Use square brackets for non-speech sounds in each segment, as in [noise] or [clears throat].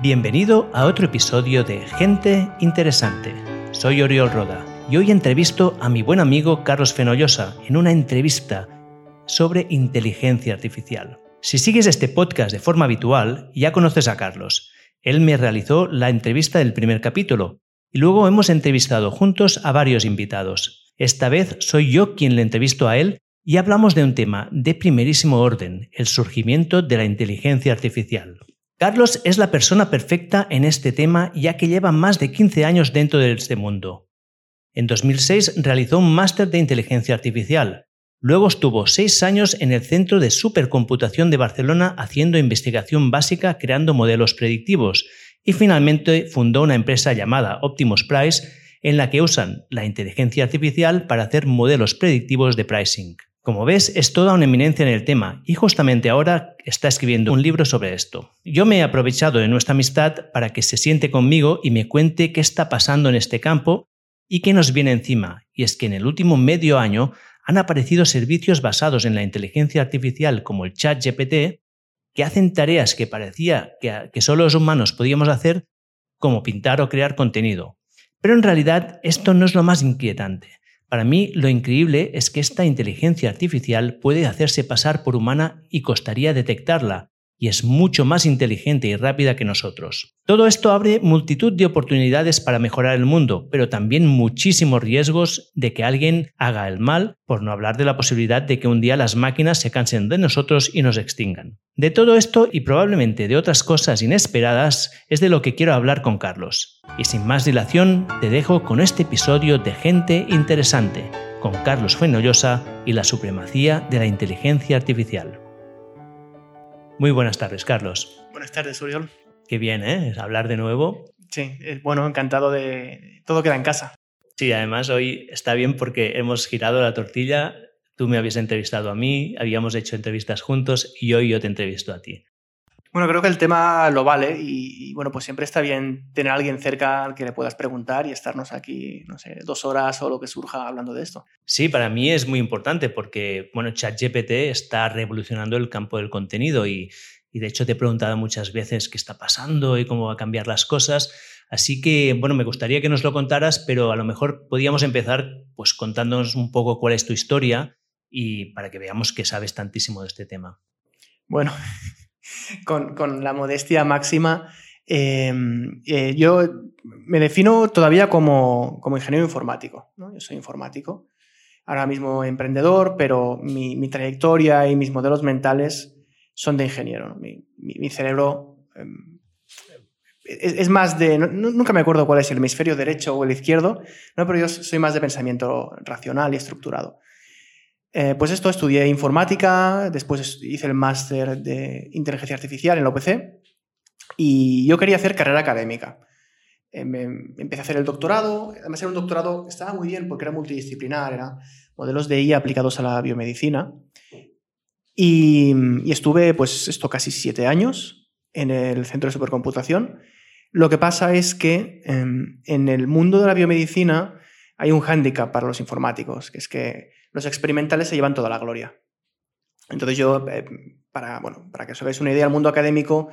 Bienvenido a otro episodio de Gente Interesante. Soy Oriol Roda y hoy entrevisto a mi buen amigo Carlos Fenollosa en una entrevista sobre inteligencia artificial. Si sigues este podcast de forma habitual, ya conoces a Carlos. Él me realizó la entrevista del primer capítulo y luego hemos entrevistado juntos a varios invitados. Esta vez soy yo quien le entrevisto a él y hablamos de un tema de primerísimo orden, el surgimiento de la inteligencia artificial. Carlos es la persona perfecta en este tema ya que lleva más de 15 años dentro de este mundo. En 2006 realizó un máster de inteligencia artificial. Luego estuvo seis años en el Centro de Supercomputación de Barcelona haciendo investigación básica creando modelos predictivos y finalmente fundó una empresa llamada Optimus Price en la que usan la inteligencia artificial para hacer modelos predictivos de pricing. Como ves, es toda una eminencia en el tema y justamente ahora está escribiendo un libro sobre esto. Yo me he aprovechado de nuestra amistad para que se siente conmigo y me cuente qué está pasando en este campo y qué nos viene encima. Y es que en el último medio año han aparecido servicios basados en la inteligencia artificial como el chat GPT que hacen tareas que parecía que, que solo los humanos podíamos hacer como pintar o crear contenido. Pero en realidad esto no es lo más inquietante. Para mí lo increíble es que esta inteligencia artificial puede hacerse pasar por humana y costaría detectarla, y es mucho más inteligente y rápida que nosotros. Todo esto abre multitud de oportunidades para mejorar el mundo, pero también muchísimos riesgos de que alguien haga el mal, por no hablar de la posibilidad de que un día las máquinas se cansen de nosotros y nos extingan. De todo esto y probablemente de otras cosas inesperadas es de lo que quiero hablar con Carlos. Y sin más dilación, te dejo con este episodio de Gente Interesante, con Carlos Fenollosa y la supremacía de la inteligencia artificial. Muy buenas tardes, Carlos. Buenas tardes, Uriol. Qué bien, ¿eh? Hablar de nuevo. Sí, bueno, encantado de... Todo queda en casa. Sí, además hoy está bien porque hemos girado la tortilla, tú me habías entrevistado a mí, habíamos hecho entrevistas juntos y hoy yo te entrevisto a ti. Bueno, creo que el tema lo vale y, bueno, pues siempre está bien tener a alguien cerca al que le puedas preguntar y estarnos aquí, no sé, dos horas o lo que surja hablando de esto. Sí, para mí es muy importante porque, bueno, ChatGPT está revolucionando el campo del contenido y, y de hecho te he preguntado muchas veces qué está pasando y cómo va a cambiar las cosas. Así que, bueno, me gustaría que nos lo contaras, pero a lo mejor podíamos empezar pues contándonos un poco cuál es tu historia y para que veamos que sabes tantísimo de este tema. Bueno, con, la modestia máxima. Eh, eh, yo me defino todavía como, ingeniero informático. Yo soy informático, ahora mismo emprendedor, pero mi, trayectoria y mis modelos mentales son de ingeniero. Mi, cerebro em, es, más de... nunca me acuerdo cuál es el hemisferio derecho o el izquierdo, ¿no? pero yo soy más de pensamiento racional y estructurado. Eh, pues esto, estudié informática, después hice el máster de inteligencia artificial en la UPC y yo quería hacer carrera académica. Eh, empecé a hacer el doctorado, además era un doctorado estaba muy bien porque era multidisciplinar, era modelos de IA aplicados a la biomedicina. Y, estuve, pues, esto casi siete años en el centro de supercomputación. Lo que pasa es que em, en el mundo de la biomedicina hay un hándicap para los informáticos, que es que los experimentales se llevan toda la gloria. Entonces yo, eh, para, bueno, para que os hagáis una idea, el mundo académico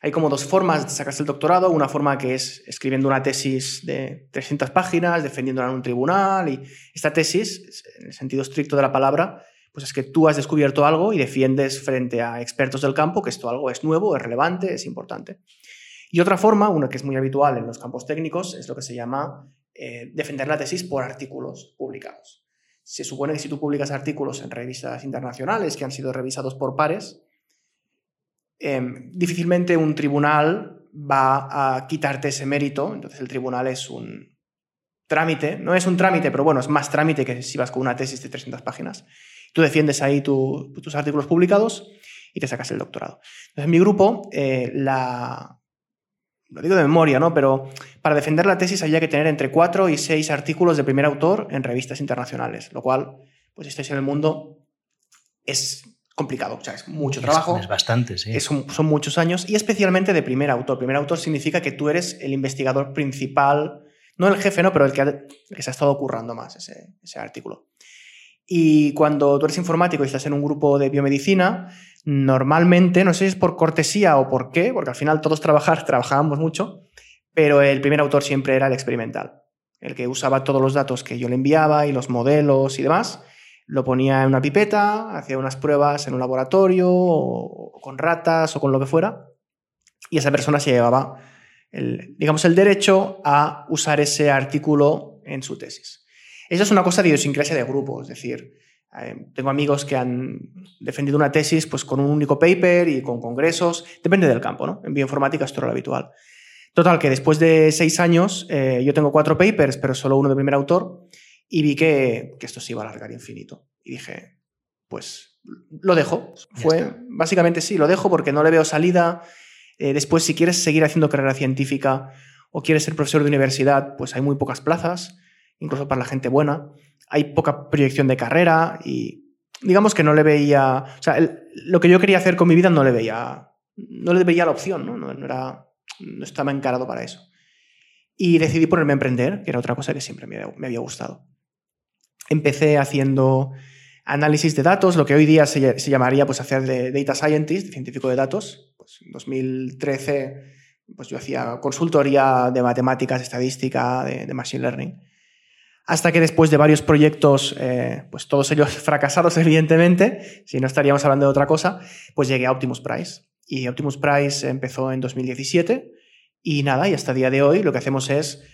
hay como dos formas de sacarse el doctorado. Una forma que es escribiendo una tesis de 300 páginas, defendiéndola en un tribunal. Y esta tesis, en el sentido estricto de la palabra, pues es que tú has descubierto algo y defiendes frente a expertos del campo que esto algo es nuevo, es relevante, es importante. Y otra forma, una que es muy habitual en los campos técnicos, es lo que se llama eh, defender la tesis por artículos publicados se supone que si tú publicas artículos en revistas internacionales que han sido revisados por pares, em, difícilmente un tribunal va a quitarte ese mérito. Entonces el tribunal es un trámite, no es un trámite, pero bueno, es más trámite que si vas con una tesis de 300 páginas. Tú defiendes ahí tus artículos publicados y te sacas el doctorado. Entonces en mi grupo, eh, la, lo digo de memoria, ¿no? Pero para defender la tesis había que tener entre cuatro y seis artículos de primer autor en revistas internacionales, lo cual, pues si estáis en el mundo, es complicado, o sea, es mucho trabajo. Es, bastante, sí. son, muchos años y especialmente de primer autor. Primer autor significa que tú eres el investigador principal, no el jefe, ¿no? Pero el que, que se ha estado currando más ese, ese artículo. Y cuando tú eres informático y estás en un grupo de biomedicina, Normalmente, no sé si es por cortesía o por qué, porque al final todos trabajar, trabajábamos mucho, pero el primer autor siempre era el experimental, el que usaba todos los datos que yo le enviaba y los modelos y demás, lo ponía en una pipeta, hacía unas pruebas en un laboratorio o con ratas o con lo que fuera, y esa persona se llevaba, el, digamos, el derecho a usar ese artículo en su tesis. Eso es una cosa de idiosincrasia de grupo, es decir, eh, tengo amigos que han defendido una tesis pues, con un único paper y con congresos, depende del campo, ¿no? En bioinformática esto era lo habitual. Total, que después de seis años, eh, yo tengo cuatro papers, pero solo uno de primer autor, y vi que, que esto se iba a alargar infinito. Y dije, pues lo dejo. Fue, básicamente sí, lo dejo porque no le veo salida. Eh, después, si quieres seguir haciendo carrera científica o quieres ser profesor de universidad, pues hay muy pocas plazas, incluso para la gente buena. Hay poca proyección de carrera y digamos que no le veía, o sea, lo que yo quería hacer con mi vida no le veía, no le veía la opción, ¿no? No, era, no estaba encarado para eso. Y decidí ponerme a emprender, que era otra cosa que siempre me había, gustado. Empecé haciendo análisis de datos, lo que hoy día se, llamaría pues, hacer de data scientist, científico de datos. Pues, en 2013 pues, yo hacía consultoría de matemáticas, estadística, de machine learning hasta que después de varios proyectos, eh, pues todos ellos [laughs] fracasados evidentemente, si no estaríamos hablando de otra cosa, pues llegué a Optimus Price. Y Optimus Price empezó en 2017 y nada, y hasta día de hoy lo que hacemos es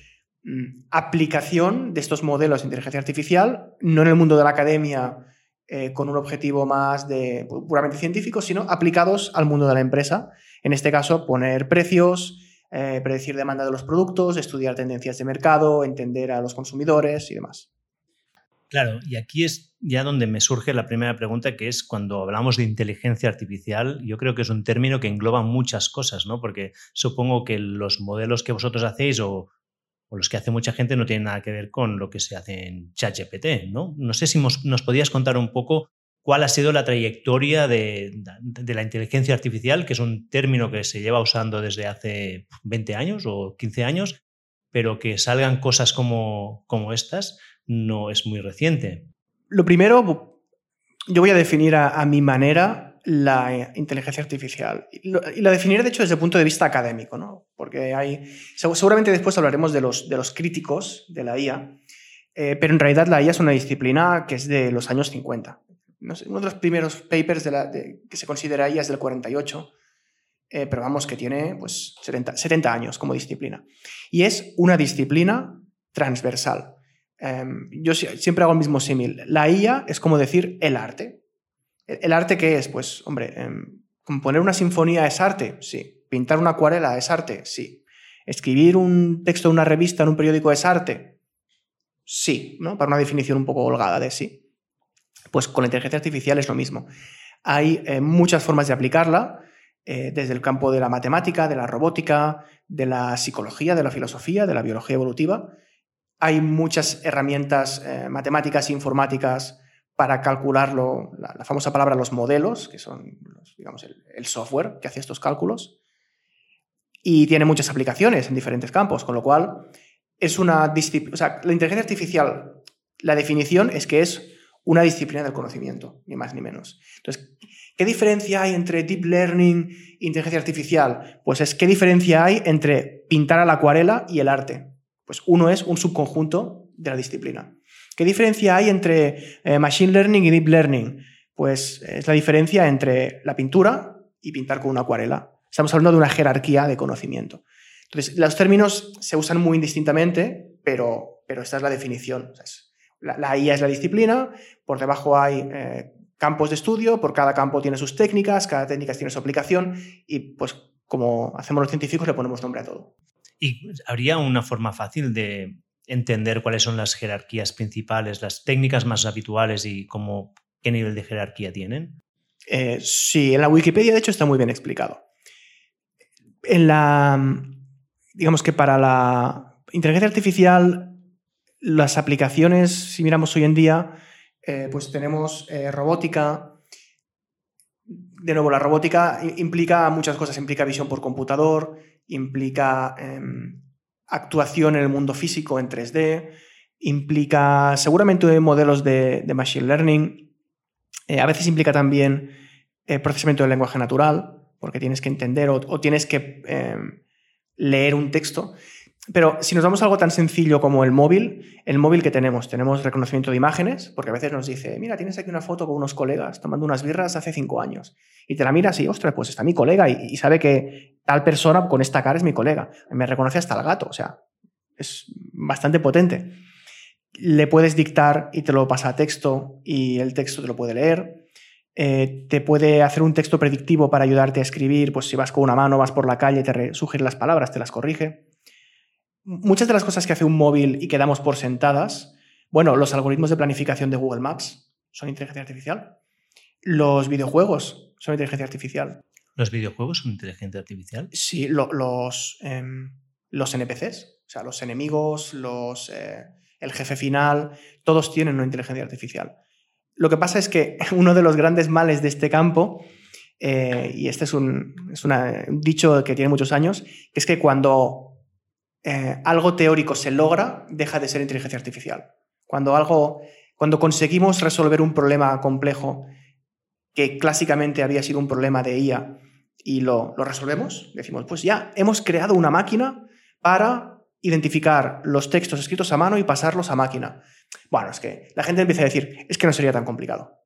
mm, aplicación de estos modelos de inteligencia artificial, no en el mundo de la academia eh, con un objetivo más de puramente científico, sino aplicados al mundo de la empresa. En este caso, poner precios, eh, predecir demanda de los productos, estudiar tendencias de mercado, entender a los consumidores y demás. Claro, y aquí es ya donde me surge la primera pregunta, que es cuando hablamos de inteligencia artificial, yo creo que es un término que engloba muchas cosas, ¿no? Porque supongo que los modelos que vosotros hacéis o, los que hace mucha gente no tienen nada que ver con lo que se hace en ChatGPT, ¿no? No sé si nos podías contar un poco cuál ha sido la trayectoria de, la inteligencia artificial, que es un término que se lleva usando desde hace 20 años o 15 años, pero que salgan cosas como, estas no es muy reciente. Lo primero, yo voy a definir a, mi manera la inteligencia artificial. Y la definiré, de hecho, desde el punto de vista académico, ¿no? Porque hay. Seguramente después hablaremos de los, de los críticos de la IA, eh, pero en realidad la IA es una disciplina que es de los años 50 uno de los primeros papers que se considera ahí es del 48, eh, pero vamos, que tiene pues, 70, años como disciplina. Y es una disciplina transversal. Em, yo siempre hago el mismo símil. La IA es como decir el arte. ¿El, arte qué es? Pues, hombre, em, componer una sinfonía es arte, sí. Pintar una acuarela es arte, sí. Escribir un texto de una revista en un periódico es arte, sí, ¿no? Para una definición un poco holgada de sí. Pues con la inteligencia artificial es lo mismo. Hay eh, muchas formas de aplicarla, eh, desde el campo de la matemática, de la robótica, de la psicología, de la filosofía, de la biología evolutiva. Hay muchas herramientas eh, matemáticas e informáticas para calcularlo, la, famosa palabra los modelos, que son digamos, el, software que hace estos cálculos. Y tiene muchas aplicaciones en diferentes campos, con lo cual es una disciplina. O sea, la inteligencia artificial, la definición es que es una disciplina del conocimiento, ni más ni menos. Entonces, ¿qué diferencia hay entre deep learning e inteligencia artificial? Pues es qué diferencia hay entre pintar a la acuarela y el arte. Pues uno es un subconjunto de la disciplina. ¿Qué diferencia hay entre eh, machine learning y deep learning? Pues es la diferencia entre la pintura y pintar con una acuarela. Estamos hablando de una jerarquía de conocimiento. Entonces, los términos se usan muy indistintamente, pero, pero esta es la definición. La, IA es la disciplina, por debajo hay eh, campos de estudio, por cada campo tiene sus técnicas, cada técnica tiene su aplicación y pues como hacemos los científicos le ponemos nombre a todo. ¿Y habría una forma fácil de entender cuáles son las jerarquías principales, las técnicas más habituales y cómo, qué nivel de jerarquía tienen? Eh, sí, en la Wikipedia de hecho está muy bien explicado. En la, digamos que para la inteligencia artificial las aplicaciones, si miramos hoy en día, eh, pues tenemos eh, robótica. De nuevo, la robótica implica muchas cosas. Implica visión por computador, implica em, actuación en el mundo físico en 3D, implica seguramente modelos de, machine learning. Eh, a veces implica también procesamiento del lenguaje natural, porque tienes que entender o, tienes que em, leer un texto. Pero si nos vamos a algo tan sencillo como el móvil, el móvil que tenemos, tenemos reconocimiento de imágenes, porque a veces nos dice, mira, tienes aquí una foto con unos colegas tomando unas birras hace cinco años. Y te la miras y, ostras, pues está mi colega y, sabe que tal persona con esta cara es mi colega. Me reconoce hasta el gato, o sea, es bastante potente. Le puedes dictar y te lo pasa a texto y el texto te lo puede leer. Eh, te puede hacer un texto predictivo para ayudarte a escribir, pues si vas con una mano, vas por la calle, te sugiere las palabras, te las corrige muchas de las cosas que hace un móvil y que damos por sentadas, bueno, los algoritmos de planificación de Google Maps son inteligencia artificial. Los videojuegos son inteligencia artificial. ¿Los videojuegos son inteligencia artificial? Sí, los, em, los NPCs, o sea, los enemigos, los, eh, el jefe final, todos tienen una inteligencia artificial. Lo que pasa es que [laughs] uno de los grandes males de este campo, eh, y este es, un, es un dicho que tiene muchos años, es que cuando eh, algo teórico se logra, deja de ser inteligencia artificial. Cuando algo, cuando conseguimos resolver un problema complejo que clásicamente había sido un problema de IA y lo, lo resolvemos, decimos, pues ya hemos creado una máquina para identificar los textos escritos a mano y pasarlos a máquina. Bueno, es que la gente empieza a decir, es que no sería tan complicado.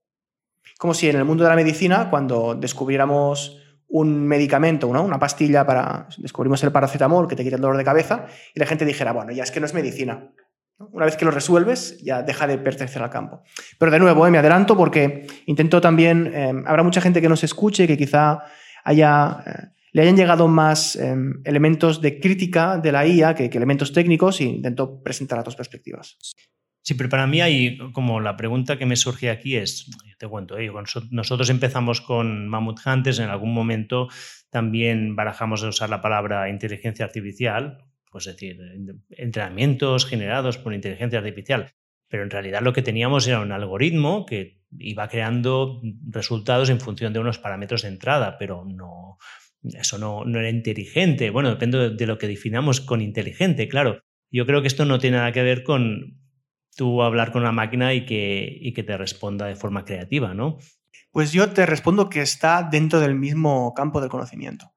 Como si en el mundo de la medicina, cuando descubriéramos un medicamento, una pastilla para. Descubrimos el paracetamol que te quita el dolor de cabeza y la gente dijera, bueno, ya es que no es medicina. Una vez que lo resuelves, ya deja de pertenecer al campo. Pero de nuevo, eh, me adelanto porque intento también. Eh, habrá mucha gente que nos escuche que quizá haya. Eh, le hayan llegado más elementos de crítica de la IA que, que elementos técnicos e intento presentar otras perspectivas. Sí, pero para mí hay como la pregunta que me surge aquí es, te cuento, ¿eh? nosotros empezamos con Mammoth Hunters, en algún momento también barajamos de usar la palabra inteligencia artificial, pues es decir, entrenamientos generados por inteligencia artificial, pero en realidad lo que teníamos era un algoritmo que iba creando resultados en función de unos parámetros de entrada, pero no, eso no, no era inteligente. Bueno, depende de lo que definamos con inteligente, claro. Yo creo que esto no tiene nada que ver con, tú hablar con una máquina y que, que te responda de forma creativa, ¿no? Pues yo te respondo que está dentro del mismo campo del conocimiento.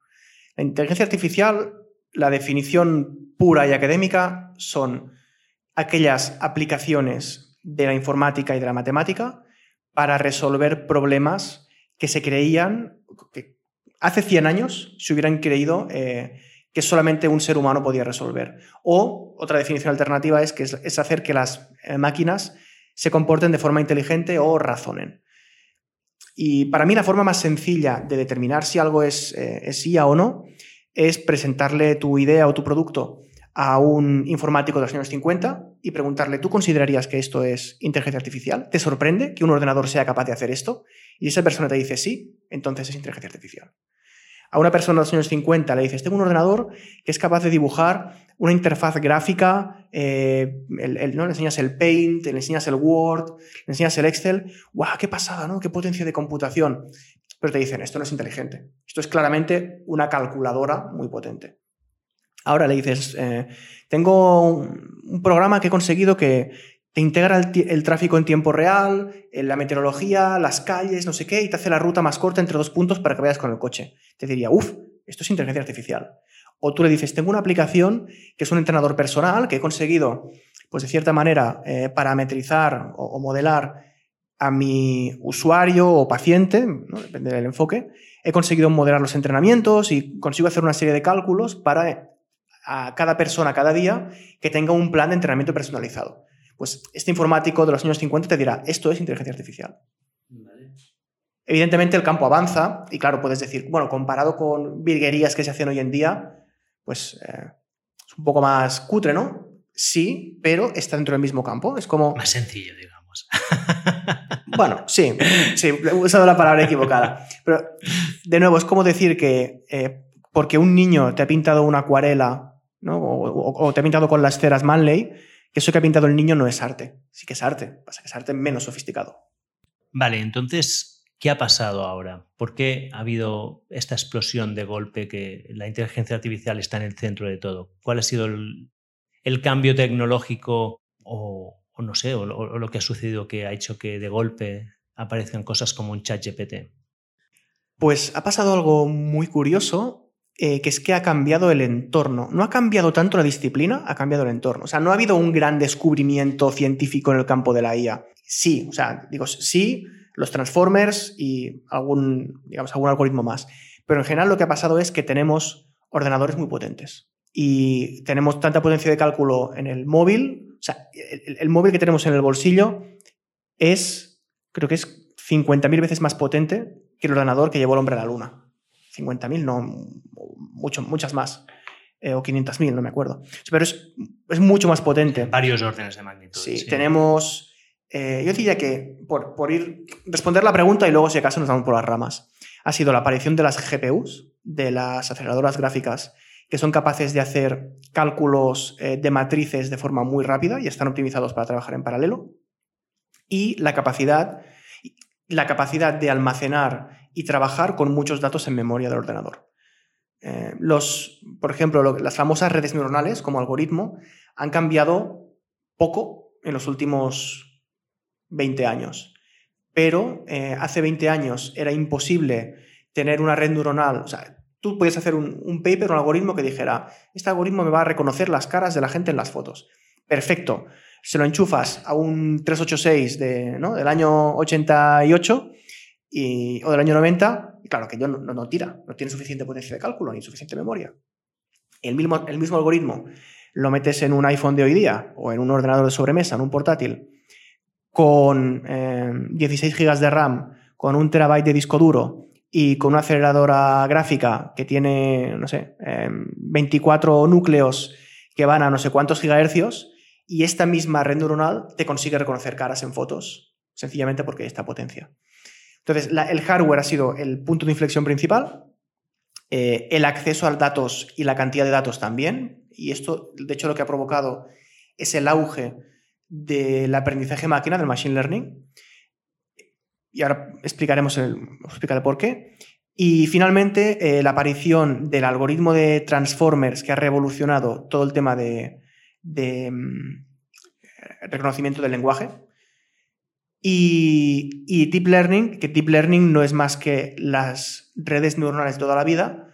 La inteligencia artificial, la definición pura y académica son aquellas aplicaciones de la informática y de la matemática para resolver problemas que se creían, que hace 100 años se hubieran creído eh, que solamente un ser humano podía resolver. O otra definición alternativa es que es, hacer que las eh, máquinas se comporten de forma inteligente o razonen. Y para mí la forma más sencilla de determinar si algo es, eh, es IA o no es presentarle tu idea o tu producto a un informático de los años 50 y preguntarle, ¿tú considerarías que esto es inteligencia artificial? ¿Te sorprende que un ordenador sea capaz de hacer esto? Y esa persona te dice sí, entonces es inteligencia artificial a una persona de los años 50 le dices, tengo un ordenador que es capaz de dibujar una interfaz gráfica, eh, ¿no? le enseñas el Paint, le enseñas el Word, le enseñas el Excel, ¡guau, qué pasada, ¿no? qué potencia de computación! Pero te dicen, esto no es inteligente, esto es claramente una calculadora muy potente. Ahora le dices, eh, tengo un programa que he conseguido que, te integra el, tráfico en tiempo real, la meteorología, las calles, no sé qué, y te hace la ruta más corta entre dos puntos para que vayas con el coche. Te diría, uff, esto es inteligencia artificial. O tú le dices, tengo una aplicación que es un entrenador personal que he conseguido, pues de cierta manera, eh, parametrizar o, modelar a mi usuario o paciente, depende del enfoque. He conseguido modelar los entrenamientos y consigo hacer una serie de cálculos para eh, a cada persona cada día que tenga un plan de entrenamiento personalizado. Pues este informático de los años 50 te dirá, esto es inteligencia artificial. Evidentemente el campo avanza y claro, puedes decir, bueno, comparado con virguerías que se hacen hoy en día, pues eh, es un poco más cutre, ¿no? Sí, pero está dentro del mismo campo. Es como... Más sencillo, digamos. [laughs] bueno, sí, sí, he usado la palabra equivocada. Pero, de nuevo, es como decir que eh, porque un niño te ha pintado una acuarela ¿no? o, o, te ha pintado con las ceras Manley, que eso que ha pintado el niño no es arte. Sí que es arte, pasa que es arte menos sofisticado. Vale, entonces, ¿qué ha pasado ahora? ¿Por qué ha habido esta explosión de golpe que la inteligencia artificial está en el centro de todo? ¿Cuál ha sido el, cambio tecnológico o, no sé, o, lo que ha sucedido que ha hecho que de golpe aparezcan cosas como un chat GPT? Pues ha pasado algo muy curioso, eh, que es que ha cambiado el entorno. No ha cambiado tanto la disciplina, ha cambiado el entorno. O sea, no ha habido un gran descubrimiento científico en el campo de la IA. Sí, o sea, digo, sí, los transformers y algún, digamos, algún algoritmo más. Pero en general lo que ha pasado es que tenemos ordenadores muy potentes y tenemos tanta potencia de cálculo en el móvil, o sea, el, móvil que tenemos en el bolsillo es, creo que es 50.000 veces más potente que el ordenador que llevó el hombre a la luna. 50.000, no, mucho, muchas más. Eh, o 500.000, no me acuerdo. Pero es, es, mucho más potente. Varios órdenes de magnitud. Sí, tenemos... Eh, yo diría que, por, por, ir responder la pregunta y luego si acaso nos vamos por las ramas, ha sido la aparición de las GPUs, de las aceleradoras gráficas que son capaces de hacer cálculos eh, de matrices de forma muy rápida y están optimizados para trabajar en paralelo. Y la capacidad, la capacidad de almacenar y trabajar con muchos datos en memoria del ordenador. Eh, los, por ejemplo, las famosas redes neuronales como algoritmo han cambiado poco en los últimos 20 años. Pero eh, hace 20 años era imposible tener una red neuronal, o sea, Tú puedes hacer un, paper, un algoritmo que dijera, este algoritmo me va a reconocer las caras de la gente en las fotos. Perfecto. Se lo enchufas a un 386 de, del año 88 y, o del año 90, y claro que yo no, tira, no tiene suficiente potencia de cálculo ni suficiente memoria. El mismo, algoritmo lo metes en un iPhone de hoy día o en un ordenador de sobremesa, en un portátil, con 16 eh, GB de RAM, con un terabyte de disco duro y con una aceleradora gráfica que tiene, no sé, 24 em, núcleos que van a no sé cuántos gigahercios, y esta misma red neuronal te consigue reconocer caras en fotos, sencillamente porque hay esta potencia. Entonces, el hardware ha sido el punto de inflexión principal, eh, el acceso a datos y la cantidad de datos también, y esto, de hecho, lo que ha provocado es el auge del aprendizaje máquina, del machine learning, y ahora explicaremos el, explicaré por qué. Y finalmente, eh, la aparición del algoritmo de Transformers que ha revolucionado todo el tema de, mm, reconocimiento del lenguaje. Y, y, Deep Learning, que Deep Learning no es más que las redes neuronales de toda la vida,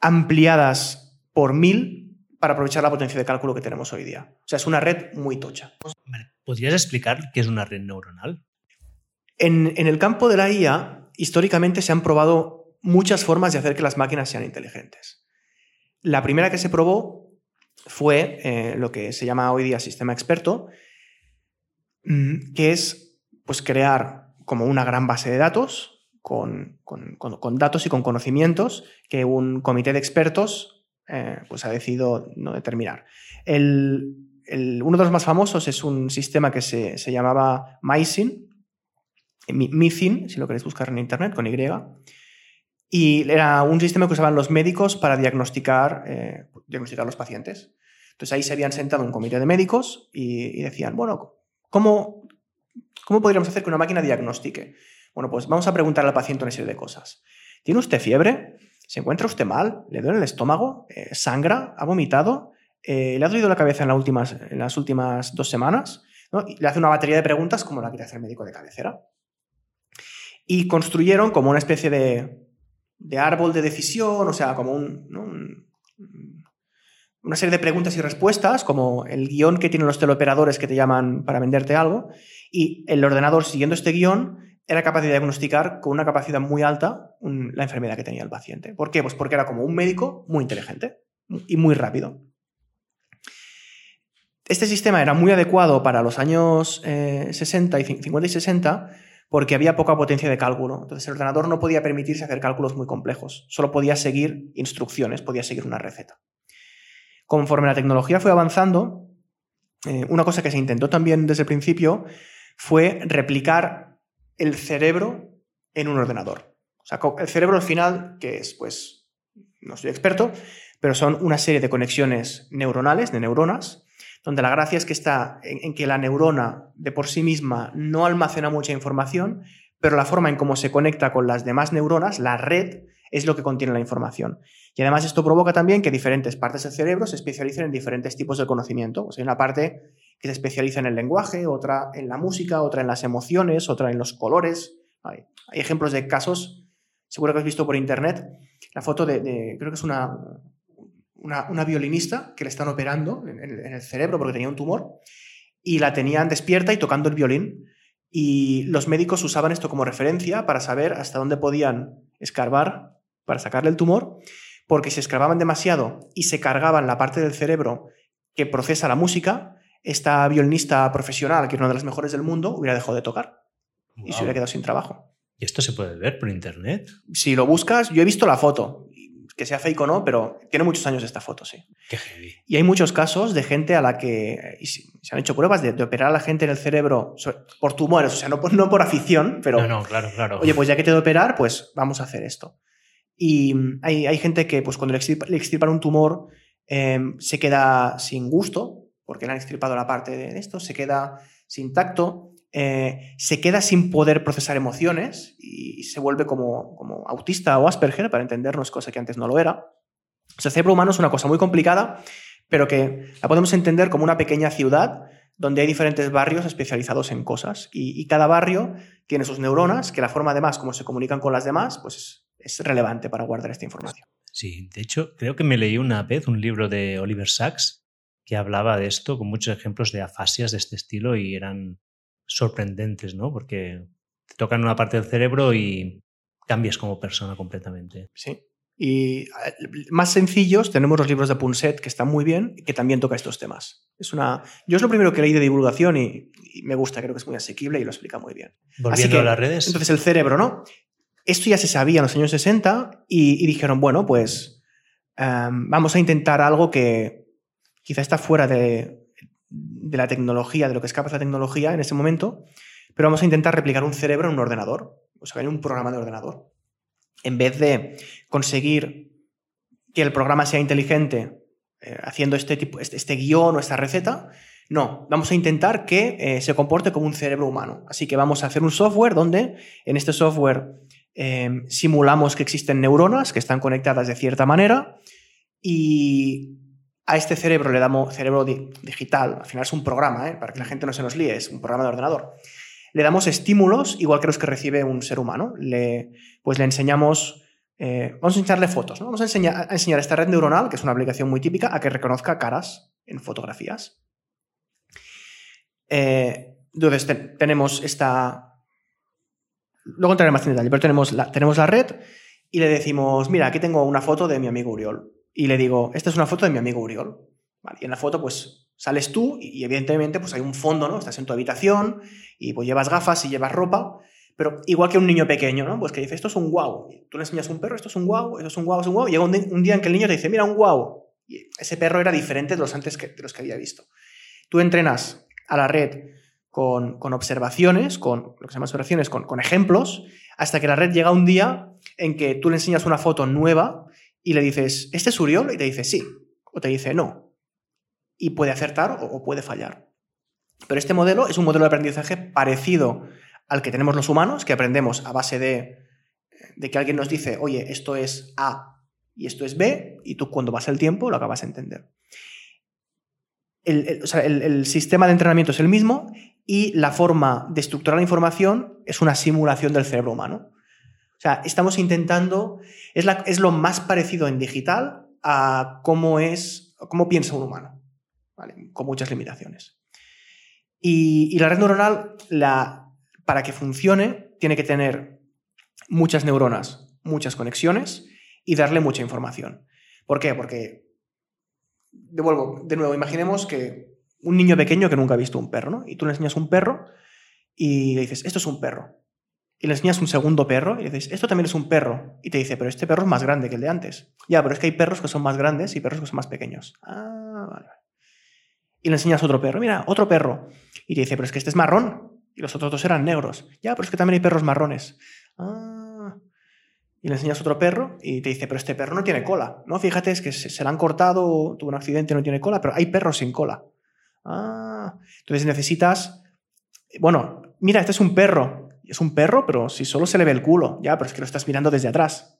ampliadas por mil para aprovechar la potencia de cálculo que tenemos hoy día. O sea, es una red muy tocha. ¿Podrías explicar qué es una red neuronal? En, el campo de la IA, históricamente se han probado muchas formas de hacer que las máquinas sean inteligentes. La primera que se probó fue eh, lo que se llama hoy día sistema experto, que es pues, crear como una gran base de datos con, datos y con conocimientos que un comité de expertos eh, pues, ha decidido no determinar. uno de los más famosos es un sistema que se, se llamaba MySyn, MIFIN, si lo queréis buscar en internet, con Y. Y era un sistema que usaban los médicos para diagnosticar, eh, diagnosticar los pacientes. Entonces ahí se habían sentado un comité de médicos y, decían, bueno, ¿cómo, ¿cómo podríamos hacer que una máquina diagnostique? Bueno, pues vamos a preguntar al paciente una serie de cosas. ¿Tiene usted fiebre? ¿Se encuentra usted mal? ¿Le duele el estómago? Eh, ¿Sangra? ¿Ha vomitado? Eh, ¿Le ha dolido la cabeza en, últimas, en las últimas dos semanas? Le hace una batería de preguntas como la quiere hacer el médico de cabecera y construyeron como una especie de, árbol de decisión, o sea, como un, una serie de preguntas y respuestas, como el guion que tienen los teleoperadores que te llaman para venderte algo, y el ordenador siguiendo este guion era capaz de diagnosticar con una capacidad muy alta la enfermedad que tenía el paciente. ¿Por qué? Pues porque era como un médico muy inteligente y muy rápido. Este sistema era muy adecuado para los años 60 eh, y 50 y 60 porque había poca potencia de cálculo. Entonces el ordenador no podía permitirse hacer cálculos muy complejos, solo podía seguir instrucciones, podía seguir una receta. Conforme la tecnología fue avanzando, eh, una cosa que se intentó también desde el principio fue replicar el cerebro en un ordenador. O sea, el cerebro al final, que es, pues, no soy experto, pero son una serie de conexiones neuronales, de neuronas, donde la gracia es que está en, que la neurona de por sí misma no almacena mucha información, pero la forma en cómo se conecta con las demás neuronas, la red, es lo que contiene la información. Y además esto provoca también que diferentes partes del cerebro se especialicen en diferentes tipos de conocimiento. hay una parte que se especializa en el lenguaje, otra en la música, otra en las emociones, otra en los colores. Hay, ejemplos de casos seguro que has visto por internet la foto de, creo que es una, una, violinista que le están operando en, en, el cerebro porque tenía un tumor y la tenían despierta y tocando el violín. Y los médicos usaban esto como referencia para saber hasta dónde podían escarbar para sacarle el tumor, porque si escarbaban demasiado y se cargaban la parte del cerebro que procesa la música, esta violinista profesional, que es una de las mejores del mundo, hubiera dejado de tocar y se hubiera quedado sin trabajo. ¿Y esto se puede ver por internet? Si lo buscas, yo he visto la foto, que sea fake o no, pero tiene muchos años esta foto, sí. Qué heavy. Y hay muchos casos de gente a la que se han hecho pruebas de, operar a la gente en el cerebro por tumores, o sea, no por, no por afición, pero... No, no, claro, claro. Oye, pues ya que te de operar, pues vamos a hacer esto. Y hay, hay gente que, pues cuando le, extirpan un tumor, em, se queda sin gusto, porque le han extirpado la parte de esto, se queda sin tacto, eh, se queda sin poder procesar emociones y se vuelve como, como autista o Asperger, para entendernos, cosa que antes no lo era. O el cerebro humano es una cosa muy complicada, pero que la podemos entender como una pequeña ciudad donde hay diferentes barrios especializados en cosas y, cada barrio tiene sus neuronas, que la forma además como se comunican con las demás, pues es, relevante para guardar esta información. Sí, de hecho, creo que me leí una vez un libro de Oliver Sacks que hablaba de esto con muchos ejemplos de afasias de este estilo y eran sorprendentes, ¿no? Porque te tocan una parte del cerebro y cambias como persona completamente. Sí. Y más sencillos tenemos los libros de Punset, que están muy bien, y que también toca estos temas. Es una... Yo es lo primero que leí de divulgación y, me gusta, creo que es muy asequible y lo explica muy bien. Volviendo a las redes. Entonces el cerebro, ¿no? Esto ya se sabía en los años 60 y, dijeron, bueno, pues em, vamos a intentar algo que, quizá está fuera de, la tecnología, de lo que es capaz la tecnología en ese momento, pero vamos a intentar replicar un cerebro en un ordenador, o sea, en un programa de ordenador. En vez de conseguir que el programa sea inteligente eh, haciendo este, tipo, este, este, guion o esta receta, no, vamos a intentar que eh, se comporte como un cerebro humano. Así que vamos a hacer un software donde en este software eh, simulamos que existen neuronas que están conectadas de cierta manera y a este cerebro le damos cerebro digital, al final es un programa, ¿eh? para que la gente no se nos líe, es un programa de ordenador. Le damos estímulos igual que los que recibe un ser humano. Le, pues le enseñamos, eh, vamos a enseñarle fotos, vamos a enseñar, a enseñar esta red neuronal, que es una aplicación muy típica, a que reconozca caras en fotografías. Eh, entonces tenemos esta... Luego entraré más en detalle, pero tenemos la, tenemos la red y le decimos, mira, aquí tengo una foto de mi amigo Uriol y le digo, esta es una foto de mi amigo Uriol. y en la foto, pues sales tú y, evidentemente pues hay un fondo, ¿no? Estás en tu habitación y pues llevas gafas y llevas ropa, pero igual que un niño pequeño, ¿no? Pues que dice, esto es un guau. Tú le enseñas un perro, esto es un guau, esto es un guau, es un guau. Y llega un, día en que el niño te dice, mira, un guau. Y ese perro era diferente de los antes que, de los que había visto. Tú entrenas a la red con, con observaciones, con lo que se llama observaciones, con, con ejemplos, hasta que la red llega un día en que tú le enseñas una foto nueva y le dices, ¿este es Uriol? Y te dice sí, o te dice no. Y puede acertar o puede fallar. Pero este modelo es un modelo de aprendizaje parecido al que tenemos los humanos, que aprendemos a base de, de que alguien nos dice, oye, esto es A y esto es B, y tú cuando vas el tiempo lo acabas de entender. El, el, sistema de entrenamiento es el mismo y la forma de estructurar la información es una simulación del cerebro humano. O sea, estamos intentando, es, es lo más parecido en digital a cómo es, cómo piensa un humano, con muchas limitaciones. Y, la red neuronal, la, para que funcione, tiene que tener muchas neuronas, muchas conexiones y darle mucha información. ¿Por qué? Porque, devuelvo, de nuevo, imaginemos que un niño pequeño que nunca ha visto un perro, ¿no? Y tú le enseñas un perro y le dices, esto es un perro y le enseñas un segundo perro y le dices, esto también es un perro. Y te dice, pero este perro es más grande que el de antes. Ya, pero es que hay perros que son más grandes y perros que son más pequeños. Ah, vale. Y le enseñas otro perro, mira, otro perro. Y te dice, pero es que este es marrón y los otros dos eran negros. Ya, pero es que también hay perros marrones. Ah. Y le enseñas otro perro y te dice, pero este perro no tiene cola. No, fíjate, es que se, se le han cortado, tuvo un accidente, no tiene cola, pero hay perros sin cola. Ah. Entonces necesitas, bueno, mira, este es un perro es un perro, pero si solo se le ve el culo, ya, pero es que lo estás mirando desde atrás.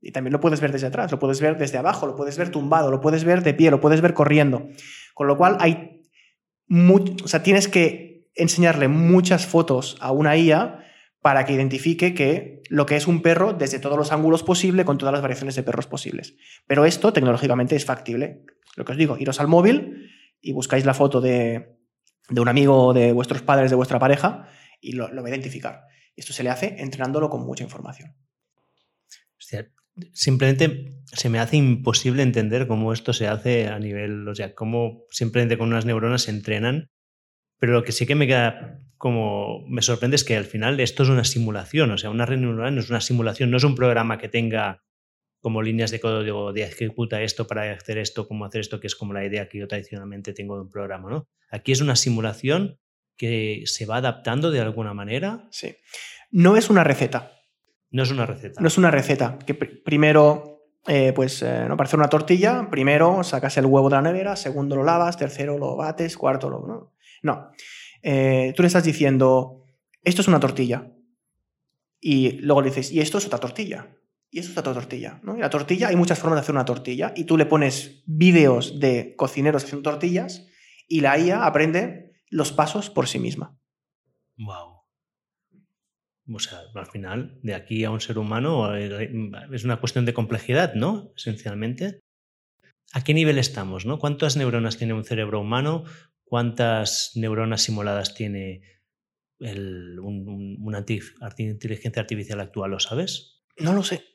Y también lo puedes ver desde atrás, lo puedes ver desde abajo, lo puedes ver tumbado, lo puedes ver de pie, lo puedes ver corriendo. Con lo cual hay o sea, tienes que enseñarle muchas fotos a una IA para que identifique que lo que es un perro desde todos los ángulos posibles, con todas las variaciones de perros posibles. Pero esto tecnológicamente es factible. Lo que os digo, iros al móvil y buscáis la foto de, un amigo de vuestros padres, de vuestra pareja, y lo, lo va a identificar. Esto se le hace entrenándolo con mucha información. simplemente se me hace imposible entender cómo esto se hace a nivel, o sea, cómo simplemente con unas neuronas se entrenan. Pero lo que sí que me queda como me sorprende es que al final esto es una simulación, o sea, una red neuronal no es una simulación, no es un programa que tenga como líneas de código de ejecuta esto para hacer esto, cómo hacer esto, que es como la idea que yo tradicionalmente tengo de un programa, ¿no? Aquí es una simulación que se va adaptando de alguna manera. Sí. No es una receta. No es una receta. No es una receta. Que primero, eh, pues, eh, ¿no? para hacer una tortilla, primero sacas el huevo de la nevera, segundo lo lavas, tercero lo bates, cuarto lo. No. no. Eh, tú le estás diciendo, esto es una tortilla. Y luego le dices, y esto es otra tortilla. Y esto es otra tortilla. ¿no? Y la tortilla, hay muchas formas de hacer una tortilla. Y tú le pones vídeos de cocineros haciendo tortillas y la IA aprende los pasos por sí misma. Wow. O sea, al final, de aquí a un ser humano eh, es una cuestión de complejidad, ¿no? Esencialmente. ¿A qué nivel estamos, no? ¿Cuántas neuronas tiene un cerebro humano? ¿Cuántas neuronas simuladas tiene una inteligencia artificial actual? ¿Lo sabes? No lo sé.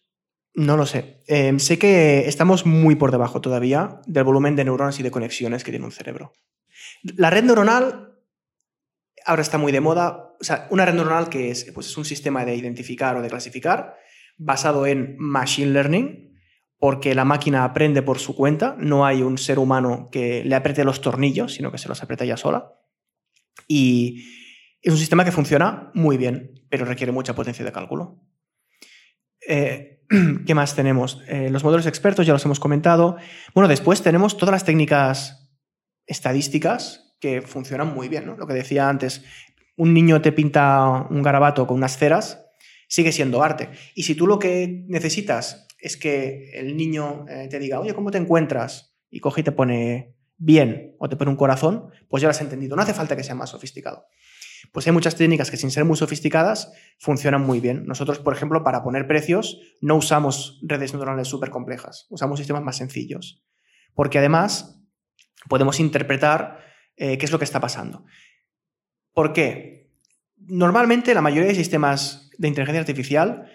No lo sé. Em, sé que estamos muy por debajo todavía del volumen de neuronas y de conexiones que tiene un cerebro. La red neuronal ahora está muy de moda. O sea, una red neuronal que es, pues es un sistema de identificar o de clasificar basado en machine learning, porque la máquina aprende por su cuenta, no hay un ser humano que le apriete los tornillos, sino que se los aprieta ella sola. Y es un sistema que funciona muy bien, pero requiere mucha potencia de cálculo. Eh, [clears throat] ¿Qué más tenemos? Eh, los modelos expertos ya los hemos comentado. Bueno, después tenemos todas las técnicas estadísticas que funcionan muy bien. ¿no? Lo que decía antes, un niño te pinta un garabato con unas ceras, sigue siendo arte. Y si tú lo que necesitas es que el niño eh, te diga, oye, ¿cómo te encuentras? Y coge y te pone bien o te pone un corazón, pues ya lo has entendido. No hace falta que sea más sofisticado. Pues hay muchas técnicas que sin ser muy sofisticadas funcionan muy bien. Nosotros, por ejemplo, para poner precios no usamos redes neuronales súper complejas, usamos sistemas más sencillos. Porque además podemos interpretar eh, qué es lo que está pasando. ¿Por qué? Normalmente la mayoría de sistemas de inteligencia artificial,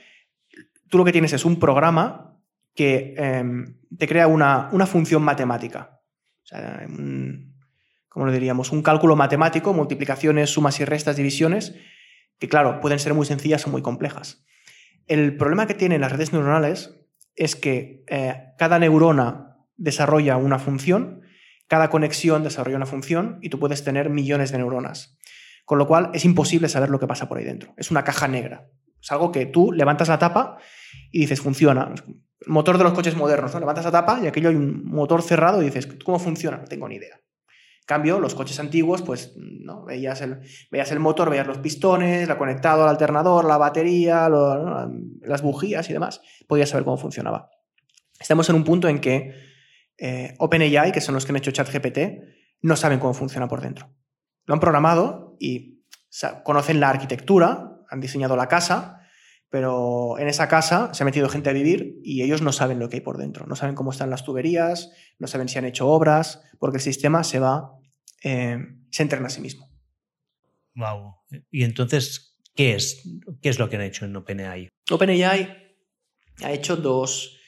tú lo que tienes es un programa que em, te crea una, función matemática. O sea, ¿cómo lo diríamos? Un cálculo matemático, multiplicaciones, sumas y restas, divisiones, que claro, pueden ser muy sencillas o muy complejas. El problema que tienen las redes neuronales es que eh, cada neurona desarrolla una función cada conexión desarrolla una función y tú puedes tener millones de neuronas. Con lo cual es imposible saber lo que pasa por ahí dentro. Es una caja negra. Es algo que tú levantas la tapa y dices, funciona. El motor de los coches modernos, ¿no? Levantas la tapa y aquello hay un motor cerrado y dices, ¿cómo funciona? No tengo ni idea. Cambio, los coches antiguos, pues, ¿no? veías, el, veías el motor, veías los pistones, la conectado al alternador, la batería, las bujías y demás. Podías saber cómo funcionaba. Estamos en un punto en que eh, OpenAI, que son los que han hecho ChatGPT, no saben cómo funciona por dentro. Lo han programado y conocen la arquitectura, han diseñado la casa, pero en esa casa se ha metido gente a vivir y ellos no saben lo que hay por dentro. No saben cómo están las tuberías, no saben si han hecho obras, porque el sistema se va, eh, se entrena a sí mismo. Wow. Y entonces, ¿qué es? ¿Qué es lo que han hecho en OpenAI? OpenAI ha hecho dos,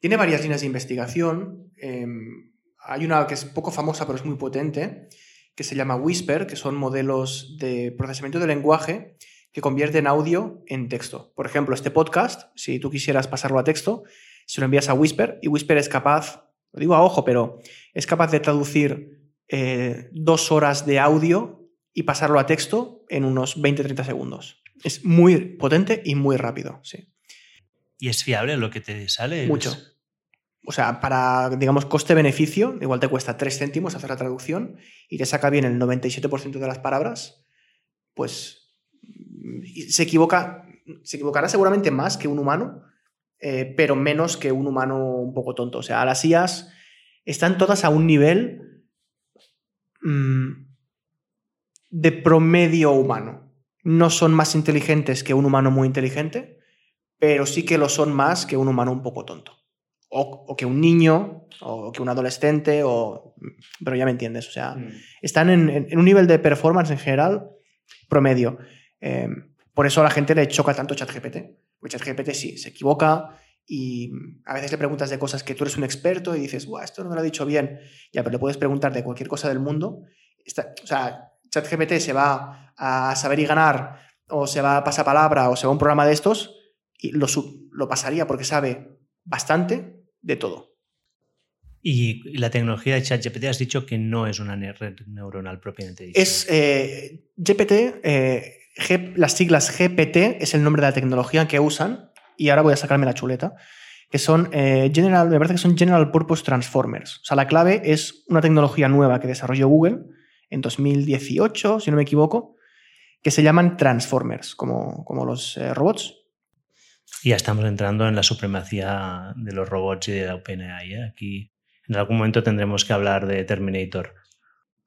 tiene varias líneas de investigación. Em, hay una que es poco famosa, pero es muy potente, que se llama Whisper, que son modelos de procesamiento de lenguaje que convierten audio en texto. Por ejemplo, este podcast, si tú quisieras pasarlo a texto, se lo envías a Whisper y Whisper es capaz, lo digo a ojo, pero es capaz de traducir eh, dos horas de audio y pasarlo a texto en unos 20-30 segundos. Es muy potente y muy rápido, sí. ¿Y es fiable lo que te sale? Mucho o sea, para, digamos, coste-beneficio, igual te cuesta 3 céntimos hacer la traducción y te saca bien el 97% de las palabras, pues se equivoca, se equivocará seguramente más que un humano, eh, pero menos que un humano un poco tonto. O sea, las IAS están todas a un nivel mm, de promedio humano. no son más inteligentes que un humano muy inteligente, pero sí que lo son más que un humano un poco tonto. O, que un niño, o que un adolescente, o... pero ya me entiendes, o sea, mm. están en, un nivel de performance en general promedio. Eh, por eso a la gente le choca tanto ChatGPT. Porque ChatGPT sí, se equivoca y a veces le preguntas de cosas que tú eres un experto y dices, esto no me lo ha dicho bien. Ya, pero le puedes preguntar de cualquier cosa del mundo. o sea, ChatGPT se va a saber y ganar, o se va a pasar palabra, o se va a un programa de estos, y lo, lo pasaría porque sabe bastante de todo. Y la tecnología de ChatGPT has dicho que no es una red neuronal propiamente dicha. Es eh, GPT, eh, las siglas GPT es el nombre de la tecnología que usan, y ahora voy a sacarme la chuleta, que son eh, General, me parece que son General Purpose Transformers. O sea, la clave es una tecnología nueva que desarrolló Google en 2018, si no me equivoco, que se llaman Transformers, como, como los eh, robots. Y ya estamos entrando en la supremacía de los robots y de la OpenAI. ¿eh? Aquí en algún momento tendremos que hablar de Terminator.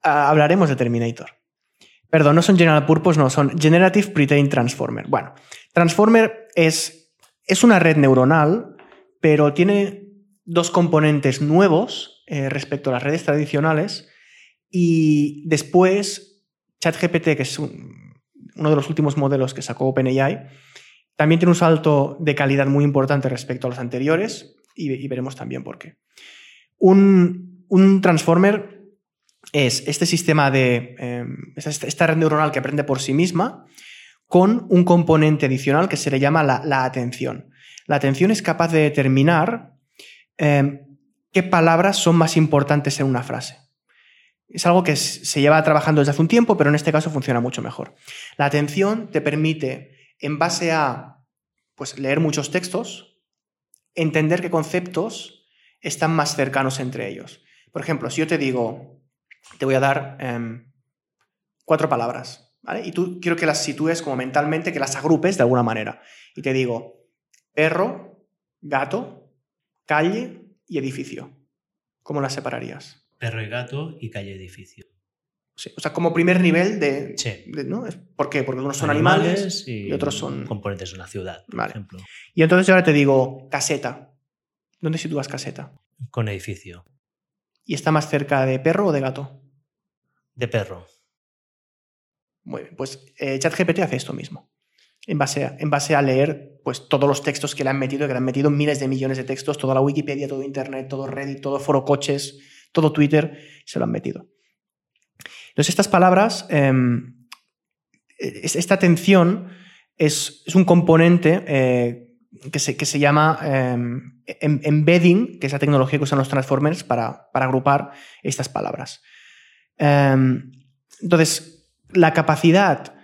Ah, hablaremos de Terminator. Perdón, no son General Purpose, no, son Generative Pretrained Transformer. Bueno, Transformer es, es una red neuronal, pero tiene dos componentes nuevos eh, respecto a las redes tradicionales y después, ChatGPT, que es uno de los últimos modelos que sacó OpenAI, también tiene un salto de calidad muy importante respecto a los anteriores y, veremos también por qué. Un, transformer es este sistema de em, esta red neuronal que aprende por sí misma con un componente adicional que se le llama la, atención. La atención es capaz de determinar em, qué palabras son más importantes en una frase. Es algo que se lleva trabajando desde hace un tiempo, pero en este caso funciona mucho mejor. La atención te permite, en base a pues, leer muchos textos, entender qué conceptos están más cercanos entre ellos. Por ejemplo, si yo te digo, te voy a dar em, cuatro palabras, ¿vale? Y tú quiero que las sitúes como mentalmente, que las agrupes de alguna manera. Y te digo, perro, gato, calle y edificio. ¿Cómo las separarías? Perro y gato y calle edificio. o sea, como primer nivel de. ¿no? ¿Por qué? Porque unos son animales, y, otros son. Componentes de una ciudad, por ejemplo. Y entonces ahora te digo, caseta. ¿Dónde sitúas caseta? Con edificio. ¿Y está más cerca de perro o de gato? De perro. Muy bien, pues eh, ChatGPT hace esto mismo. En base, a, en base a leer pues, todos los textos que le han metido, que le han metido miles de millones de textos, toda la Wikipedia, todo Internet, todo Reddit, todo foro coches, todo Twitter se lo han metido. Entonces, estas palabras, em, esta atención es, un componente eh, que, se, que, se, llama em, em, embedding, que es la tecnología que usan los transformers para, agrupar estas palabras. entonces, la capacidad,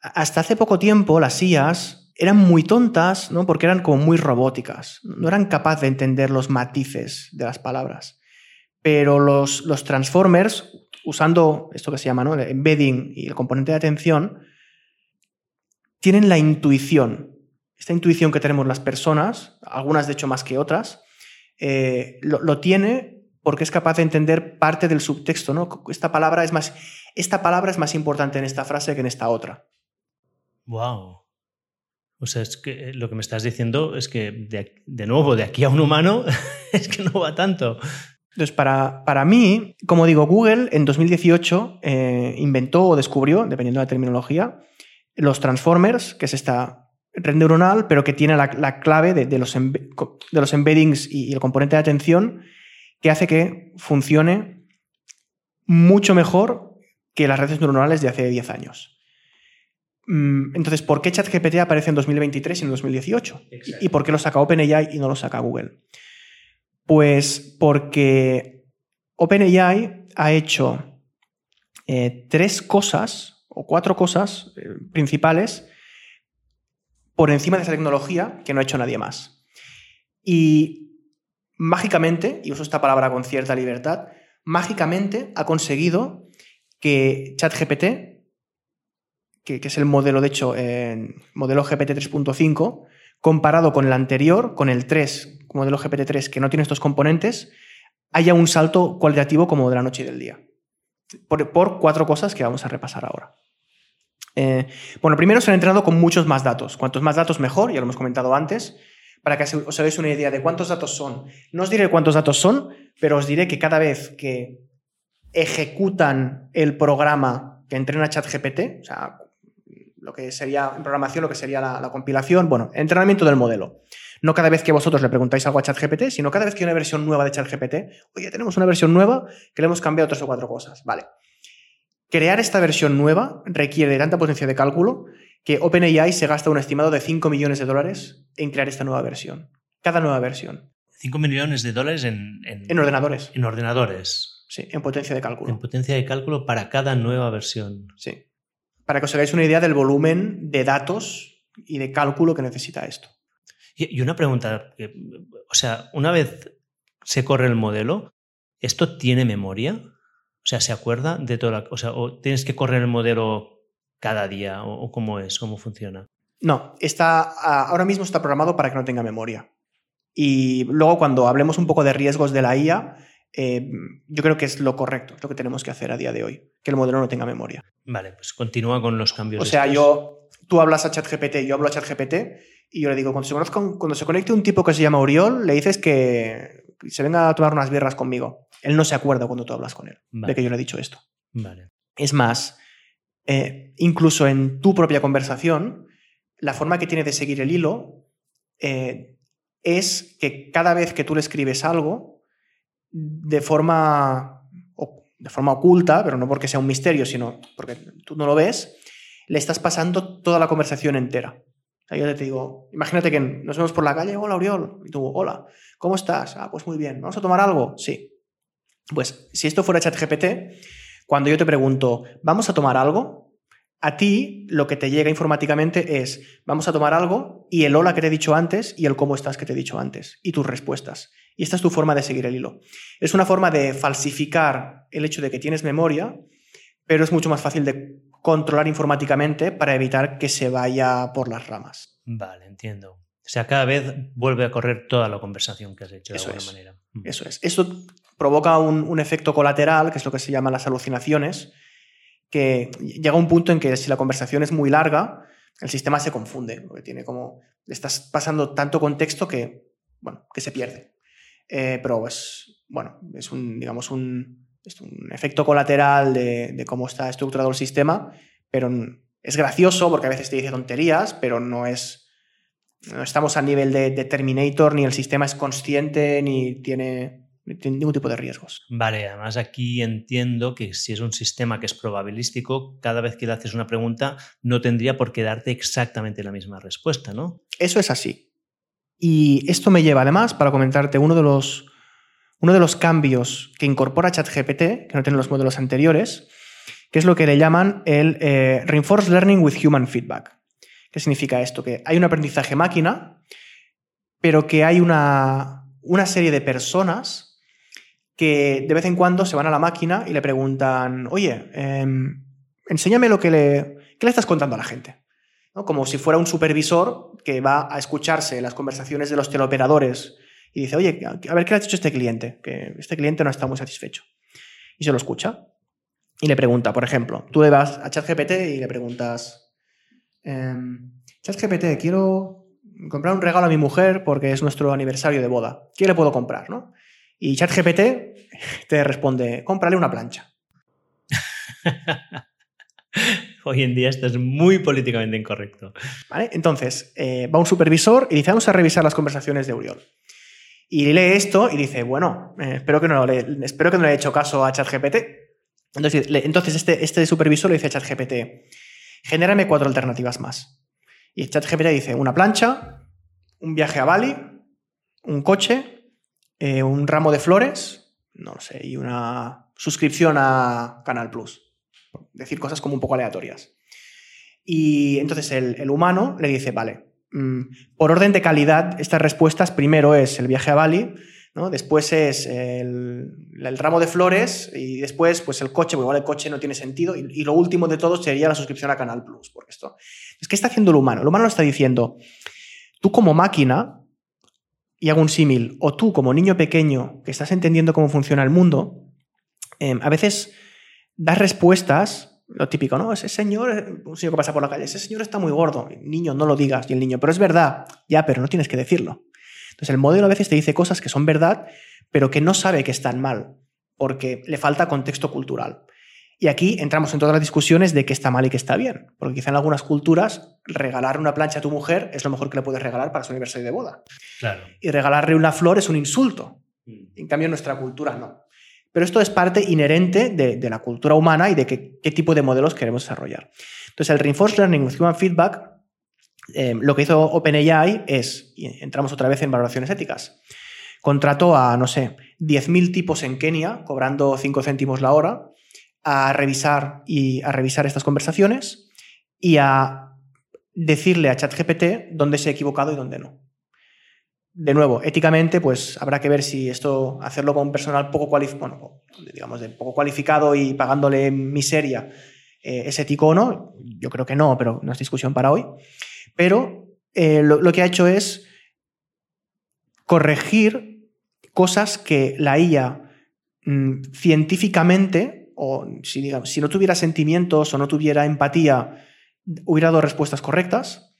hasta hace poco tiempo, las IAS eran muy tontas, ¿no? porque eran como muy robóticas, no eran capaces de entender los matices de las palabras pero los, los transformers, usando esto que se llama el embedding y el componente de atención, tienen la intuición. Esta intuición que tenemos las personas, algunas de hecho más que otras, eh, lo, tiene porque es capaz de entender parte del subtexto. ¿no? Esta, palabra es más, esta palabra es más importante en esta frase que en esta otra. ¡Wow! O sea, es que lo que me estás diciendo es que, de, de nuevo, de aquí a un humano, [laughs] es que no va tanto. Entonces, para, para, mí, como digo, Google en 2018 eh, inventó o descubrió, dependiendo de la terminología, los transformers, que es esta red neuronal, pero que tiene la, clave de, los de, los embeddings y, el componente de atención, que hace que funcione mucho mejor que las redes neuronales de hace 10 años. Mm, entonces, ¿por qué ChatGPT aparece en 2023 y en 2018? ¿Y por qué lo saca OpenAI y no lo saca Google? Pues porque OpenAI ha hecho eh, tres cosas o cuatro cosas eh, principales por encima de esa tecnología que no ha hecho nadie más. Y mágicamente, y uso esta palabra con cierta libertad, mágicamente ha conseguido que ChatGPT, que, que es el modelo, de hecho, modelo GPT 3.5, comparado con el anterior, con el 3, modelo GPT-3, que no tiene estos componentes, haya un salto cualitativo como de la noche y del día. Por, cuatro cosas que vamos a repasar ahora. Eh, bueno, primero se han entrenado con muchos más datos. Cuantos más datos, mejor, ya lo hemos comentado antes. Para que os hagáis una idea de cuántos datos son. No os diré cuántos datos son, pero os diré que cada vez que ejecutan el programa que entrena ChatGPT, o sea, lo que sería en programación, lo que sería la, la compilación, bueno, entrenamiento del modelo. No cada vez que vosotros le preguntáis algo a ChatGPT, sino cada vez que hay una versión nueva de ChatGPT, oye, tenemos una versión nueva que le hemos cambiado tres o cuatro cosas. Vale. Crear esta versión nueva requiere tanta potencia de cálculo que OpenAI se gasta un estimado de 5 millones de dólares en crear esta nueva versión. Cada nueva versión. 5 millones de dólares en, en, ordenadores. En ordenadores. Sí, en potencia de cálculo. En potencia de cálculo para cada nueva versión. Sí. Para que os hagáis una idea del volumen de datos y de cálculo que necesita esto. Y una pregunta, o sea, una vez se corre el modelo, ¿esto tiene memoria? O sea, ¿se acuerda de toda la... O sea, ¿o tienes que correr el modelo cada día? ¿O, cómo es? ¿Cómo funciona? No, está, ahora mismo está programado para que no tenga memoria. Y luego cuando hablemos un poco de riesgos de la IA, eh, yo creo que es lo correcto, lo que tenemos que hacer a día de hoy, que el modelo no tenga memoria. Vale, pues continúa con los cambios. O sea, yo, tú hablas a ChatGPT, yo hablo a ChatGPT y yo le digo, cuando se, cuando se conecte un tipo que se llama Oriol, le dices que se venga a tomar unas birras conmigo. Él no se acuerda cuando tú hablas con él de que yo le he dicho esto. Vale. Es más, eh, incluso en tu propia conversación, la forma que tiene de seguir el hilo eh, es que cada vez que tú le escribes algo, de forma, de forma oculta, pero no porque sea un misterio, sino porque tú no lo ves, le estás pasando toda la conversación entera. Yo te digo, imagínate que nos vemos por la calle, hola Oriol, y tú, hola, ¿cómo estás? Ah, pues muy bien, ¿vamos a tomar algo? Sí. Pues si esto fuera ChatGPT, cuando yo te pregunto, ¿vamos a tomar algo? A ti lo que te llega informáticamente es, vamos a tomar algo y el hola que te he dicho antes y el cómo estás que te he dicho antes y tus respuestas. Y esta es tu forma de seguir el hilo. Es una forma de falsificar el hecho de que tienes memoria, pero es mucho más fácil de controlar informáticamente para evitar que se vaya por las ramas. Vale, entiendo. O sea, cada vez vuelve a correr toda la conversación que has hecho de alguna manera. Mm. Eso es. Esto provoca un, efecto colateral, que es lo que se llama las alucinaciones, que llega un punto en que si la conversación es muy larga, el sistema se confunde, porque tiene como, estás pasando tanto contexto que, bueno, que se pierde. Eh, pero es, bueno, es un, digamos, un, un efecto colateral de, cómo está estructurado el sistema, pero es gracioso porque a veces te dice tonterías, pero no es... No estamos a nivel de, de Terminator, ni el sistema es consciente, ni tiene ningún tipo de riesgos. Vale, además aquí entiendo que si es un sistema que es probabilístico, cada vez que le haces una pregunta no tendría por qué darte exactamente la misma respuesta, ¿no? Eso es así. Y esto me lleva además para comentarte uno de los, uno de los cambios que incorpora ChatGPT, que no tienen los modelos anteriores, que es lo que le llaman el eh, Reinforced Learning with Human Feedback. ¿Qué significa esto? Que hay un aprendizaje máquina, pero que hay una, una serie de personas que de vez en cuando se van a la máquina y le preguntan, oye, em, enséñame lo que le, le estás contando a la gente. Como si fuera un supervisor que va a escucharse las conversaciones de los teleoperadores y dice, oye, a ver qué le ha dicho este cliente, que este cliente no está muy satisfecho. Y se lo escucha. Y le pregunta, por ejemplo, tú le vas a ChatGPT y le preguntas, em, ChatGPT, quiero comprar un regalo a mi mujer porque es nuestro aniversario de boda. ¿Qué le puedo comprar? ¿no? Y ChatGPT te responde, cómprale una plancha. [laughs] Hoy en día esto es muy políticamente incorrecto. ¿Vale? Entonces, eh, va un supervisor y dice, vamos a revisar las conversaciones de Uriol. Y lee esto y dice, bueno, eh, espero, que no le, espero que no le haya hecho caso a ChatGPT. Entonces, entonces este, este supervisor le dice a ChatGPT, genérame cuatro alternativas más. Y ChatGPT dice, una plancha, un viaje a Bali, un coche eh, un ramo de flores, no sé, y una suscripción a Canal Plus. Decir cosas como un poco aleatorias. Y entonces el, humano le dice, vale, mm, por orden de calidad, estas respuestas primero es el viaje a Bali, ¿no? después es el, ramo de flores y después pues el coche, porque igual el coche no tiene sentido, y, lo último de todo sería la suscripción a Canal Plus. Porque esto, es que está haciendo el humano. El humano lo está diciendo, tú como máquina y hago un símil, o tú como niño pequeño que estás entendiendo cómo funciona el mundo, em, a veces das respuestas Lo típico, ¿no? Ese señor, un señor que pasa por la calle, ese señor está muy gordo. Niño, no lo digas. Y el niño, pero es verdad. Ya, pero no tienes que decirlo. Entonces el modelo a veces te dice cosas que son verdad, pero que no sabe que están mal, porque le falta contexto cultural. Y aquí entramos en todas las discusiones de qué está mal y qué está bien, porque quizá en algunas culturas regalar una plancha a tu mujer es lo mejor que le puedes regalar para su aniversario de boda. Claro. Y regalarle una flor es un insulto. Mm. En cambio, en nuestra cultura no. Pero esto es parte inherente de, de la cultura humana y de qué, qué, tipo de modelos queremos desarrollar. Entonces, el Reinforced Learning with Human Feedback, eh, lo que hizo OpenAI es, y entramos otra vez en valoraciones éticas, contrató a, no sé, 10.000 tipos en Kenia, cobrando 5 céntimos la hora, a revisar, y, a revisar estas conversaciones y a decirle a ChatGPT dónde se ha equivocado y dónde no de nuevo, éticamente, pues habrá que ver si esto, hacerlo con personal poco cualificado, bueno, digamos, de poco cualificado y pagándole miseria, eh, es ético o no. Yo creo que no, pero no es discusión para hoy. Pero eh, lo, lo, que ha hecho es corregir cosas que la IA mmm, científicamente, o si, no tuviera sentimientos o no tuviera empatía, hubiera dado respuestas correctas,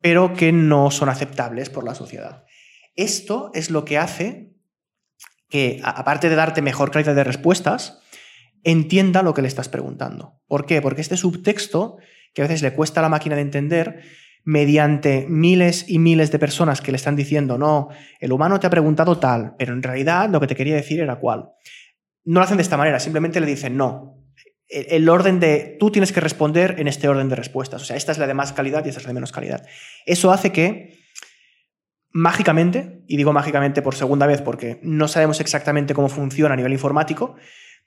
pero que no son aceptables por la sociedad. Esto es lo que hace que, aparte de darte mejor calidad de respuestas, entienda lo que le estás preguntando. ¿Por qué? Porque este subtexto, que a veces le cuesta a la máquina de entender, mediante miles y miles de personas que le están diciendo, no, el humano te ha preguntado tal, pero en realidad lo que te quería decir era cuál. No lo hacen de esta manera, simplemente le dicen, no, el orden de, tú tienes que responder en este orden de respuestas. O sea, esta es la de más calidad y esta es la de menos calidad. Eso hace que mágicamente, y digo mágicamente por segunda vez porque no sabemos exactamente cómo funciona a nivel informático,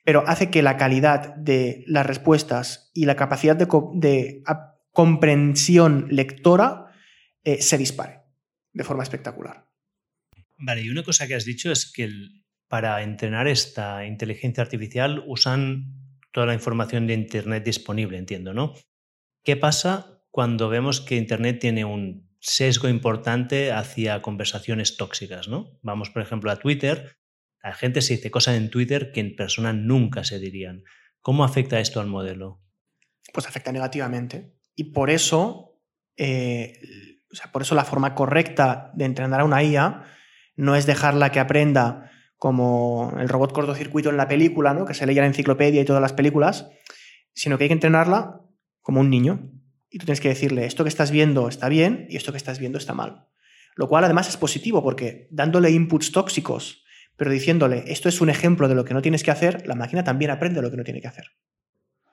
pero hace que la calidad de las respuestas y la capacidad de, co de comprensión lectora eh, se dispare de forma espectacular. Vale, y una cosa que has dicho es que el, para entrenar esta inteligencia artificial usan toda la información de Internet disponible, entiendo, ¿no? ¿Qué pasa cuando vemos que Internet tiene un sesgo importante hacia conversaciones tóxicas, ¿no? Vamos, por ejemplo, a Twitter. La gente se dice cosas en Twitter que en persona nunca se dirían. ¿Cómo afecta esto al modelo? Pues afecta negativamente. Y por eso, eh, o sea, por eso la forma correcta de entrenar a una IA no es dejarla que aprenda como el robot cortocircuito en la película, ¿no? que se leía la enciclopedia y todas las películas, sino que hay que entrenarla como un niño y tú tienes que decirle, esto que estás viendo está bien y esto que estás viendo está mal. Lo cual además es positivo porque dándole inputs tóxicos, pero diciéndole, esto es un ejemplo de lo que no tienes que hacer, la máquina también aprende lo que no tiene que hacer.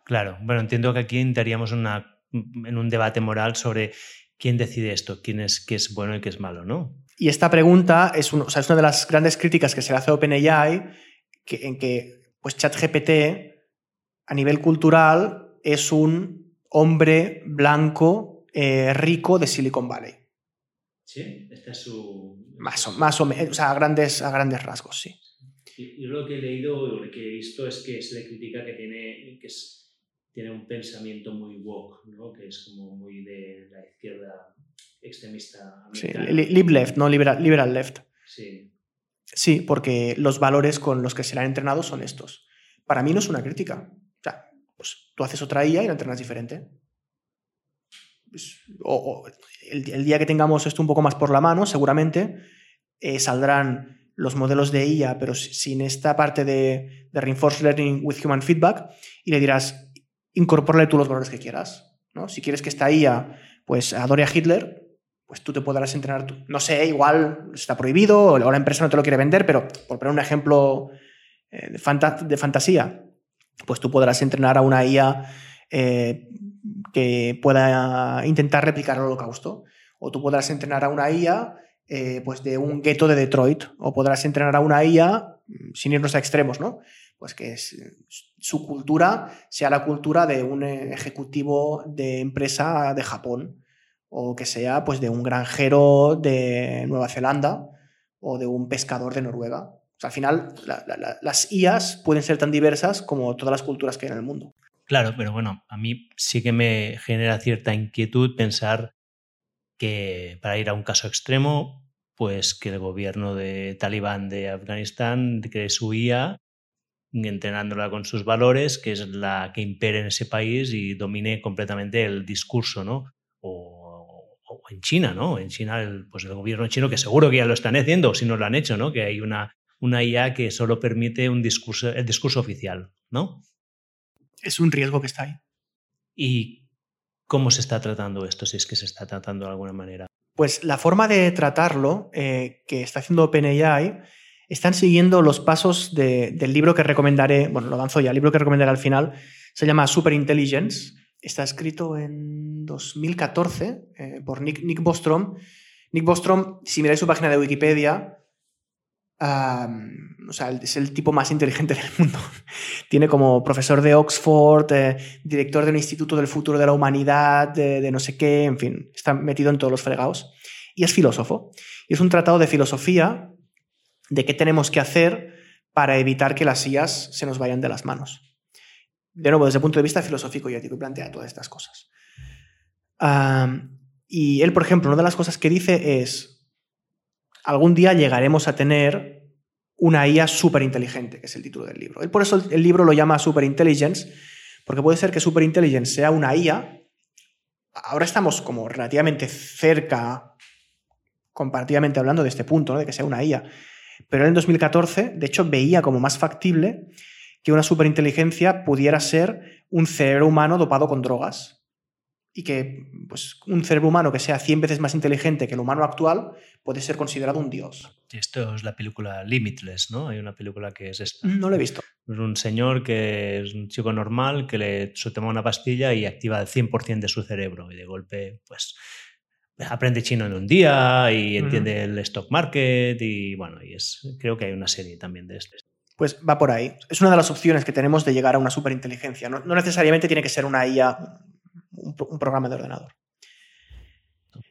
Claro, bueno, entiendo que aquí entraríamos en un debate moral sobre quién decide esto, quién es qué es bueno y qué es malo, ¿no? Y esta pregunta es, un, o sea, es una de las grandes críticas que se le hace a OpenAI, que, en que pues ChatGPT a nivel cultural es un hombre blanco eh, rico de Silicon Valley. Sí, esta es su... Más o, más o menos, o sea, a grandes, a grandes rasgos, sí. Yo lo que he leído o lo que he visto es que se le critica que tiene, que es, tiene un pensamiento muy woke, ¿no? que es como muy de la izquierda extremista. Sí, lib left, no liberal, liberal left. Sí. Sí, porque los valores con los que se le han entrenado son estos. Para mí no es una crítica. O sea, pues tú haces otra IA y la entrenas diferente. Pues, o, o el, el, día que tengamos esto un poco más por la mano, seguramente eh, saldrán los modelos de IA, pero sin esta parte de, de, Reinforced Learning with Human Feedback, y le dirás, incorpórale tú los valores que quieras. ¿no? Si quieres que esta IA pues, adore a Hitler, pues tú te podrás entrenar. No sé, igual está prohibido, o la empresa no te lo quiere vender, pero por poner un ejemplo eh, de, fanta de fantasía, pues tú podrás entrenar a una IA eh, que pueda intentar replicar el holocausto. O tú podrás entrenar a una IA eh, pues de un gueto de Detroit. O podrás entrenar a una IA, sin irnos a extremos, ¿no? Pues que es, su cultura sea la cultura de un ejecutivo de empresa de Japón. O que sea pues de un granjero de Nueva Zelanda o de un pescador de Noruega sea, al final, la, las IAS pueden ser tan diversas como todas las culturas que hay en el mundo. Claro, pero bueno, a mí sí que me genera cierta inquietud pensar que para ir a un caso extremo, pues que el gobierno de talibán de Afganistán cree su IA entrenándola con sus valores, que es la que impere en ese país y domine completamente el discurso, ¿no? O, o en China, ¿no? En China, el, pues el gobierno chino, que seguro que ya lo están haciendo, o si no lo han hecho, ¿no? Que hay una, una IA que solo permite un discurso, el discurso oficial, ¿no? Es un riesgo que está ahí. ¿Y cómo se está tratando esto, si es que se está tratando de alguna manera? Pues la forma de tratarlo eh, que está haciendo OpenAI están siguiendo los pasos de, del libro que recomendaré, bueno, lo avanzo ya, el libro que recomendaré al final, se llama Superintelligence, está escrito en 2014 eh, por Nick, Nick Bostrom. Nick Bostrom, si miráis su página de Wikipedia, o sea, es el tipo más inteligente [laughs] del mundo. Tiene como profesor de Oxford, eh, director de un instituto del futuro de la humanidad, de, de, no sé qué, en fin, está metido en todos los fregados. Y es filósofo. Y es un tratado de filosofía de qué tenemos que hacer para evitar que las IAS se nos vayan de las manos. De nuevo, desde el punto de vista filosófico y ético, plantea todas estas cosas. Y él, por ejemplo, una de las cosas que dice es, algún día llegaremos a tener una IA súper inteligente, que es el título del libro. Él por eso el libro lo llama Superintelligence, porque puede ser que Superintelligence sea una IA. Ahora estamos como relativamente cerca, comparativamente hablando de este punto, ¿no? de que sea una IA. Pero él en 2014, de hecho, veía como más factible que una superinteligencia pudiera ser un cerebro humano dopado con drogas. Y que pues, un cerebro humano que sea 100 veces más inteligente que el humano actual puede ser considerado un dios. Esto es la película Limitless, ¿no? Hay una película que es esta. No la he visto. Es un señor que es un chico normal que le toma una pastilla y activa el 100% de su cerebro. Y de golpe, pues aprende chino en un día y entiende uh -huh. el stock market y bueno, y es, creo que hay una serie también de este. Pues va por ahí. Es una de las opciones que tenemos de llegar a una superinteligencia. No, no necesariamente tiene que ser una IA, un, un programa de ordenador.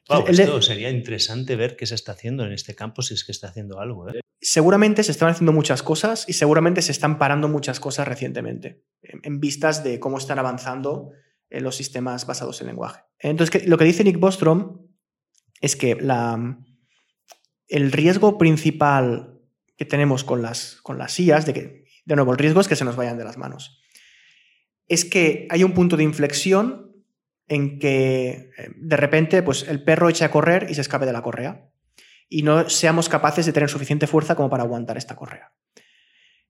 Wow, esto sería interesante ver qué se está haciendo en este campo, si es que está haciendo algo. ¿eh? Seguramente se están haciendo muchas cosas y seguramente se están parando muchas cosas recientemente, en, en vistas de cómo están avanzando en los sistemas basados en lenguaje. Entonces, lo que dice Nick Bostrom es que la, el riesgo principal que tenemos con las, con las de que, de nuevo, el riesgo es que se nos vayan de las manos, es que hay un punto de inflexión en que de repente pues, el perro eche a correr y se escape de la correa y no seamos capaces de tener suficiente fuerza como para aguantar esta correa.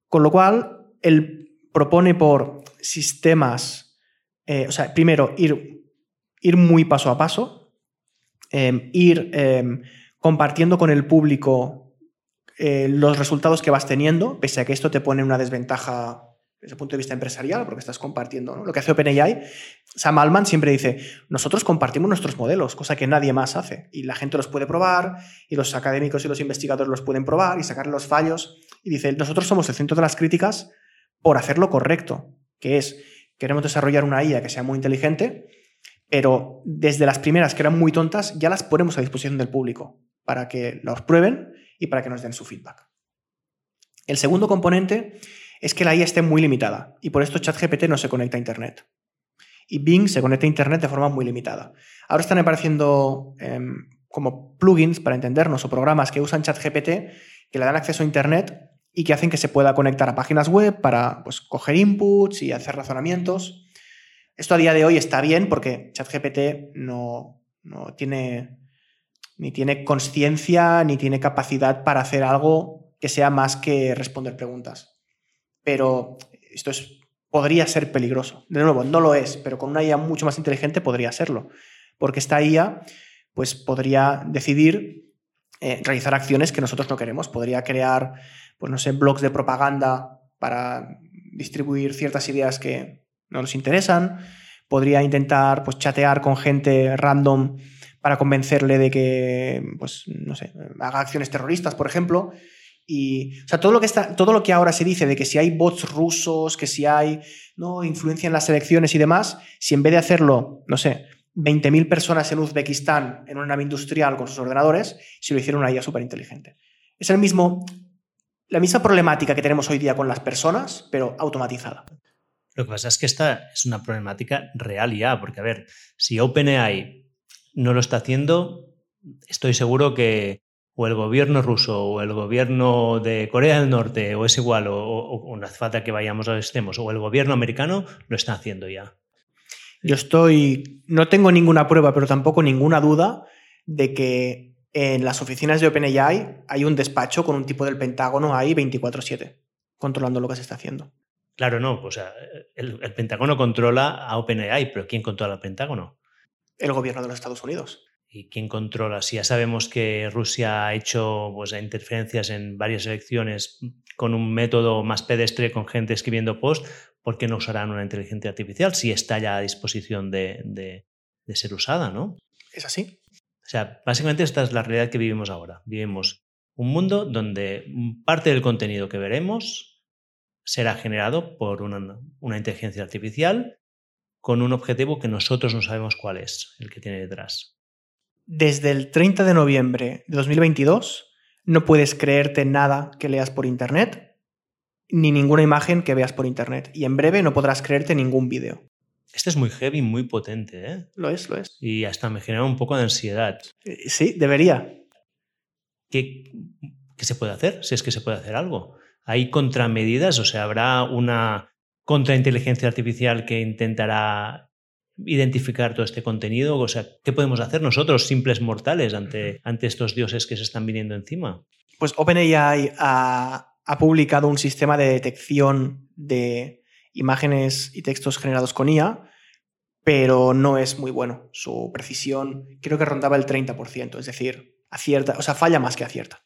Con lo cual, él propone por sistemas, eh, o sea, primero ir, ir muy paso a paso, eh, ir eh, compartiendo con el público eh, los resultados que vas teniendo, pese a que esto te pone una desventaja desde el punto de vista empresarial, porque estás compartiendo lo que hace OpenAI. Sam Altman siempre dice, nosotros compartimos nuestros modelos, cosa que nadie más hace. Y la gente los puede probar, y los académicos y los investigadores los pueden probar y sacar los fallos. Y dice, nosotros somos el centro de las críticas por hacer lo correcto, que es, queremos desarrollar una IA que sea muy inteligente, pero desde las primeras que eran muy tontas, ya las ponemos a disposición del público para que los prueben y para que nos den su feedback. El segundo componente es que la IA esté muy limitada y por esto ChatGPT no se conecta a Internet. Y Bing se conecta a Internet de forma muy limitada. Ahora están apareciendo eh, como plugins, para entendernos, o programas que usan ChatGPT que le dan acceso a Internet y que hacen que se pueda conectar a páginas web para pues, coger inputs y hacer razonamientos. Esto a día de hoy está bien porque ChatGPT no, no tiene ni tiene conciencia ni tiene capacidad para hacer algo que sea más que responder preguntas pero esto es, podría ser peligroso. De nuevo, no lo es, pero con una IA mucho más inteligente podría serlo, porque esta IA pues, podría decidir eh, realizar acciones que nosotros no queremos. Podría crear, pues no sé, blogs de propaganda para distribuir ciertas ideas que no nos interesan. Podría intentar pues, chatear con gente random para convencerle de que, pues, no sé, haga acciones terroristas, por ejemplo. Y, o sea, todo lo, que está, todo lo que ahora se dice de que si hay bots rusos, que si hay ¿no? influencia en las elecciones y demás, si en vez de hacerlo, no sé, 20.000 personas en Uzbekistán en una nave industrial con sus ordenadores, si lo hicieron una IA súper inteligente. Es el mismo, la misma problemática que tenemos hoy día con las personas, pero automatizada. Lo que pasa es que esta es una problemática real ya, porque a ver, si OpenAI no lo está haciendo, estoy seguro que o el gobierno ruso o el gobierno de Corea del Norte o es igual o, o, no hace falta que vayamos a los extremos o el gobierno americano lo está haciendo ya. Yo estoy, no tengo ninguna prueba, pero tampoco ninguna duda de que en las oficinas de OpenAI hay un despacho con un tipo del Pentágono ahí 24/7, controlando lo que se está haciendo. Claro, no, o sea, el, el Pentágono controla a OpenAI, pero ¿quién controla el Pentágono? El gobierno de los Estados Unidos. ¿Y quién controla? Si ya sabemos que Rusia ha hecho pues, interferencias en varias elecciones con un método más pedestre, con gente escribiendo post, ¿por qué no usarán una inteligencia artificial si está ya a disposición de, de ser usada, ¿no? Es así. O sea, básicamente esta es la realidad que vivimos ahora. Vivimos un mundo donde parte del contenido que veremos será generado por una, una inteligencia artificial con un objetivo que nosotros no sabemos cuál es, el que tiene detrás. Desde el 30 de noviembre de 2022 no puedes creerte nada que leas por Internet, ni ninguna imagen que veas por Internet. Y en breve no podrás creerte ningún vídeo. Este es muy heavy, muy potente, ¿eh? Lo es, lo es. Y hasta me genera un poco de ansiedad. Eh, sí, debería. ¿Qué, ¿Qué, se puede hacer? Si es que se puede hacer algo. ¿Hay contramedidas? O sea, ¿habrá una contrainteligencia artificial que intentará identificar todo este contenido? O sea, ¿qué podemos hacer nosotros, simples mortales, ante, ante estos dioses que se están viniendo encima? Pues OpenAI ha, ha publicado un sistema de detección de imágenes y textos generados con IA, pero no es muy bueno. Su precisión creo que rondaba el 30%, es decir, acierta, o sea, falla más que acierta.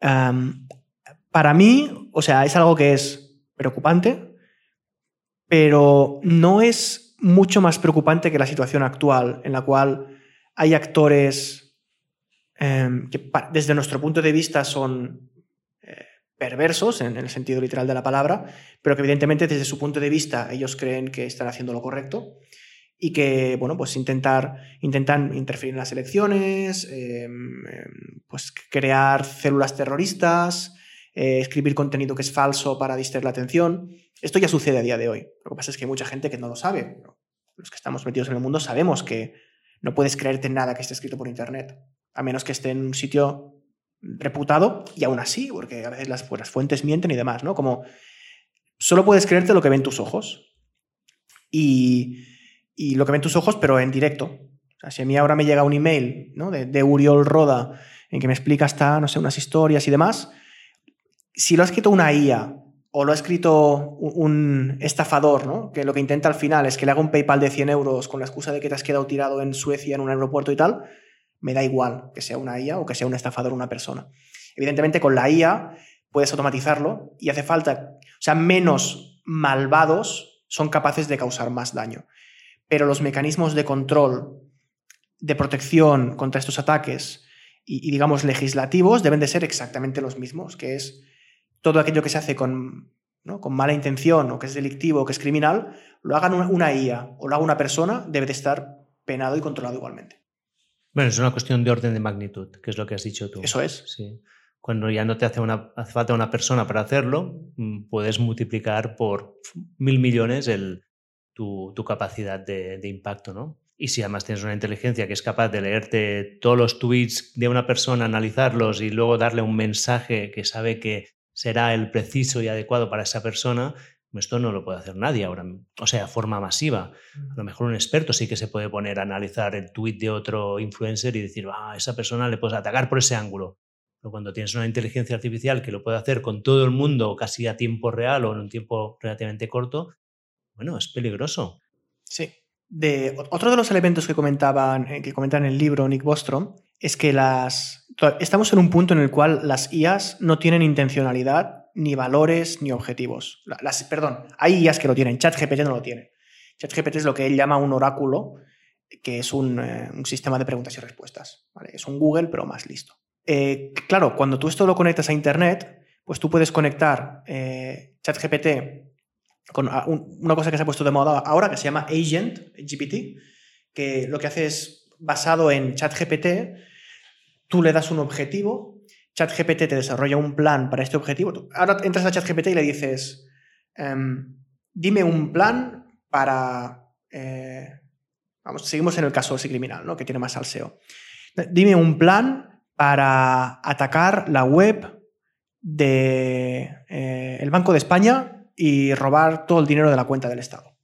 para mí, o sea, es algo que es preocupante, pero no es mucho más preocupante que la situación actual, en la cual hay actores em, que desde nuestro punto de vista son perversos en el sentido literal de la palabra, pero que evidentemente desde su punto de vista ellos creen que están haciendo lo correcto y que, bueno, pues intentar, intentan interferir en las elecciones, em, em, pues crear células terroristas, eh, escribir contenido que es falso para distraer la atención. Esto ya sucede a día de hoy. Lo que pasa es que hay mucha gente que no lo sabe. Los que estamos metidos en el mundo sabemos que no puedes creerte nada que esté escrito por Internet, a menos que esté en un sitio reputado y aún así, porque a veces las, fuentes mienten y demás, ¿no? Como solo puedes creerte lo que ven tus ojos y, y lo que ven tus ojos, pero en directo. O si a mí ahora me llega un email ¿no? de, de Uriol Roda en que me explica hasta, no sé, unas historias y demás, si lo ha escrito una IA o lo ha escrito un estafador, ¿no? que lo que intenta al final es que le haga un PayPal de 100 euros con la excusa de que te has quedado tirado en Suecia en un aeropuerto y tal, me da igual que sea una IA o que sea un estafador una persona. Evidentemente con la IA puedes automatizarlo y hace falta, o sea, menos malvados son capaces de causar más daño. Pero los mecanismos de control, de protección contra estos ataques y, digamos, legislativos deben de ser exactamente los mismos, que es todo aquello que se hace con, con mala intención o que es delictivo o que es criminal, lo hagan una IA o lo haga una persona, debe de estar penado y controlado igualmente. Bueno, es una cuestión de orden de magnitud, que es lo que has dicho tú. Eso es. Sí. Cuando ya no te hace, una, hace falta una persona para hacerlo, mm, puedes multiplicar por mil millones el, tu, tu, capacidad de, de impacto, ¿no? Y si además tienes una inteligencia que es capaz de leerte todos los tweets de una persona, analizarlos y luego darle un mensaje que sabe que será el preciso y adecuado para esa persona, esto no lo puede hacer nadie ahora, o sea, forma masiva. A lo mejor un experto sí que se puede poner a analizar el tweet de otro influencer y decir, ah, a esa persona le puedes atacar por ese ángulo. Pero cuando tienes una inteligencia artificial que lo puede hacer con todo el mundo casi a tiempo real o en un tiempo relativamente corto, bueno, es peligroso. Sí. De, otro de los elementos que comentaban, eh, que comentan en el libro Nick Bostrom es que las, estamos en un punto en el cual las IAs no tienen intencionalidad ni valores ni objetivos. Las, perdón, hay IAs que lo tienen, ChatGPT no lo tiene. ChatGPT es lo que él llama un oráculo, que es un, eh, sistema de preguntas y respuestas. Es un Google, pero más listo. Eh, claro, cuando tú esto lo conectas a Internet, pues tú puedes conectar eh, ChatGPT con una cosa que se ha puesto de moda ahora, que se llama Agent GPT, que lo que hace es, basado en ChatGPT, tú le das un objetivo ChatGPT te desarrolla un plan para este objetivo. Ahora entras a ChatGPT y le dices, em, dime un plan para... Eh, vamos, seguimos en el caso ese criminal, ¿no? que tiene más salseo. Dime un plan para atacar la web del de, eh, Banco de España y robar todo el dinero de la cuenta del Estado.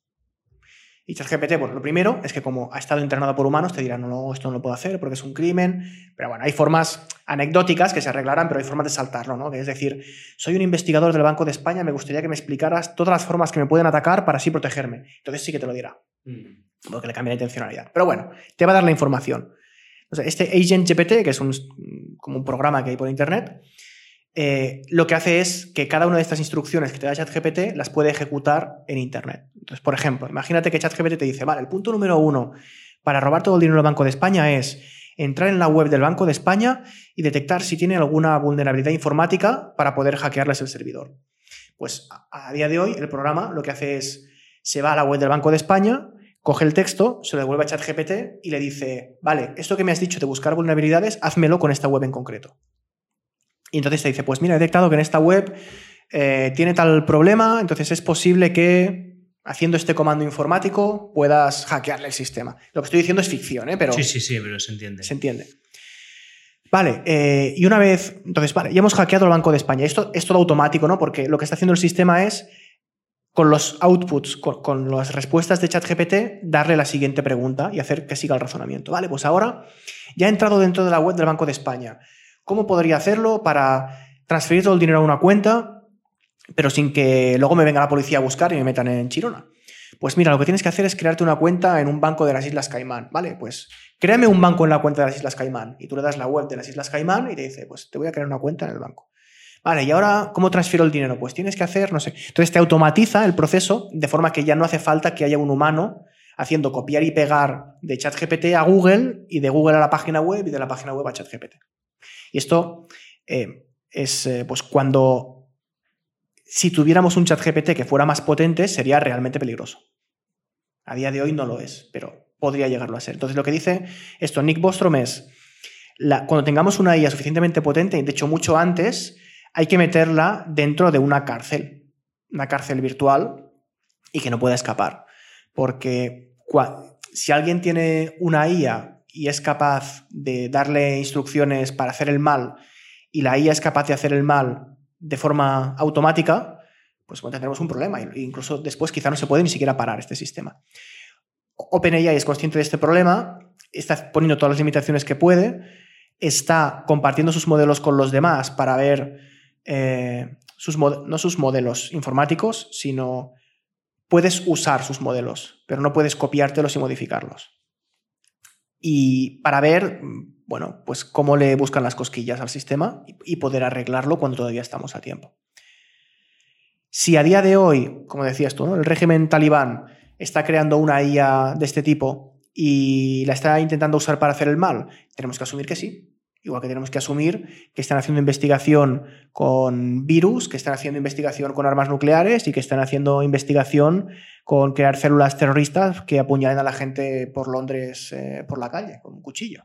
Y ChatGPT, bueno, lo primero es que como ha estado entrenado por humanos, te dirán, no, no, esto no lo puedo hacer porque es un crimen. Pero bueno, hay formas anecdóticas que se arreglarán, pero hay formas de saltarlo, ¿no? es decir, soy un investigador del Banco de España, me gustaría que me explicaras todas las formas que me pueden atacar para así protegerme. Entonces sí que te lo dirá. Mm. Porque le cambia la intencionalidad. Pero bueno, te va a dar la información. este Agent GPT, que es un, como un programa que hay por internet, eh, lo que hace es que cada una de estas instrucciones que te da ChatGPT las puede ejecutar en Internet. Entonces, por ejemplo, imagínate que ChatGPT te dice, vale, el punto número uno para robar todo el dinero del Banco de España es entrar en la web del Banco de España y detectar si tiene alguna vulnerabilidad informática para poder hackearles el servidor. Pues a, día de hoy el programa lo que hace es, se va a la web del Banco de España, coge el texto, se lo devuelve a ChatGPT y le dice, vale, esto que me has dicho de buscar vulnerabilidades, házmelo con esta web en concreto. Y entonces te dice, pues mira, he detectado que en esta web eh, tiene tal problema, entonces es posible que haciendo este comando informático puedas hackearle el sistema. Lo que estoy diciendo es ficción, ¿eh? Pero, sí, sí, sí, pero se entiende. Se entiende. Vale, eh, y una vez, entonces, vale, ya hemos hackeado el Banco de España. Esto es todo automático, ¿no? Porque lo que está haciendo el sistema es, con los outputs, con, con las respuestas de ChatGPT, darle la siguiente pregunta y hacer que siga el razonamiento. Vale, pues ahora ya he entrado dentro de la web del Banco de España. ¿Cómo podría hacerlo para transferir todo el dinero a una cuenta, pero sin que luego me venga la policía a buscar y me metan en Chirona? Pues mira, lo que tienes que hacer es crearte una cuenta en un banco de las Islas Caimán, ¿vale? Pues créame un banco en la cuenta de las Islas Caimán y tú le das la web de las Islas Caimán y te dice, pues te voy a crear una cuenta en el banco. Vale, y ahora, ¿cómo transfiero el dinero? Pues tienes que hacer, no sé. Entonces te automatiza el proceso de forma que ya no hace falta que haya un humano haciendo copiar y pegar de ChatGPT a Google y de Google a la página web y de la página web a ChatGPT. Y esto eh, es eh, pues cuando si tuviéramos un chat GPT que fuera más potente sería realmente peligroso. A día de hoy no lo es, pero podría llegarlo a ser. Entonces lo que dice esto Nick Bostrom es, cuando tengamos una IA suficientemente potente, de hecho mucho antes, hay que meterla dentro de una cárcel, una cárcel virtual y que no pueda escapar. Porque si alguien tiene una IA y es capaz de darle instrucciones para hacer el mal y la IA es capaz de hacer el mal de forma automática, pues tendremos un problema. E incluso después quizá no se puede ni siquiera parar este sistema. OpenAI es consciente de este problema, está poniendo todas las limitaciones que puede, está compartiendo sus modelos con los demás para ver eh, sus no sus modelos informáticos, sino puedes usar sus modelos, pero no puedes copiártelos y modificarlos y para ver, bueno, pues cómo le buscan las cosquillas al sistema y poder arreglarlo cuando todavía estamos a tiempo. Si a día de hoy, como decías tú, el régimen talibán está creando una IA de este tipo y la está intentando usar para hacer el mal, tenemos que asumir que sí, Igual que tenemos que asumir que están haciendo investigación con virus, que están haciendo investigación con armas nucleares y que están haciendo investigación con crear células terroristas que apuñalen a la gente por Londres eh, por la calle con un cuchillo.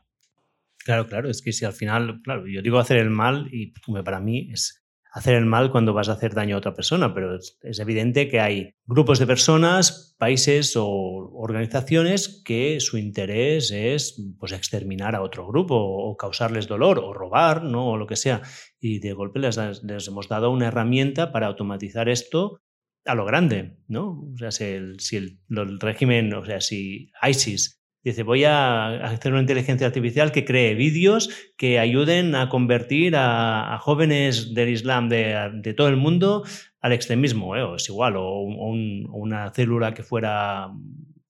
Claro, claro, es que si al final, claro, yo digo hacer el mal y para mí es hacer el mal cuando vas a hacer daño a otra persona, pero es, evidente que hay grupos de personas, países o organizaciones que su interés es pues, exterminar a otro grupo o causarles dolor o robar, ¿no? o lo que sea. Y de golpe les, hemos dado una herramienta para automatizar esto a lo grande, ¿no? O sea, si el, si el régimen, o sea, si ISIS Dice, voy a hacer una inteligencia artificial que cree vídeos que ayuden a convertir a, jóvenes del Islam de, todo el mundo al extremismo, ¿eh? o es igual, o, una célula que fuera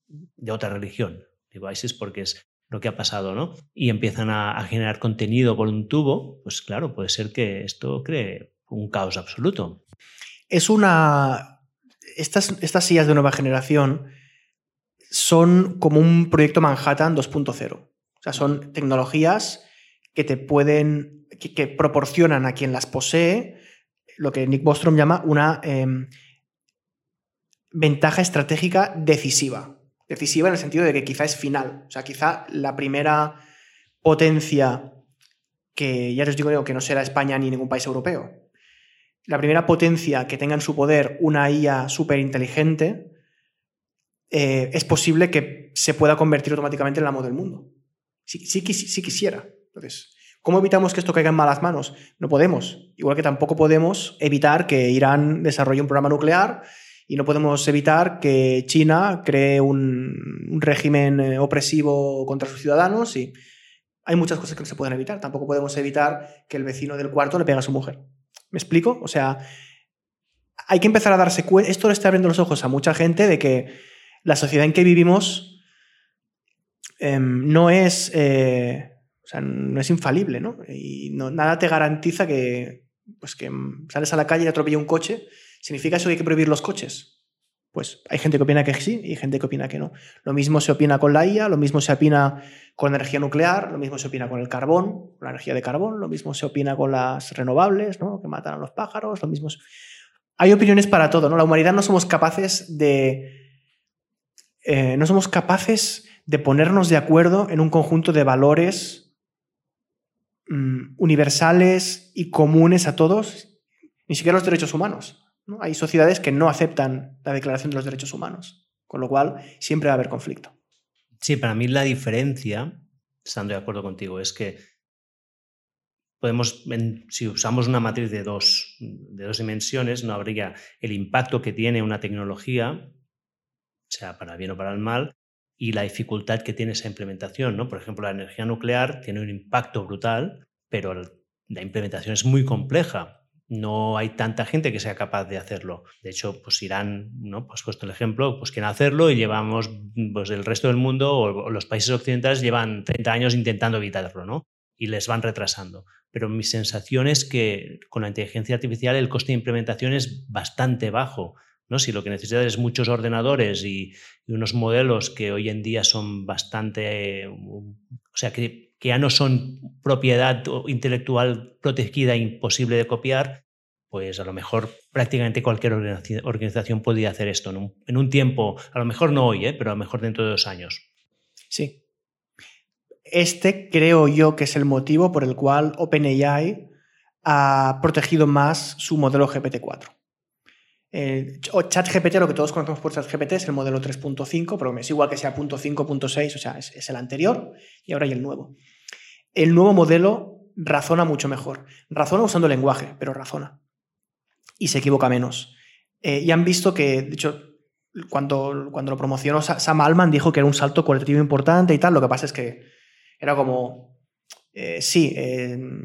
de otra religión. Digo ISIS porque es lo que ha pasado, ¿no? Y empiezan a, generar contenido por un tubo, pues claro, puede ser que esto cree un caos absoluto. Es una... Estas, estas sillas de nueva generación son como un proyecto Manhattan 2.0. O sea, son tecnologías que te pueden, que, proporcionan a quien las posee lo que Nick Bostrom llama una em, ventaja estratégica decisiva. Decisiva en el sentido de que quizá es final. O sea, quizá la primera potencia que ya os digo que no será España ni ningún país europeo. La primera potencia que tenga en su poder una IA súper inteligente eh, es posible que se pueda convertir automáticamente en la amo del mundo. Si, quisiera. Entonces, ¿Cómo evitamos que esto caiga en malas manos? No podemos. Igual que tampoco podemos evitar que Irán desarrolle un programa nuclear y no podemos evitar que China cree un, régimen eh, opresivo contra sus ciudadanos y hay muchas cosas que no se pueden evitar. Tampoco podemos evitar que el vecino del cuarto le pegue a su mujer. ¿Me explico? O sea, hay que empezar a darse cuenta, esto le está abriendo los ojos a mucha gente de que la sociedad en que vivimos em, no es... Eh, no es infalible, ¿no? Y nada te garantiza que, pues que sales a la calle y atropella un coche. ¿Significa eso que hay que prohibir los coches? Pues hay gente que opina que sí y gente que opina que no. Lo mismo se opina con la IA, lo mismo se opina con la energía nuclear, lo mismo se opina con el carbón, la energía de carbón, lo mismo se opina con las renovables, ¿no? que matan a los pájaros, lo mismo. Hay opiniones para todo, ¿no? La humanidad no somos capaces de. Eh, no somos capaces de ponernos de acuerdo en un conjunto de valores Mm, universales y comunes a todos, ni siquiera los derechos humanos. ¿no? Hay sociedades que no aceptan la Declaración de los Derechos Humanos, con lo cual siempre va a haber conflicto. Sí, para mí la diferencia, estando de acuerdo contigo, es que podemos, si usamos una matriz de dos, de dos dimensiones, no habría el impacto que tiene una tecnología, sea para bien o para el mal, y la dificultad que tiene esa implementación. ¿no? Por ejemplo, la energía nuclear tiene un impacto brutal, pero la implementación es muy compleja. No hay tanta gente que sea capaz de hacerlo. De hecho, pues Irán, ¿no? Pues puesto el ejemplo, pues quieren hacerlo y llevamos, pues el resto del mundo o los países occidentales llevan 30 años intentando evitarlo, ¿no? Y les van retrasando. Pero mi sensación es que con la inteligencia artificial el coste de implementación es bastante bajo. ¿No? Si lo que necesitas es muchos ordenadores y, unos modelos que hoy en día son bastante, o sea, que, ya no son propiedad intelectual protegida e imposible de copiar, pues a lo mejor prácticamente cualquier organización podría hacer esto en un, tiempo, a lo mejor no hoy, ¿eh? pero a lo mejor dentro de dos años. Sí. Este creo yo que es el motivo por el cual OpenAI ha protegido más su modelo GPT-4 o ChatGPT, lo que todos conocemos por ChatGPT, es el modelo 3.5, pero es igual que sea .5.6, o sea, es, el anterior y ahora hay el nuevo. El nuevo modelo razona mucho mejor. Razona usando lenguaje, pero razona. Y se equivoca menos. Eh, y han visto que, de hecho, cuando, cuando lo promocionó Sam Altman dijo que era un salto cualitativo importante y tal. Lo que pasa es que era como, eh, sí,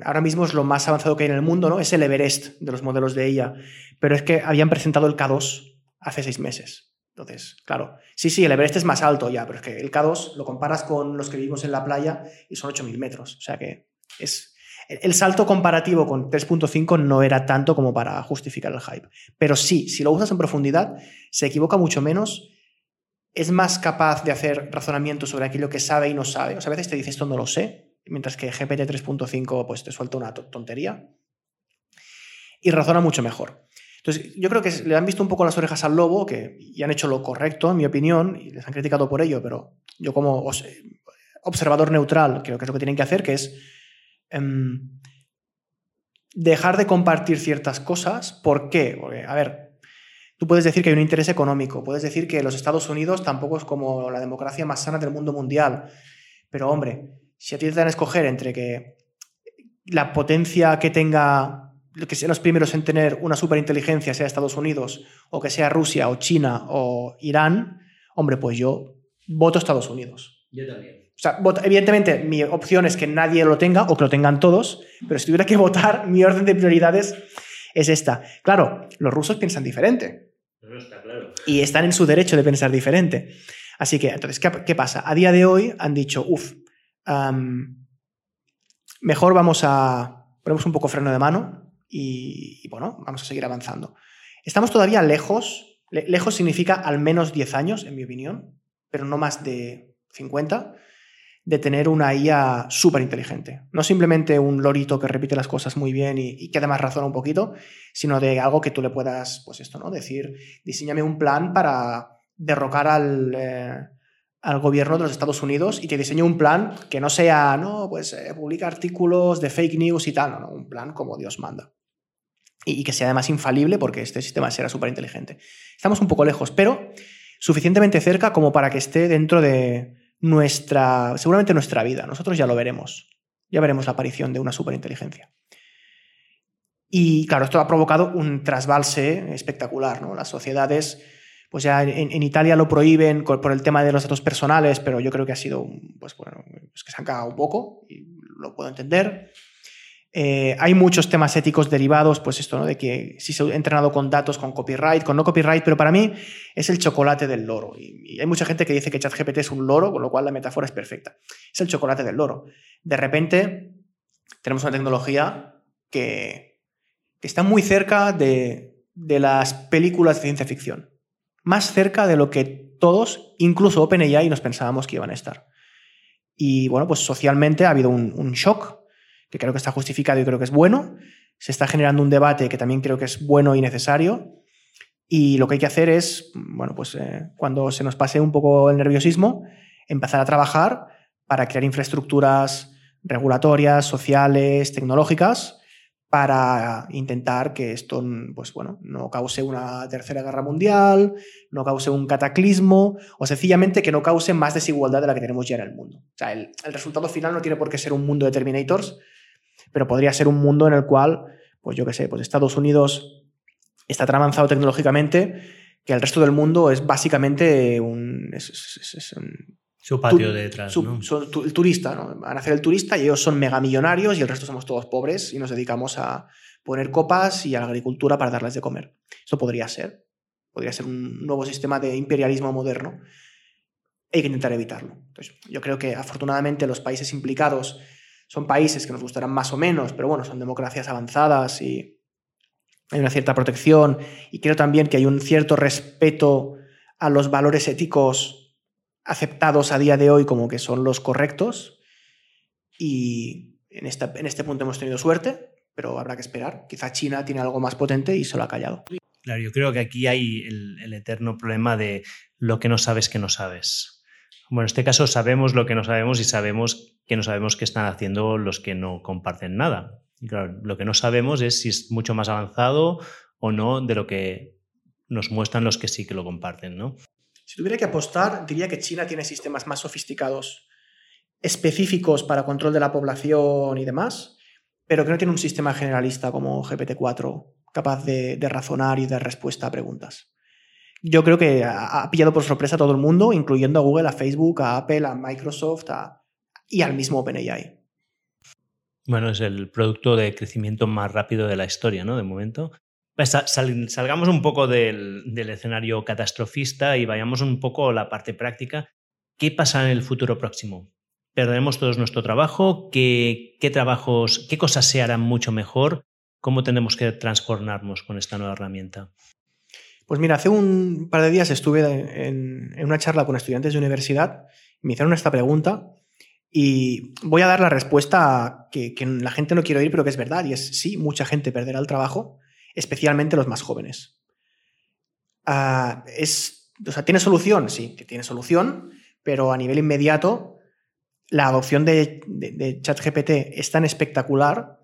ahora mismo es lo más avanzado que hay en el mundo, ¿no? Es el Everest de los modelos de ella. Pero es que habían presentado el K2 hace seis meses. Entonces, claro, sí, sí, el Everest es más alto ya, pero es que el K2 lo comparas con los que vivimos en la playa y son 8.000 metros. O sea que es. El salto comparativo con 3.5 no era tanto como para justificar el hype. Pero sí, si lo usas en profundidad, se equivoca mucho menos, es más capaz de hacer razonamiento sobre aquello que sabe y no sabe. O sea, a veces te dice esto no lo sé, mientras que GPT 3.5 pues te suelta una tontería y razona mucho mejor. Entonces, yo creo que le han visto un poco las orejas al lobo que, y han hecho lo correcto, en mi opinión, y les han criticado por ello, pero yo como observador neutral creo que es lo que tienen que hacer, que es em, dejar de compartir ciertas cosas. ¿Por qué? Porque, a ver, tú puedes decir que hay un interés económico, puedes decir que los Estados Unidos tampoco es como la democracia más sana del mundo mundial, pero hombre, si a ti te dan a escoger entre que la potencia que tenga, que sean los primeros en tener una superinteligencia sea Estados Unidos, o que sea Rusia, o China, o Irán, hombre, pues yo voto Estados Unidos. Yo también. O sea, evidentemente mi opción es que nadie lo tenga o que lo tengan todos, pero si tuviera que votar, mi orden de prioridades es esta. Claro, los rusos piensan diferente. No, está claro. Y están en su derecho de pensar diferente. Así que, entonces, ¿qué, ¿qué, pasa? A día de hoy han dicho, uff, mejor vamos a ponemos un poco freno de mano y, bueno, vamos a seguir avanzando. Estamos todavía lejos, lejos significa al menos 10 años, en mi opinión, pero no más de 50, de tener una IA súper inteligente. No simplemente un lorito que repite las cosas muy bien y, que además razona un poquito, sino de algo que tú le puedas, pues esto, ¿no? Decir, diseñame un plan para derrocar al, eh, al gobierno de los Estados Unidos y te diseñe un plan que no sea, no, pues eh, publica artículos de fake news y tal, no, no, un plan como Dios manda. Y, que sea además infalible porque este sistema será súper inteligente. Estamos un poco lejos, pero suficientemente cerca como para que esté dentro de nuestra, seguramente nuestra vida. Nosotros ya lo veremos. Ya veremos la aparición de una superinteligencia. Y claro, esto ha provocado un trasbalse espectacular. ¿no? Las sociedades, pues ya en, Italia lo prohíben por el tema de los datos personales, pero yo creo que ha sido, pues bueno, es que se han cagado un poco y lo puedo entender. Eh, hay muchos temas éticos derivados, pues esto, ¿no? De que si se ha entrenado con datos, con copyright, con no copyright, pero para mí es el chocolate del loro. Y, hay mucha gente que dice que ChatGPT es un loro, con lo cual la metáfora es perfecta. Es el chocolate del loro. De repente tenemos una tecnología que, está muy cerca de, de las películas de ciencia ficción. Más cerca de lo que todos, incluso OpenAI, nos pensábamos que iban a estar. Y bueno, pues socialmente ha habido un, shock que creo que está justificado y creo que es bueno. Se está generando un debate que también creo que es bueno y necesario. Y lo que hay que hacer es, bueno, pues eh, cuando se nos pase un poco el nerviosismo, empezar a trabajar para crear infraestructuras regulatorias, sociales, tecnológicas, para intentar que esto pues, bueno, no cause una tercera guerra mundial, no cause un cataclismo o sencillamente que no cause más desigualdad de la que tenemos ya en el mundo. O sea, el, resultado final no tiene por qué ser un mundo de Terminators, pero podría ser un mundo en el cual, pues yo qué sé, pues Estados Unidos está tan avanzado tecnológicamente que el resto del mundo es básicamente un... su patio detrás. ¿no? Son el turista, ¿no? Van a hacer el turista y ellos son megamillonarios y el resto somos todos pobres y nos dedicamos a poner copas y a la agricultura para darles de comer. Eso podría ser. Podría ser un nuevo sistema de imperialismo moderno. Hay que intentar evitarlo. Entonces, yo creo que afortunadamente los países implicados son países que nos gustarán más o menos, pero bueno, son democracias avanzadas y hay una cierta protección y creo también que hay un cierto respeto a los valores éticos aceptados a día de hoy como que son los correctos y en, en este punto hemos tenido suerte, pero habrá que esperar. Quizá China tiene algo más potente y se lo ha callado. Claro, yo creo que aquí hay el, eterno problema de lo que no sabes que no sabes. Bueno, en este caso sabemos lo que no sabemos y sabemos que no sabemos qué están haciendo los que no comparten nada. Claro, lo que no sabemos es si es mucho más avanzado o no de lo que nos muestran los que sí que lo comparten, ¿no? Si tuviera que apostar, diría que China tiene sistemas más sofisticados, específicos para control de la población y demás, pero que no tiene un sistema generalista como GPT-4 capaz de, razonar y dar respuesta a preguntas yo creo que ha, pillado por sorpresa a todo el mundo, incluyendo a Google, a Facebook, a Apple, a Microsoft y al mismo OpenAI. Bueno, es el producto de crecimiento más rápido de la historia, ¿no? De momento. Pues salgamos un poco del, escenario catastrofista y vayamos un poco a la parte práctica. ¿Qué pasa en el futuro próximo? ¿Perderemos todos nuestro trabajo? ¿Qué, qué trabajos, qué cosas se harán mucho mejor? ¿Cómo tenemos que transformarnos con esta nueva herramienta? Pues mira, hace un par de días estuve en, una charla con estudiantes de universidad me hicieron esta pregunta y voy a dar la respuesta que, la gente no quiere oír, pero que es verdad, y es sí, mucha gente perderá el trabajo, especialmente los más jóvenes. Ah, es, o sea, ¿Tiene solución? Sí, que tiene solución, pero a nivel inmediato la adopción de, de ChatGPT es tan espectacular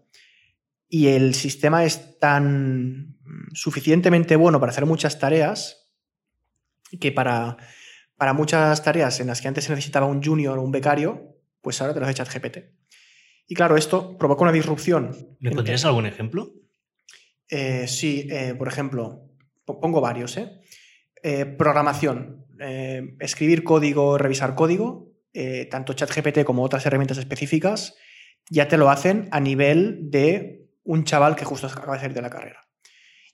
y el sistema es tan suficientemente bueno para hacer muchas tareas que para, para muchas tareas en las que antes se necesitaba un junior o un becario, pues ahora te lo hace ChatGPT. Y claro, esto provoca una disrupción. ¿Me pondrías algún ejemplo? Eh, sí, eh, por ejemplo, pongo varios. ¿eh? programación, escribir código, revisar código, tanto ChatGPT como otras herramientas específicas, ya te lo hacen a nivel de un chaval que justo acaba de salir de la carrera.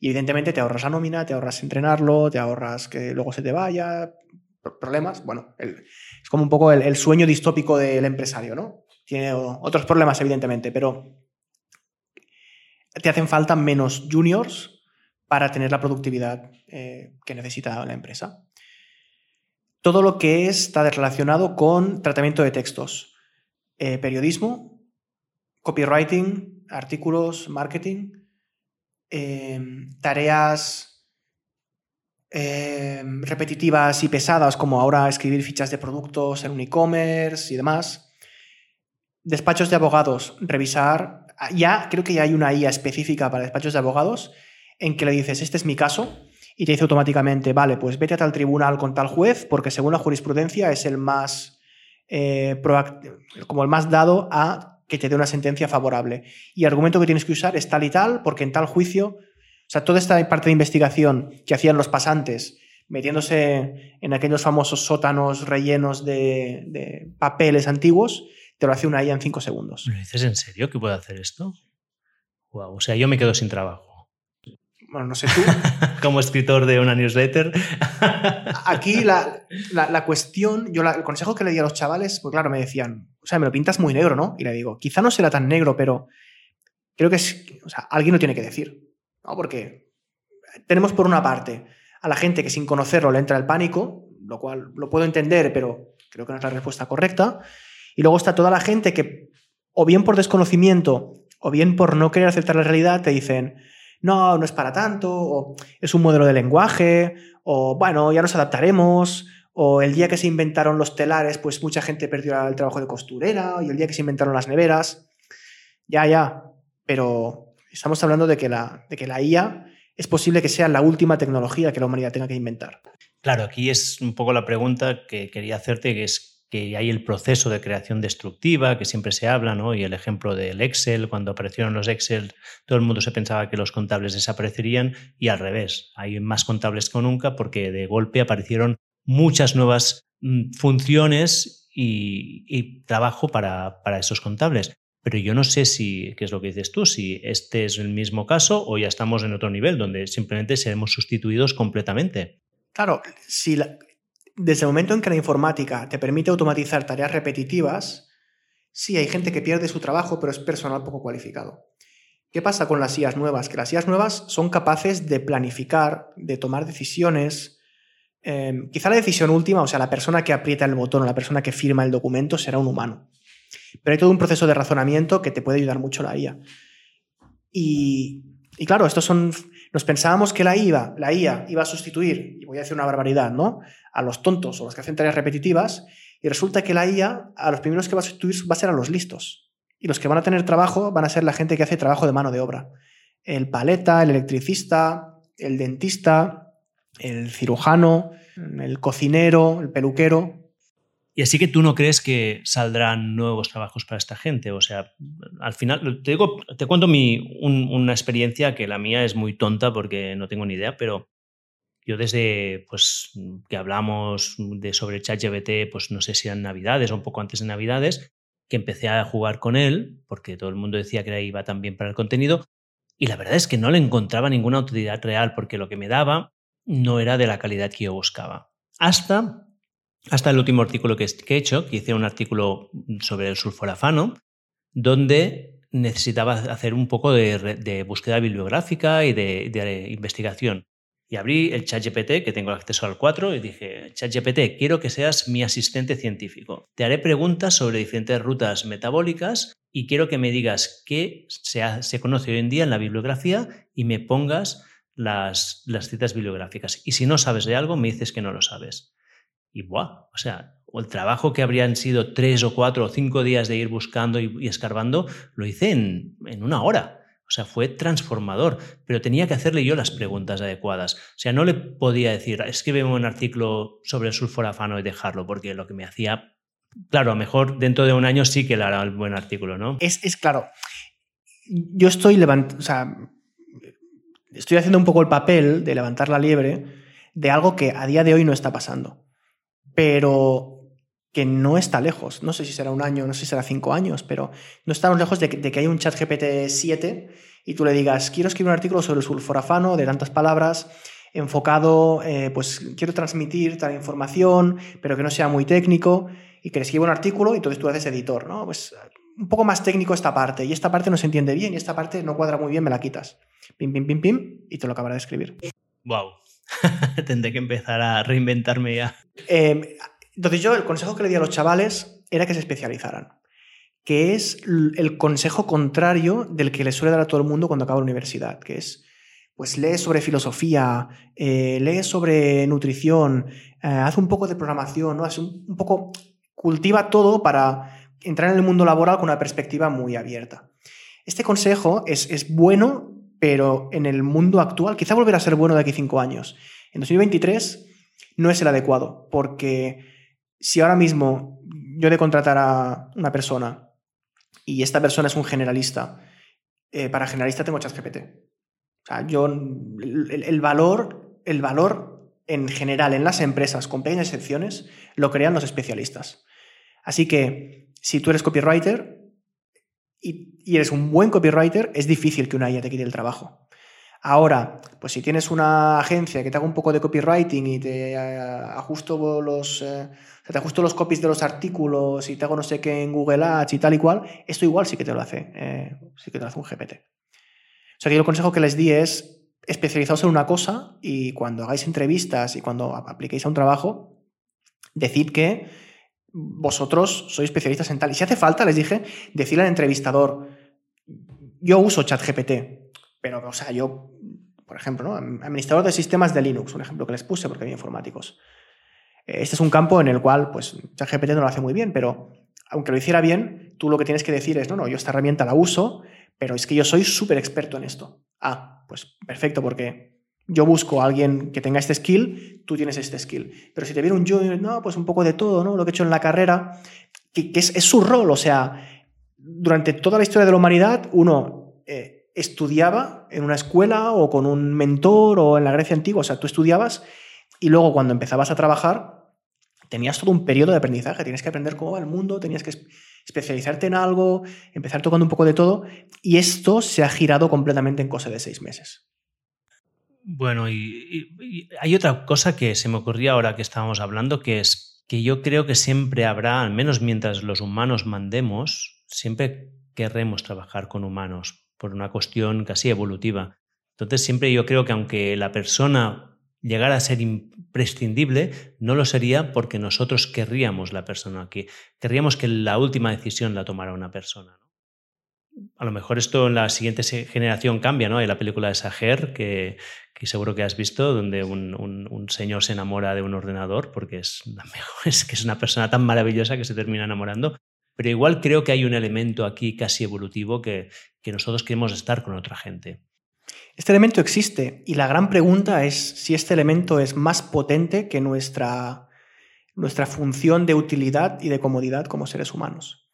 Y evidentemente te ahorras la nómina, te ahorras entrenarlo, te ahorras que luego se te vaya, problemas. Bueno, es como un poco el, sueño distópico del empresario, ¿no? Tiene otros problemas, evidentemente, pero te hacen falta menos juniors para tener la productividad eh, que necesita la empresa. Todo lo que está relacionado con tratamiento de textos, eh, periodismo, copywriting, artículos, marketing, Em, tareas em, repetitivas y pesadas, como ahora escribir fichas de productos en un e-commerce y demás. Despachos de abogados, revisar. Ya creo que ya hay una IA específica para despachos de abogados en que le dices, este es mi caso, y te dice automáticamente, vale, pues vete a tal tribunal con tal juez, porque según la jurisprudencia es el más, eh, como el más dado a que te dé una sentencia favorable. Y el argumento que tienes que usar es tal y tal, porque en tal juicio, o sea, toda esta parte de investigación que hacían los pasantes, metiéndose en aquellos famosos sótanos rellenos de, papeles antiguos, te lo hace una IA en cinco segundos. ¿Me dices en serio que puede hacer esto? Wow, o sea, yo me quedo sin trabajo. Bueno, no sé tú. [laughs] Como escritor de una newsletter. [laughs] Aquí la, cuestión, yo el consejo que le di a los chavales, pues claro, me decían, o sea, me lo pintas muy negro, ¿no? Y le digo, quizá no será tan negro, pero creo que es, o sea, alguien lo tiene que decir, ¿no? Porque tenemos por una parte a la gente que sin conocerlo le entra el pánico, lo cual lo puedo entender, pero creo que no es la respuesta correcta. Y luego está toda la gente que, o bien por desconocimiento, o bien por no querer aceptar la realidad, te dicen, no, no es para tanto, o es un modelo de lenguaje, o bueno, ya nos adaptaremos, o el día que se inventaron los telares, pues mucha gente perdió el trabajo de costurera, y el día que se inventaron las neveras. Ya, ya, pero estamos hablando de que la, de que la IA es posible que sea la última tecnología que la humanidad tenga que inventar. Claro, aquí es un poco la pregunta que quería hacerte, que es que hay el proceso de creación destructiva, que siempre se habla, ¿no? Y el ejemplo del Excel, cuando aparecieron los Excel, todo el mundo se pensaba que los contables desaparecerían y al revés, hay más contables que nunca porque de golpe aparecieron muchas nuevas mm, funciones y, trabajo para, para, esos contables. Pero yo no sé si, qué es lo que dices tú, si este es el mismo caso o ya estamos en otro nivel donde simplemente seremos sustituidos completamente. Claro, si la, desde el momento en que la informática te permite automatizar tareas repetitivas, sí hay gente que pierde su trabajo, pero es personal poco cualificado. ¿Qué pasa con las IAS nuevas? Que las IAS nuevas son capaces de planificar, de tomar decisiones. Em, quizá la decisión última, o sea, la persona que aprieta el botón o la persona que firma el documento será un humano. Pero hay todo un proceso de razonamiento que te puede ayudar mucho la IA. Y, y claro, estos son nos pensábamos que la IA, la IA iba a sustituir, y voy a decir una barbaridad, ¿no? A los tontos o los que hacen tareas repetitivas, y resulta que la IA a los primeros que va a sustituir va a ser a los listos. Y los que van a tener trabajo van a ser la gente que hace trabajo de mano de obra. El paleta, el electricista, el dentista, el cirujano, el cocinero, el peluquero. Y así que tú no crees que saldrán nuevos trabajos para esta gente. O sea, al final, te, digo, te cuento mi, una experiencia que la mía es muy tonta porque no tengo ni idea, pero yo desde pues, que hablamos de sobre ChatGPT, pues no sé si eran Navidades o un poco antes de Navidades, que empecé a jugar con él, porque todo el mundo decía que iba tan bien para el contenido, y la verdad es que no le encontraba ninguna utilidad real, porque lo que me daba no era de la calidad que yo buscaba. Hasta hasta el último artículo que he hecho, que hice un artículo sobre el sulforafano, donde necesitaba hacer un poco de, búsqueda bibliográfica y de, investigación. Y abrí el ChatGPT, que tengo acceso al 4, y dije, ChatGPT, quiero que seas mi asistente científico. Te haré preguntas sobre diferentes rutas metabólicas y quiero que me digas qué se, conoce hoy en día en la bibliografía y me pongas las, las citas bibliográficas. Y si no sabes de algo, me dices que no lo sabes. Y ¡buah! O sea, el trabajo que habrían sido tres o cuatro o cinco días de ir buscando y, escarbando, lo hice en, una hora. O sea, fue transformador, pero tenía que hacerle yo las preguntas adecuadas. O sea, no le podía decir, escribe un artículo sobre el sulforafano y dejarlo, porque lo que me hacía, claro, a lo mejor dentro de un año sí que le hará el buen artículo, ¿no? Es, es claro. Yo estoy levantando, o sea, estoy haciendo un poco el papel de levantar la liebre de algo que a día de hoy no está pasando pero que no está lejos. No sé si será un año, no sé si será cinco años, pero no estamos lejos de que, haya un chat GPT 7 y tú le digas, quiero escribir un artículo sobre el sulforafano de tantas palabras, enfocado, eh, pues quiero transmitir tal información, pero que no sea muy técnico, y que le escriba un artículo y entonces tú haces editor, ¿no? Pues un poco más técnico esta parte, y esta parte no se entiende bien, y esta parte no cuadra muy bien, me la quitas. Pim, pim, pim, pim, y te lo acabará de escribir. Wow. [laughs] Tendré que empezar a reinventarme ya. Em, entonces yo el consejo que le di a los chavales era que se especializaran, que es el consejo contrario del que le suele dar a todo el mundo cuando acaba la universidad, que es, pues lee sobre filosofía, eh, lee sobre nutrición, eh, haz un poco de programación, ¿no? Haz un, poco, cultiva todo para entrar en el mundo laboral con una perspectiva muy abierta. Este consejo es, es bueno pero en el mundo actual quizá volverá a ser bueno de aquí cinco años. En 2023 no es el adecuado, porque si ahora mismo yo de contratar a una persona y esta persona es un generalista, eh, para generalista tengo ChatGPT. O sea, yo, el, valor, el valor en general en las empresas, con pequeñas excepciones, lo crean los especialistas. Así que si tú eres copywriter y, eres un buen copywriter, es difícil que una IA te quite el trabajo. Ahora, pues si tienes una agencia que te haga un poco de copywriting y te eh, ajusto los, eh, te ajusto los copies de los artículos y te hago no sé qué en Google Ads y tal y cual, esto igual sí que te lo hace, eh, sí que te lo hace un GPT. O sea que el consejo que les di es especializaos en una cosa y cuando hagáis entrevistas y cuando apliquéis a un trabajo, decid que vosotros sois especialistas en tal. Y si hace falta, les dije, decirle al entrevistador, yo uso ChatGPT, pero, o sea, yo, por ejemplo, administrador de sistemas de Linux, un ejemplo que les puse porque hay informáticos. Este es un campo en el cual, pues, ChatGPT no lo hace muy bien, pero aunque lo hiciera bien, tú lo que tienes que decir es, no, no, yo esta herramienta la uso, pero es que yo soy súper experto en esto. Ah, pues perfecto, porque yo busco a alguien que tenga este skill, tú tienes este skill. Pero si te viene un junior, no, pues un poco de todo, ¿no? Lo que he hecho en la carrera, que, es, su rol, o sea, durante toda la historia de la humanidad, uno eh, estudiaba en una escuela o con un mentor o en la Grecia antigua. O sea, tú estudiabas y luego cuando empezabas a trabajar tenías todo un periodo de aprendizaje. Tienes que aprender cómo va el mundo, tenías que especializarte en algo, empezar tocando un poco de todo. Y esto se ha girado completamente en cosa de seis meses. Bueno, y, hay otra cosa que se me ocurría ahora que estábamos hablando, que es que yo creo que siempre habrá, al menos mientras los humanos mandemos, siempre querremos trabajar con humanos, por una cuestión casi evolutiva. Entonces siempre yo creo que aunque la persona llegara a ser imprescindible, no lo sería porque nosotros querríamos la persona, que querríamos que la última decisión la tomara una persona. A lo mejor esto en la siguiente generación cambia, ¿no? Hay la película de Sager, que, seguro que has visto, donde un, señor se enamora de un ordenador porque es, [laughs] es que es una persona tan maravillosa que se termina enamorando. Pero igual creo que hay un elemento aquí casi evolutivo que, que nosotros queremos estar con otra gente. Este elemento existe y la gran pregunta es si este elemento es más potente que nuestra, nuestra función de utilidad y de comodidad como seres humanos.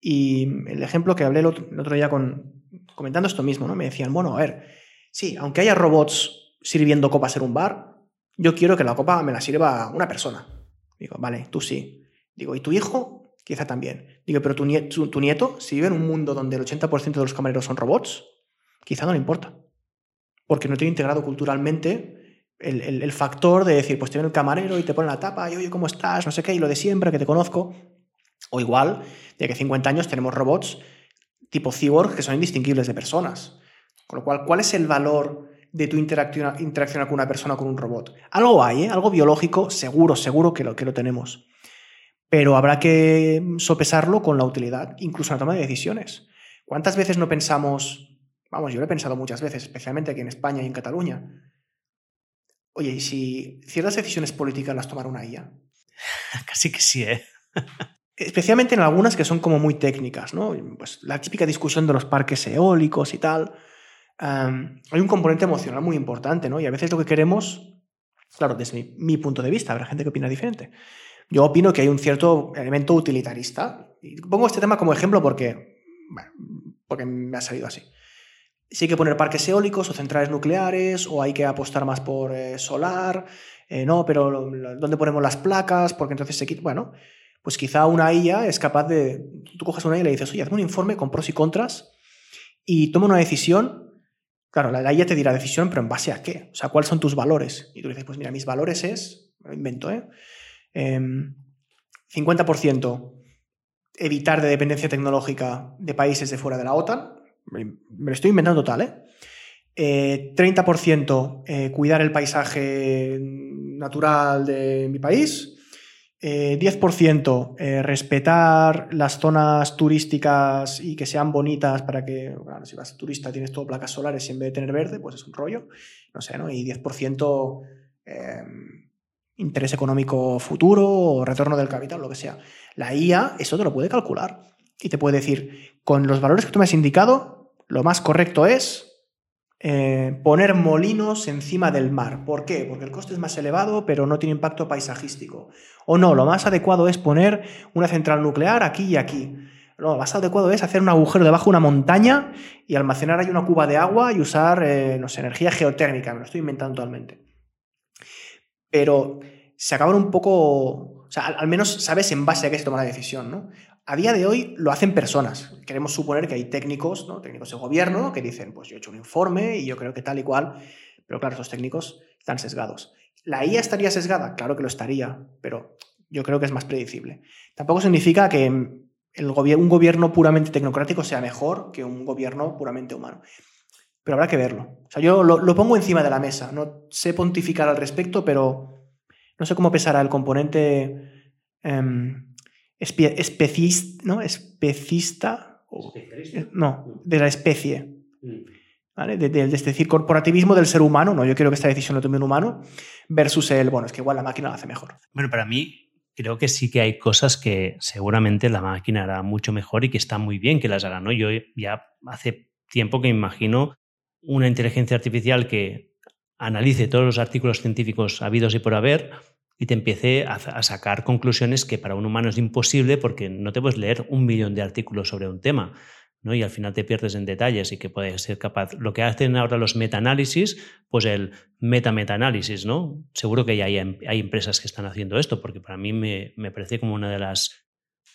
Y el ejemplo que hablé el otro, día con, comentando esto mismo, ¿no? me decían, bueno, a ver, sí, aunque haya robots sirviendo copas en un bar, yo quiero que la copa me la sirva una persona. Digo, vale, tú sí. Digo, ¿y tu hijo? quizá también. Digo, pero tu nieto, tu nieto, si vive en un mundo donde el 80% de los camareros son robots, quizá no le importa. Porque no tiene integrado culturalmente el, factor de decir, pues te viene el camarero y te pone la tapa, y oye, ¿cómo estás? No sé qué, y lo de siempre, que te conozco. O igual, de que 50 años tenemos robots tipo cyborg que son indistinguibles de personas. Con lo cual, ¿cuál es el valor de tu interacción, con una persona o con un robot? Algo hay, ¿eh? algo biológico, seguro, seguro que lo, que lo tenemos pero habrá que sopesarlo con la utilidad, incluso en la toma de decisiones. ¿Cuántas veces no pensamos, vamos, yo lo he pensado muchas veces, especialmente aquí en España y en Cataluña, oye, ¿y si ciertas decisiones políticas las tomara una IA? [laughs] Casi que sí, ¿eh? [laughs] Especialmente en algunas que son como muy técnicas, ¿no? Pues la típica discusión de los parques eólicos y tal. Hay un componente emocional muy importante, ¿no? Y a veces lo que queremos, claro, desde mi punto de vista, habrá gente que opina diferente, yo opino que hay un cierto elemento utilitarista. Y pongo este tema como ejemplo porque, porque me ha salido así. Si hay que poner parques eólicos o centrales nucleares, o hay que apostar más por eh, solar, eh, no, pero ¿dónde ponemos las placas? Porque entonces se quita. Bueno, pues quizá una IA es capaz de. Tú coges una IA y le dices, oye, hazme un informe con pros y contras y toma una decisión. Claro, la IA te dirá decisión, pero ¿en base a qué? O sea, ¿cuáles son tus valores? Y tú dices, pues mira, mis valores es. Me lo invento, ¿eh? 50% em, evitar de dependencia tecnológica de países de fuera de la OTAN. Me lo estoy inventando total, ¿eh? 30% eh, eh, cuidar el paisaje natural de mi país. 10% eh, respetar las zonas turísticas y que sean bonitas para que, si vas turista tienes todo placas solares y en vez de tener verde, pues es un rollo. No sé, ¿no? Y 10% interés económico futuro o retorno del capital, lo que sea. La IA eso te lo puede calcular y te puede decir, con los valores que tú me has indicado, lo más correcto es eh, poner molinos encima del mar. ¿Por qué? Porque el coste es más elevado, pero no tiene impacto paisajístico. O no, lo más adecuado es poner una central nuclear aquí y aquí. lo más adecuado es hacer un agujero debajo de una montaña y almacenar ahí una cuba de agua y usar, eh, no sé, energía geotérmica. Me lo estoy inventando totalmente. Pero se acaban un poco. O sea, al, menos sabes en base a qué se toma la decisión, ¿no? A día de hoy lo hacen personas. Queremos suponer que hay técnicos, ¿no? técnicos de gobierno, que dicen, pues yo he hecho un informe y yo creo que tal y cual. Pero claro, estos técnicos están sesgados. ¿La IA estaría sesgada? Claro que lo estaría, pero yo creo que es más predecible. Tampoco significa que un gobierno puramente tecnocrático sea mejor que un gobierno puramente humano. Pero habrá que verlo. O sea, yo lo, pongo encima de la mesa. No sé pontificar al respecto, pero no sé cómo pesará el componente em, especista, ¿no? Especista. no, de la especie. Mm. ¿Vale? De, es decir, corporativismo del ser humano, no, yo quiero que esta decisión la tome un humano, versus el, bueno, es que igual la máquina lo hace mejor. Bueno, para mí creo que sí que hay cosas que seguramente la máquina hará mucho mejor y que está muy bien que las haga, ¿no? Yo ya hace tiempo que imagino una inteligencia artificial que analice todos los artículos científicos habidos y por haber y te empiece a, sacar conclusiones que para un humano es imposible porque no te puedes leer un millón de artículos sobre un tema. ¿no? y al final te pierdes en detalles y que puedes ser capaz. Lo que hacen ahora los metaanálisis, pues el meta-metaanálisis, ¿no? Seguro que ya hay, hay, empresas que están haciendo esto, porque para mí me, me, parece como una de las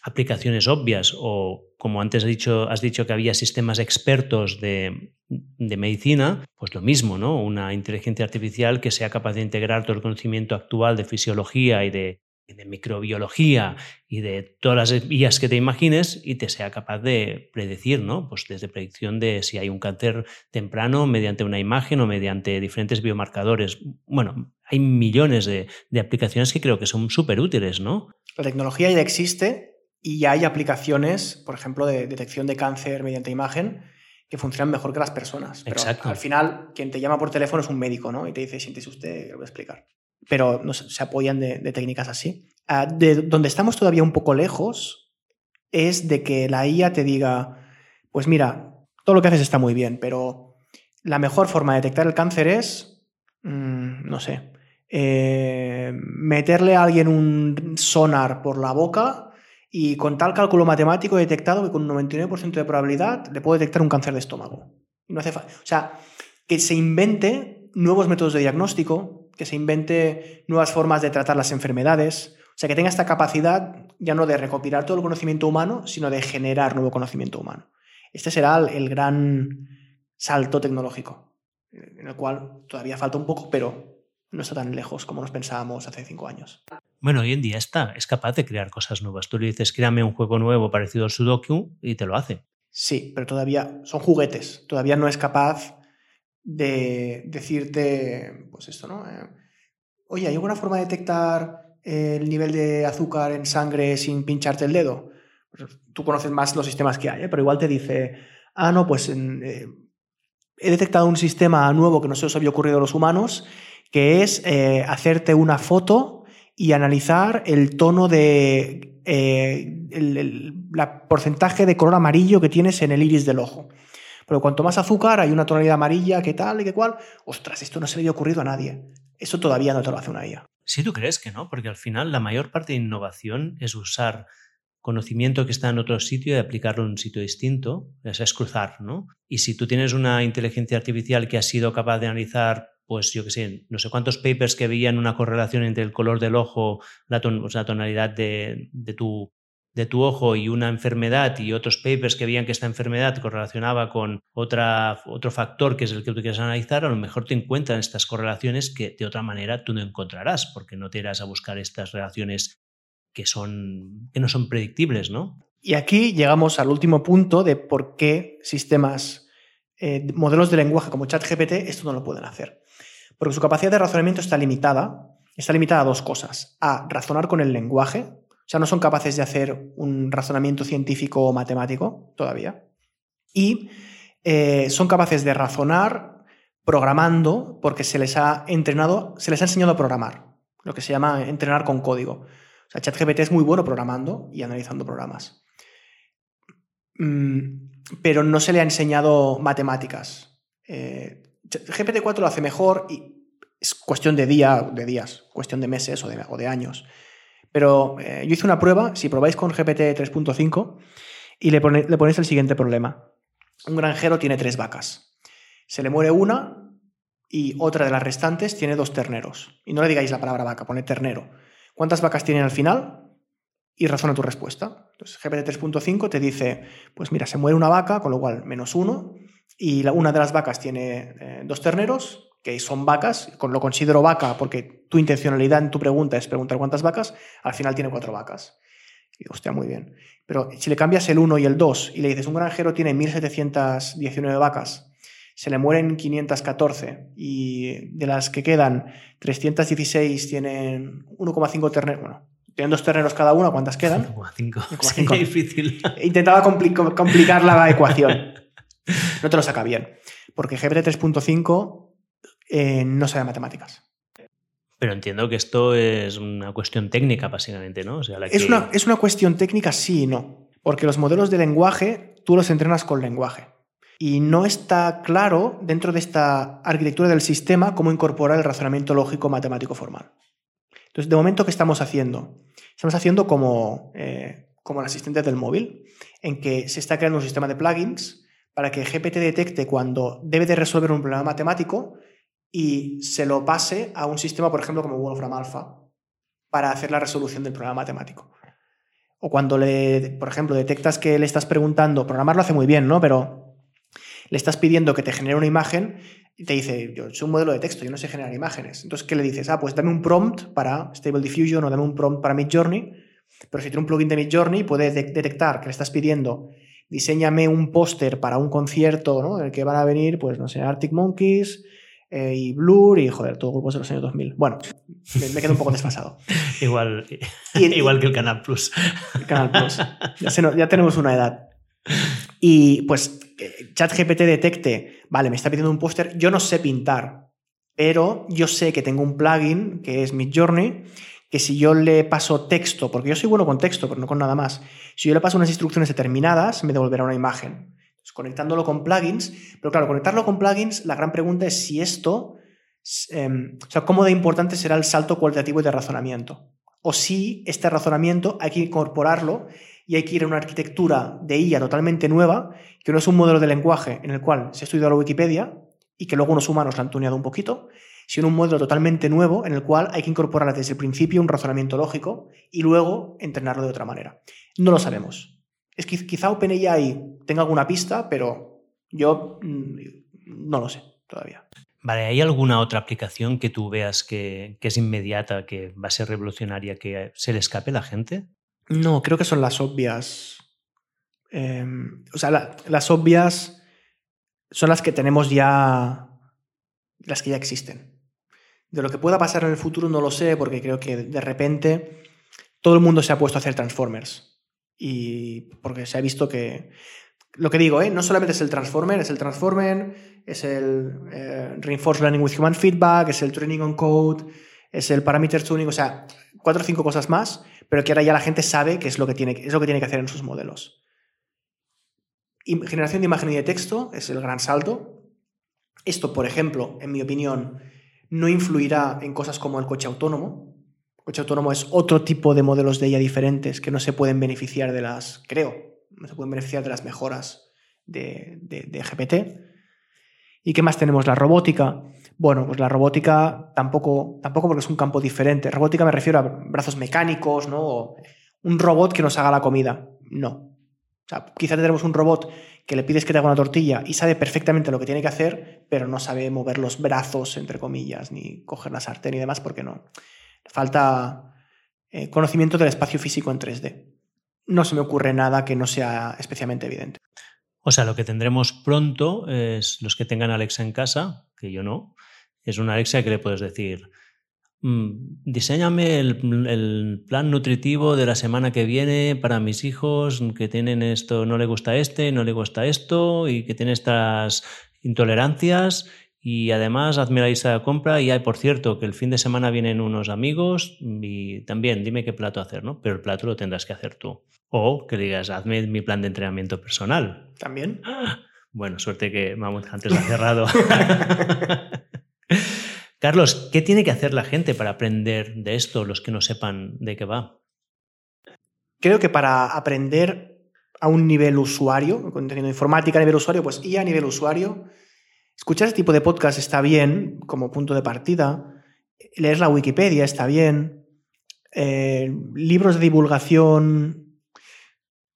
aplicaciones obvias, o como antes has dicho, has dicho que había sistemas expertos de, de medicina, pues lo mismo, ¿no? Una inteligencia artificial que sea capaz de integrar todo el conocimiento actual de fisiología y de de microbiología y de todas las vías que te imagines y te sea capaz de predecir, ¿no? Pues desde predicción de si hay un cáncer temprano mediante una imagen o mediante diferentes biomarcadores. Bueno, hay millones de, aplicaciones que creo que son súper útiles, ¿no? La tecnología ya existe y ya hay aplicaciones, por ejemplo, de detección de cáncer mediante imagen que funcionan mejor que las personas. Pero Exacto. al final, quien te llama por teléfono es un médico, ¿no? Y te dice, siéntese usted, lo voy a explicar pero no se apoyan de, técnicas así. Ah, de donde estamos todavía un poco lejos es de que la IA te diga, pues mira, todo lo que haces está muy bien, pero la mejor forma de detectar el cáncer es, mm, no sé, eh, meterle a alguien un sonar por la boca y con tal cálculo matemático he detectado que con un 99% de probabilidad le puedo detectar un cáncer de estómago. No hace o sea, que se invente nuevos métodos de diagnóstico, que se invente nuevas formas de tratar las enfermedades, o sea, que tenga esta capacidad ya no de recopilar todo el conocimiento humano, sino de generar nuevo conocimiento humano. Este será el gran salto tecnológico, en el cual todavía falta un poco, pero no está tan lejos como nos pensábamos hace cinco años. Bueno, hoy en día está, es capaz de crear cosas nuevas. Tú le dices, créame un juego nuevo parecido al Sudoku y te lo hace. Sí, pero todavía son juguetes. Todavía no es capaz de decirte, pues esto, ¿no? Eh, Oye, ¿hay alguna forma de detectar el nivel de azúcar en sangre sin pincharte el dedo? Pues, tú conoces más los sistemas que hay, ¿eh? pero igual te dice, ah, no, pues eh, he detectado un sistema nuevo que no se os había ocurrido a los humanos, que es hacerte una foto y analizar el tono de el, porcentaje de color amarillo que tienes en el iris del ojo. Pero cuanto más azúcar, hay una tonalidad amarilla, qué tal y qué cual. Ostras, esto no se le había ocurrido a nadie. Eso todavía no te lo hace una IA. Sí, tú crees que no, porque al final la mayor parte de innovación es usar conocimiento que está en otro sitio y aplicarlo en un sitio distinto, es cruzar, ¿no? Y si tú tienes una inteligencia artificial que ha sido capaz de analizar, pues yo qué sé, no sé cuántos papers que veían una correlación entre el color del ojo, la, tonalidad de, de, tu de tu ojo y una enfermedad y otros papers que veían que esta enfermedad correlacionaba con otro factor que es el que tú quieres analizar, a lo mejor te encuentran estas correlaciones que de otra manera tú no encontrarás porque no te irás a buscar estas relaciones que, son, que no son predictibles, ¿no? Y aquí llegamos al último punto de por qué sistemas, eh, modelos de lenguaje como ChatGPT esto no lo pueden hacer. Porque su capacidad de razonamiento está limitada. Está limitada a dos cosas. A, razonar con el lenguaje, o sea, no son capaces de hacer un razonamiento científico o matemático todavía. Y eh, son capaces de razonar programando porque se les ha entrenado, se les ha enseñado a programar, lo que se llama entrenar con código. O sea, ChatGPT es muy bueno programando y analizando programas. Mm, pero no se le ha enseñado matemáticas. Eh, GPT-4 lo hace mejor y es cuestión de, día, de días, cuestión de meses o de años. Pero eh, yo hice una prueba, si probáis con GPT 3.5, y le, pone- le ponéis el siguiente problema. Un granjero tiene tres vacas. Se le muere una y otra de las restantes tiene dos terneros. Y no le digáis la palabra vaca, pone ternero. ¿Cuántas vacas tienen al final? Y razona tu respuesta. Entonces, GPT 3.5 te dice, pues mira, se muere una vaca, con lo cual menos uno, y la- una de las vacas tiene eh, dos terneros, que son vacas, con lo considero vaca porque tu intencionalidad en tu pregunta es preguntar cuántas vacas, al final tiene cuatro vacas. Y hostia, muy bien. Pero si le cambias el 1 y el 2 y le dices, un granjero tiene 1719 vacas, se le mueren 514 y de las que quedan 316 tienen 1,5 terneros, bueno, tienen dos terneros cada una, ¿cuántas quedan? 1,5. 1,5. Sería difícil. Intentaba compli- complicar la ecuación. [laughs] [laughs] No te lo saca bien, porque GPT 3.5 eh, no sabe matemáticas. Pero entiendo que esto es una cuestión técnica, básicamente, ¿no? O sea, la Es que- una, es una cuestión técnica, sí y no. Porque los modelos de lenguaje tú los entrenas con lenguaje. Y no está claro dentro de esta arquitectura del sistema cómo incorporar el razonamiento lógico matemático formal. Entonces, de momento, ¿qué estamos haciendo? Estamos haciendo como, eh, como el asistente del móvil, en que se está creando un sistema de plugins para que GPT detecte cuando debe de resolver un problema matemático y se lo pase a un sistema, por ejemplo, como Wolfram Alpha, para hacer la resolución del problema matemático. O cuando, le, por ejemplo, detectas que le estás preguntando, programar lo hace muy bien, ¿no? Pero le estás pidiendo que te genere una imagen y te dice, yo soy un modelo de texto, yo no sé generar imágenes. Entonces, ¿qué le dices? Ah, pues dame un prompt para Stable Diffusion o dame un prompt para Midjourney. Pero si tiene un plugin de Midjourney, puede de- detectar que le estás pidiendo, diseñame un póster para un concierto, ¿no? En el que van a venir, pues, no sé, Arctic Monkeys eh, y Blur y, joder, todos grupos de los años 2000. Bueno, me, me quedo un poco desfasado. [laughs] Igual, Y- [laughs] igual que el Canal Plus. el Canal Plus. Ya, se nos- ya tenemos una edad. Y pues eh, ChatGPT detecte, vale, me está pidiendo un póster, yo no sé pintar, pero yo sé que tengo un plugin que es Midjourney, que si yo le paso texto, porque yo soy bueno con texto, pero no con nada más, si yo le paso unas instrucciones determinadas, me devolverá una imagen. Conectándolo con plugins, pero claro, conectarlo con plugins, la gran pregunta es si esto, eh, o sea, cómo de importante será el salto cualitativo de razonamiento. O si este razonamiento hay que incorporarlo y hay que ir a una arquitectura de IA totalmente nueva, que no es un modelo de lenguaje en el cual se ha estudiado la Wikipedia y que luego unos humanos la han tuneado un poquito, sino un modelo totalmente nuevo en el cual hay que incorporar desde el principio un razonamiento lógico y luego entrenarlo de otra manera. No lo sabemos. Es que quizá OpenAI tenga alguna pista, pero yo mm, no lo sé todavía. Vale, ¿hay alguna otra aplicación que tú veas que, que es inmediata, que va a ser revolucionaria, que se le escape a la gente? No, creo que son las obvias. Eh, o sea, la- las obvias son las que tenemos ya, las que ya existen. De lo que pueda pasar en el futuro no lo sé, porque creo que de repente todo el mundo se ha puesto a hacer Transformers. Y porque se ha visto que, lo que digo, ¿eh? no solamente es el Transformer, es el Transformer, es el eh, Reinforced Learning with Human Feedback, es el Training on Code, es el Parameter Tuning, o sea, cuatro o cinco cosas más, pero que ahora ya la gente sabe qué es lo que tiene, es lo que, tiene que hacer en sus modelos. Generación de imagen y de texto es el gran salto. Esto, por ejemplo, en mi opinión, no influirá en cosas como el coche autónomo. El coche autónomo es otro tipo de modelos de IA diferentes que no se pueden beneficiar de las, creo, no se pueden beneficiar de las mejoras de, de, de GPT. ¿Y qué más tenemos? La robótica. Bueno, pues la robótica tampoco, tampoco porque es un campo diferente. Robótica me refiero a brazos mecánicos, ¿no? O un robot que nos haga la comida. No. O sea, quizá tendremos un robot que le pides que te haga una tortilla y sabe perfectamente lo que tiene que hacer, pero no sabe mover los brazos, entre comillas, ni coger la sartén y demás, porque no. Falta eh, conocimiento del espacio físico en 3D. No se me ocurre nada que no sea especialmente evidente. O sea, lo que tendremos pronto es los que tengan Alexa en casa, que yo no, es una Alexa que le puedes decir, diseñame el, el, plan nutritivo de la semana que viene para mis hijos que tienen esto, no le gusta este, no le gusta esto y que tienen estas intolerancias y además hazme la lista de compra y hay, por cierto, que el fin de semana vienen unos amigos y también dime qué plato hacer, ¿no? Pero el plato lo tendrás que hacer tú. O que digas, hazme mi plan de entrenamiento personal. ¿También? [gasps] Bueno, suerte que Mammoth Hunters ha cerrado. [laughs] Carlos, ¿qué tiene que hacer la gente para aprender de esto, los que no sepan de qué va? Creo que para aprender a un nivel usuario, contenido informática a nivel usuario, pues IA a nivel usuario. Escuchar este tipo de podcast está bien como punto de partida. Leer la Wikipedia está bien. Eh, libros de divulgación.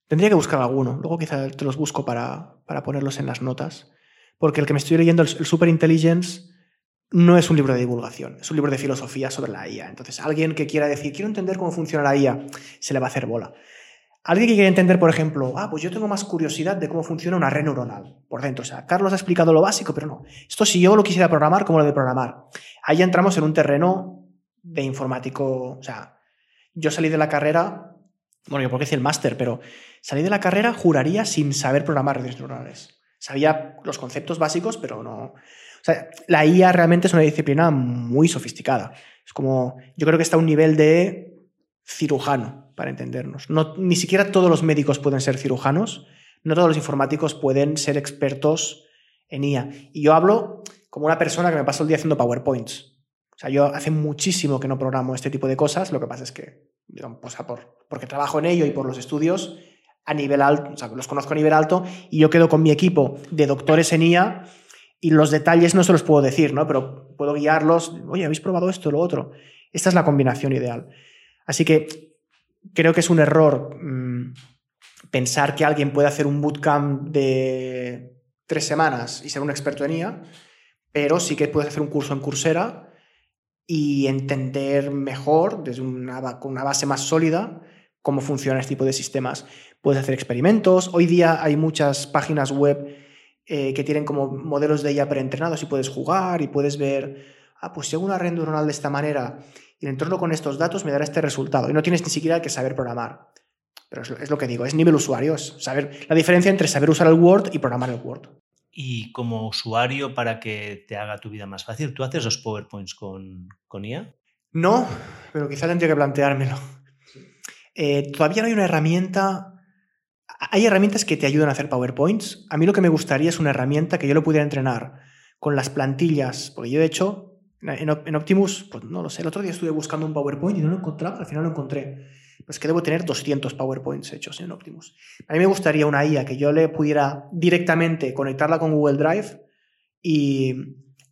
Tendría que buscar alguno. Luego quizá te los busco para, para ponerlos en las notas. Porque el que me estoy leyendo, el, el Super Intelligence, no es un libro de divulgación, es un libro de filosofía sobre la IA. Entonces, alguien que quiera decir, quiero entender cómo funciona la IA, se le va a hacer bola. Alguien que quiere entender, por ejemplo, ah, pues yo tengo más curiosidad de cómo funciona una red neuronal por dentro. O sea, Carlos ha explicado lo básico, pero no. Esto si yo lo quisiera programar, ¿cómo lo de programar? Ahí entramos en un terreno de informático. O sea, yo salí de la carrera, bueno, yo porque hice el máster, pero salí de la carrera, juraría, sin saber programar redes neuronales. Sabía los conceptos básicos, pero no, sea, la IA realmente es una disciplina muy sofisticada. Es como, yo creo que está a un nivel de cirujano, para entendernos. No, ni siquiera todos los médicos pueden ser cirujanos, no todos los informáticos pueden ser expertos en IA. Y yo hablo como una persona que me paso el día haciendo PowerPoints. O sea, yo hace muchísimo que no programo este tipo de cosas, lo que pasa es que, digamos, pues, por, porque trabajo en ello y por los estudios, a nivel alto, o sea, los conozco a nivel alto, y yo quedo con mi equipo de doctores en IA y los detalles no se los puedo decir, ¿no? Pero puedo guiarlos, oye, ¿habéis probado esto lo otro? Esta es la combinación ideal. Así que creo que es un error mm, pensar que alguien puede hacer un bootcamp de tres semanas y ser un experto en IA, pero sí que puedes hacer un curso en Coursera y entender mejor, desde una, con una base más sólida, cómo funciona este tipo de sistemas. Puedes hacer experimentos. Hoy día hay muchas páginas web eh, que tienen como modelos de IA preentrenados y puedes jugar y puedes ver, ah, pues si hago una red neuronal de esta manera y el entorno con estos datos me dará este resultado. Y no tienes ni siquiera que saber programar. Pero es, lo que digo, es nivel usuario, es saber la diferencia entre saber usar el Word y programar el Word. Y como usuario, para que te haga tu vida más fácil, ¿tú haces los PowerPoints con, con IA? No, pero quizá tendría que planteármelo. Eh, todavía no hay una herramienta hay herramientas que te ayudan a hacer PowerPoints. A mí lo que me gustaría es una herramienta que yo lo pudiera entrenar con las plantillas, porque yo de hecho en, Optimus, pues no lo sé, el otro día estuve buscando un PowerPoint y no lo encontraba, al final lo encontré. Pues que debo tener 200 PowerPoints hechos en Optimus. A mí me gustaría una IA que yo le pudiera directamente conectarla con Google Drive y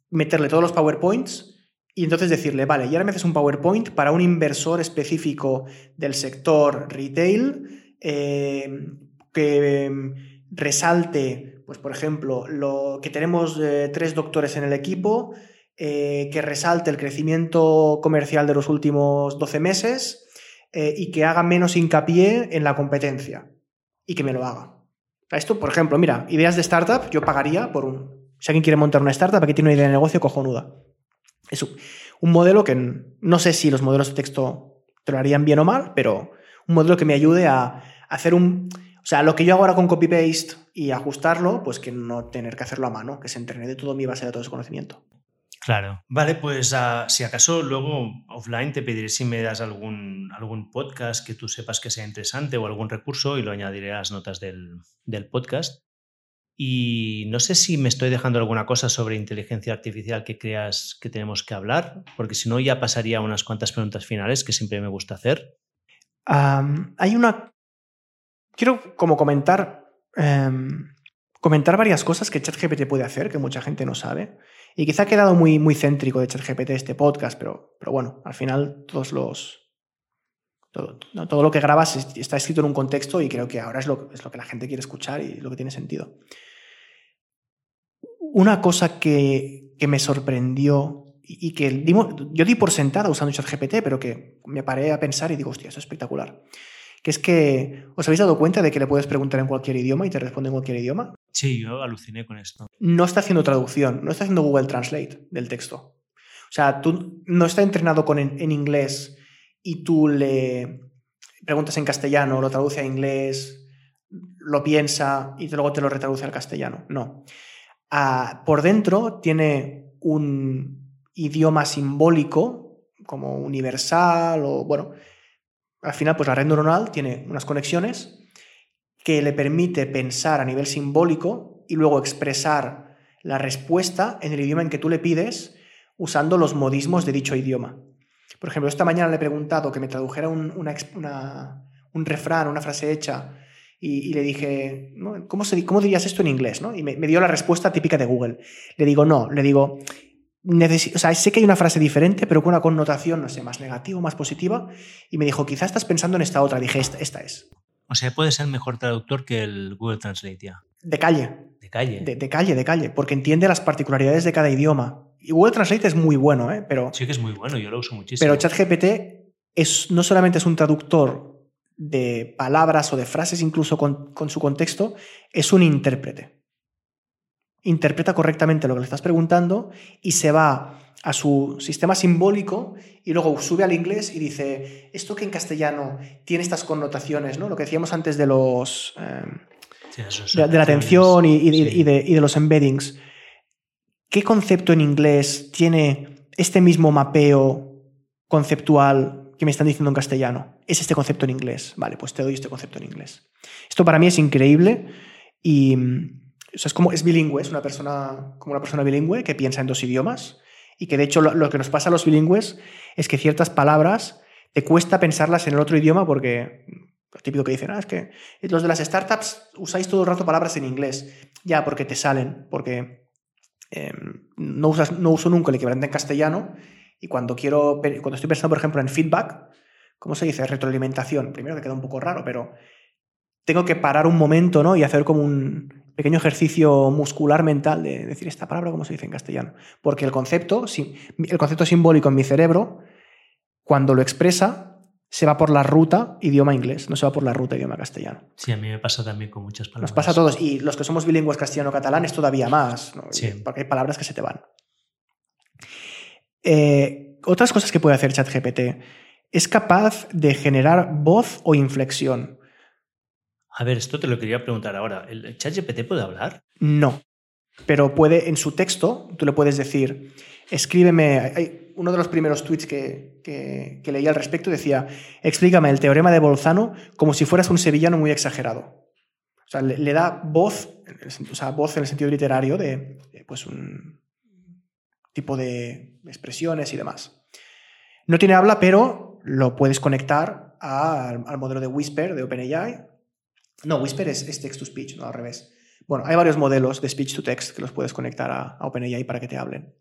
meterle todos los PowerPoints y entonces decirle, vale, y ahora me haces un PowerPoint para un inversor específico del sector retail eh, que em, resalte, pues por ejemplo, lo, que tenemos eh, tres doctores en el equipo, eh, que resalte el crecimiento comercial de los últimos 12 meses eh, y que haga menos hincapié en la competencia y que me lo haga. Esto, por ejemplo, mira, ideas de startup, yo pagaría por un... Si alguien quiere montar una startup, aquí tiene una idea de negocio cojonuda. Es un modelo que no sé si los modelos de texto te lo harían bien o mal, pero un modelo que me ayude a hacer un, o sea, lo que yo hago ahora con copy-paste y ajustarlo, pues que no tener que hacerlo a mano, que se entrene de todo mi base de datos de conocimiento. Claro. Vale, pues uh, si acaso luego offline te pediré si me das algún, algún podcast que tú sepas que sea interesante o algún recurso y lo añadiré a las notas del, del podcast. Y no sé si me estoy dejando alguna cosa sobre inteligencia artificial que creas que tenemos que hablar, porque si no ya pasaría a unas cuantas preguntas finales que siempre me gusta hacer. Um, hay una quiero como comentar, em, comentar varias cosas que ChatGPT puede hacer, que mucha gente no sabe. Y quizá ha quedado muy, muy céntrico de ChatGPT este podcast, pero, pero bueno, al final todos los... Todo, lo que grabas está escrito en un contexto y creo que ahora es lo, es lo que la gente quiere escuchar y lo que tiene sentido. Una cosa que, que me sorprendió y que yo di por sentada usando ChatGPT, pero que me paré a pensar y digo, hostia, esto es espectacular que es que os habéis dado cuenta de que le puedes preguntar en cualquier idioma y te responde en cualquier idioma. Sí, yo aluciné con esto. No está haciendo traducción, no está haciendo Google Translate del texto. O sea, tú no está entrenado con en, inglés y tú le preguntas en castellano, lo traduce a inglés, lo piensa y luego te lo retraduce al castellano. No. Ah, por dentro tiene un idioma simbólico como universal o bueno, al final, pues la red neuronal tiene unas conexiones que le permite pensar a nivel simbólico y luego expresar la respuesta en el idioma en que tú le pides usando los modismos de dicho idioma. Por ejemplo, esta mañana le he preguntado que me tradujera un, un refrán, una frase hecha Y, le dije, ¿cómo, se, ¿cómo, dirías esto en inglés? Y me, dio la respuesta típica de Google. Le digo, no, le digo, o sea, sé que hay una frase diferente, pero con una connotación, no sé, más negativa, más positiva. Y me dijo, quizás estás pensando en esta otra. dije, esta, esta es. O sea, puede ser mejor traductor que el Google Translate ya. De calle. De calle. De, calle, de calle, porque entiende las particularidades de cada idioma. Y Google Translate es muy bueno, ¿eh? Pero, sí que es muy bueno, yo lo uso muchísimo. Pero ChatGPT es, no solamente es un traductor de palabras o de frases incluso con, con su contexto, es un intérprete. Interpreta correctamente lo que le estás preguntando y se va a su sistema simbólico y luego sube al inglés y dice, esto que en castellano tiene estas connotaciones, ¿no? Lo que decíamos antes de los... Eh, de, la atención y, de, los embeddings. ¿Qué concepto en inglés tiene este mismo mapeo conceptual que me están diciendo en castellano? Es este concepto en inglés. Vale, pues te doy este concepto en inglés. Esto para mí es increíble y es como es bilingüe, es una persona como una persona bilingüe que piensa en dos idiomas y que de hecho lo, lo que nos pasa a los bilingües es que ciertas palabras te cuesta pensarlas en el otro idioma porque lo típico que dicen, ah, es que los de las startups usáis todo el rato palabras en inglés. Ya, porque te salen, porque em, no, usas, no uso nunca el equivalente en castellano y cuando quiero, cuando estoy pensando, por ejemplo, en feedback, ¿cómo se dice? Retroalimentación. Primero que queda un poco raro, pero tengo que parar un momento ¿no? y hacer como un pequeño ejercicio muscular mental de decir esta palabra, ¿cómo se dice en castellano? Porque el concepto, el concepto simbólico en mi cerebro, cuando lo expresa, se va por la ruta idioma inglés, no se va por la ruta idioma castellano. Sí, a mí me pasa también con muchas palabras. Nos pasa a todos, y los que somos bilingües castellano-catalán es todavía más, porque hay palabras que se te van. Eh, otras cosas que puede hacer ChatGPT. Es capaz de generar voz o inflexión. A ver, esto te lo quería preguntar ahora. ¿El ChatGPT puede hablar? No. Pero puede, en su texto, tú le puedes decir, escríbeme, uno de los primeros tweets que, que, leí al respecto decía, explícame el teorema de Bolzano como si fueras un sevillano muy exagerado. O sea, le, da voz, o sea, voz en el sentido literario de, pues un tipo de expresiones y demás. No tiene habla, pero lo puedes conectar al, modelo de Whisper de OpenAI. No, Whisper es, es text-to-speech, no al revés. Bueno, hay varios modelos de speech-to-text que los puedes conectar a, OpenAI para que te hablen.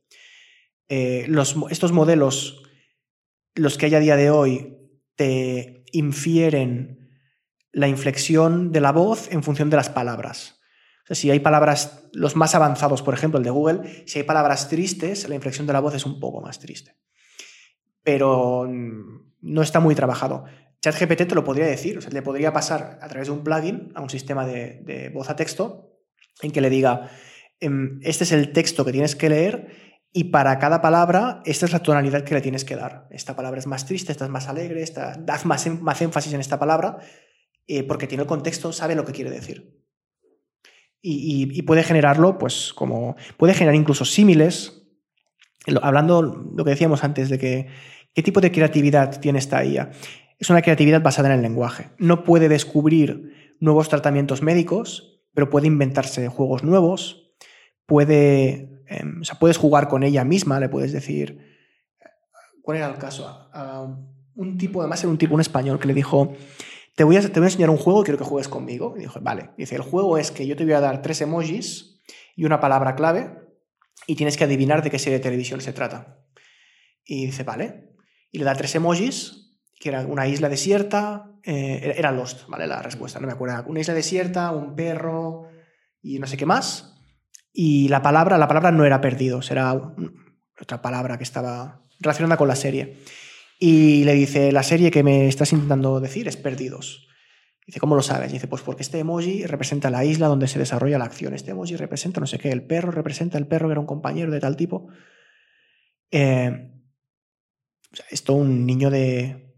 Eh, estos modelos, los que hay a día de hoy, te infieren la inflexión de la voz en función de las palabras. Si hay palabras, los más avanzados, por ejemplo, el de Google, si hay palabras tristes, la inflexión de la voz es un poco más triste. Pero no está muy trabajado. ChatGPT te lo podría decir, o sea, le podría pasar a través de un plugin a un sistema de, de voz a texto en que le diga, em, este es el texto que tienes que leer y para cada palabra, esta es la tonalidad que le tienes que dar. Esta palabra es más triste, esta es más alegre, esta, haz más, más énfasis en esta palabra, eh, porque tiene el contexto, sabe lo que quiere decir. Y, puede generarlo, pues como. Puede generar incluso símiles. Hablando lo que decíamos antes de que. ¿Qué tipo de creatividad tiene esta IA? Es una creatividad basada en el lenguaje. No puede descubrir nuevos tratamientos médicos, pero puede inventarse juegos nuevos, puede Em, o sea, puedes jugar con ella misma, le puedes decir. ¿Cuál era el caso? un tipo, además era un tipo, un español, que le dijo: te voy, a, te voy a enseñar un juego, quiero que juegues conmigo. Y dijo: Vale. Dice: El juego es que yo te voy a dar tres emojis y una palabra clave y tienes que adivinar de qué serie de televisión se trata. Y dice: Vale. Y le da tres emojis, que era una isla desierta, eh, era Lost, ¿vale? La respuesta, no me acuerdo. Una isla desierta, un perro y no sé qué más. Y la palabra, la palabra no era perdidos, era otra palabra que estaba relacionada con la serie. Y le dice, la serie que me estás intentando decir es perdidos. Dice, ¿cómo lo sabes? dice, pues porque este emoji representa la isla donde se desarrolla la acción. Este emoji representa no sé qué, el perro representa el perro que era un compañero de tal tipo. Eh, esto un niño de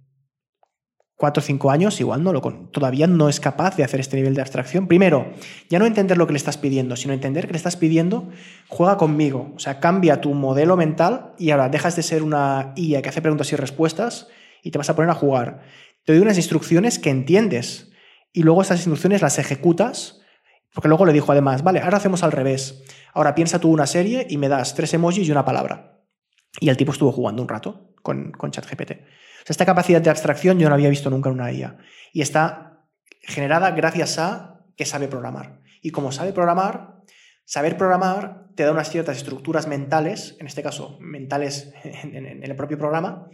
cuatro o cinco años, igual no lo, todavía no es capaz de hacer este nivel de abstracción. Primero, ya no entender lo que le estás pidiendo, sino entender que le estás pidiendo, juega conmigo, o sea, cambia tu modelo mental y ahora dejas de ser una IA que hace preguntas y respuestas y te vas a poner a jugar. Te doy unas instrucciones que entiendes y luego esas instrucciones las ejecutas, porque luego le dijo además, vale, ahora hacemos al revés. Ahora piensa tú una serie y me das tres emojis y una palabra. Y el tipo estuvo jugando un rato con, con ChatGPT esta capacidad de abstracción yo no había visto nunca en una IA. Y está generada gracias a que sabe programar. Y como sabe programar, saber programar te da unas ciertas estructuras mentales, en este caso mentales [laughs] en, el propio programa,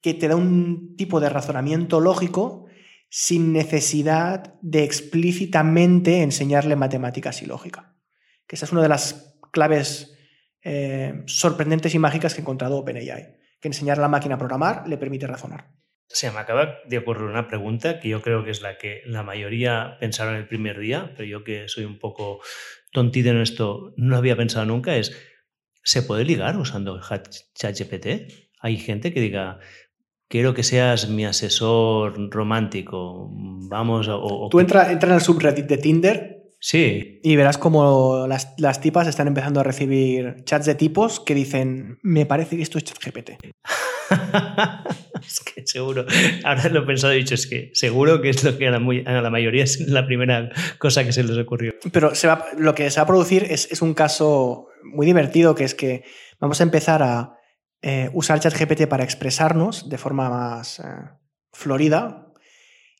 que te da un tipo de razonamiento lógico sin necesidad de explícitamente enseñarle matemáticas y lógica. Que esa es una de las claves eh, sorprendentes y mágicas que he encontrado OpenAI, que enseñar a la máquina a programar le permite razonar. Se me acaba de ocurrir una pregunta que yo creo que es la que la mayoría pensaron el primer día, pero yo que soy un poco tontito en esto, no había pensado nunca, es, ¿se puede ligar usando ChatGPT? Hay gente que diga, quiero que seas mi asesor romántico, vamos... O, Tú entras entra en el subreddit de Tinder Sí. Y verás como las, las, tipas están empezando a recibir chats de tipos que dicen, me parece que esto es ChatGPT. [laughs] es que seguro, ahora lo he pensado y he dicho, es que seguro que es lo que a la, muy, a la mayoría es la primera cosa que se les ocurrió. Pero se va, lo que se va a producir es, es, un caso muy divertido, que es que vamos a empezar a eh, usar ChatGPT para expresarnos de forma más eh, florida,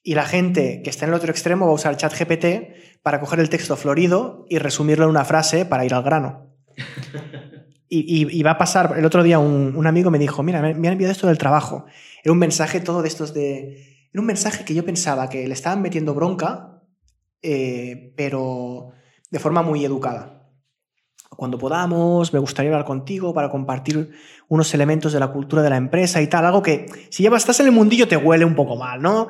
y la gente que está en el otro extremo va a usar ChatGPT para coger el texto florido y resumirlo en una frase para ir al grano. [laughs] Y, y, va a pasar, el otro día un, un amigo me dijo, mira, me, me, han enviado esto del trabajo. Era un mensaje todo de estos de... Era un mensaje que yo pensaba que le estaban metiendo bronca, eh, pero de forma muy educada. Cuando podamos, me gustaría hablar contigo para compartir unos elementos de la cultura de la empresa y tal, algo que si ya estás en el mundillo te huele un poco mal, ¿no?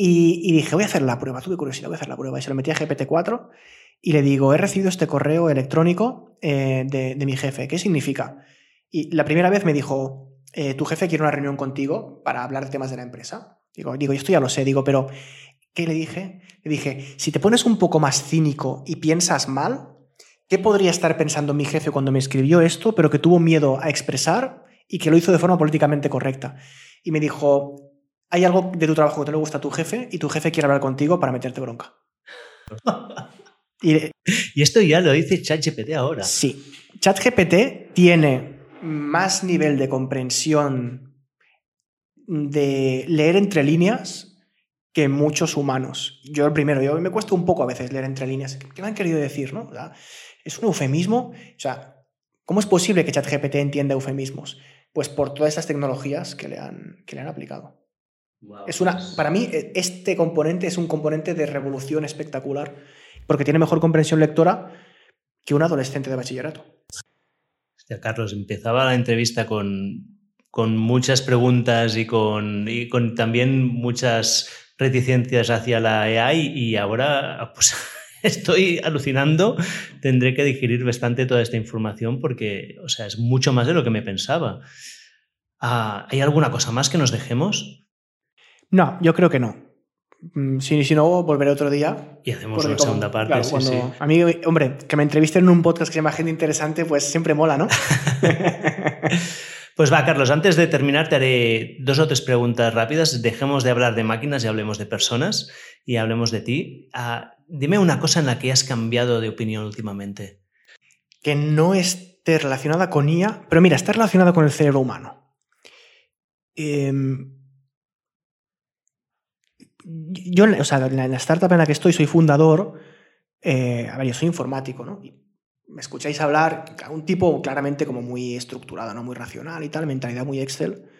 Y, dije, voy a hacer la prueba, tuve curiosidad, voy a hacer la prueba. Y se lo metí a GPT-4 y le digo, he recibido este correo electrónico eh, de, de, mi jefe, ¿qué significa? Y la primera vez me dijo, eh, tu jefe quiere una reunión contigo para hablar de temas de la empresa. Digo, digo, esto ya lo sé, digo, pero ¿qué le dije? Le dije, si te pones un poco más cínico y piensas mal, ¿qué podría estar pensando mi jefe cuando me escribió esto, pero que tuvo miedo a expresar y que lo hizo de forma políticamente correcta? Y me dijo, hay algo de tu trabajo que no le gusta a tu jefe y tu jefe quiere hablar contigo para meterte bronca. [laughs] y, y, esto ya lo dice ChatGPT ahora. Sí. ChatGPT tiene más nivel de comprensión de leer entre líneas que muchos humanos. Yo el primero, yo me cuesta un poco a veces leer entre líneas. ¿Qué me han querido decir? ¿no? O sea, ¿Es un eufemismo? O sea, ¿cómo es posible que ChatGPT entienda eufemismos? Pues por todas estas tecnologías que le han, que le han aplicado. Wow, es una, para mí, este componente es un componente de revolución espectacular, porque tiene mejor comprensión lectora que un adolescente de bachillerato. Hostia, Carlos, empezaba la entrevista con, con muchas preguntas y con, y con también muchas reticencias hacia la AI y ahora pues, [laughs] estoy alucinando. Tendré que digerir bastante toda esta información porque, o sea, es mucho más de lo que me pensaba. Ah, ¿Hay alguna cosa más que nos dejemos? No, yo creo que no. Si, si no, volveré otro día. Y hacemos una segunda parte. Claro, sí, cuando, sí. A mí, hombre, que me entrevisten en un podcast que se llama Gente Interesante, pues siempre mola, ¿no? [laughs] pues va, Carlos, antes de terminar te haré dos o tres preguntas rápidas. Dejemos de hablar de máquinas y hablemos de personas y hablemos de ti. Uh, dime una cosa en la que has cambiado de opinión últimamente. Que no esté relacionada con IA, pero mira, está relacionada con el cerebro humano. Eh, yo, o sea, en la startup en la que estoy, soy fundador. Eh, a ver, yo soy informático, ¿no? Me escucháis hablar, un tipo claramente como muy estructurado, ¿no? Muy racional y tal, mentalidad muy Excel.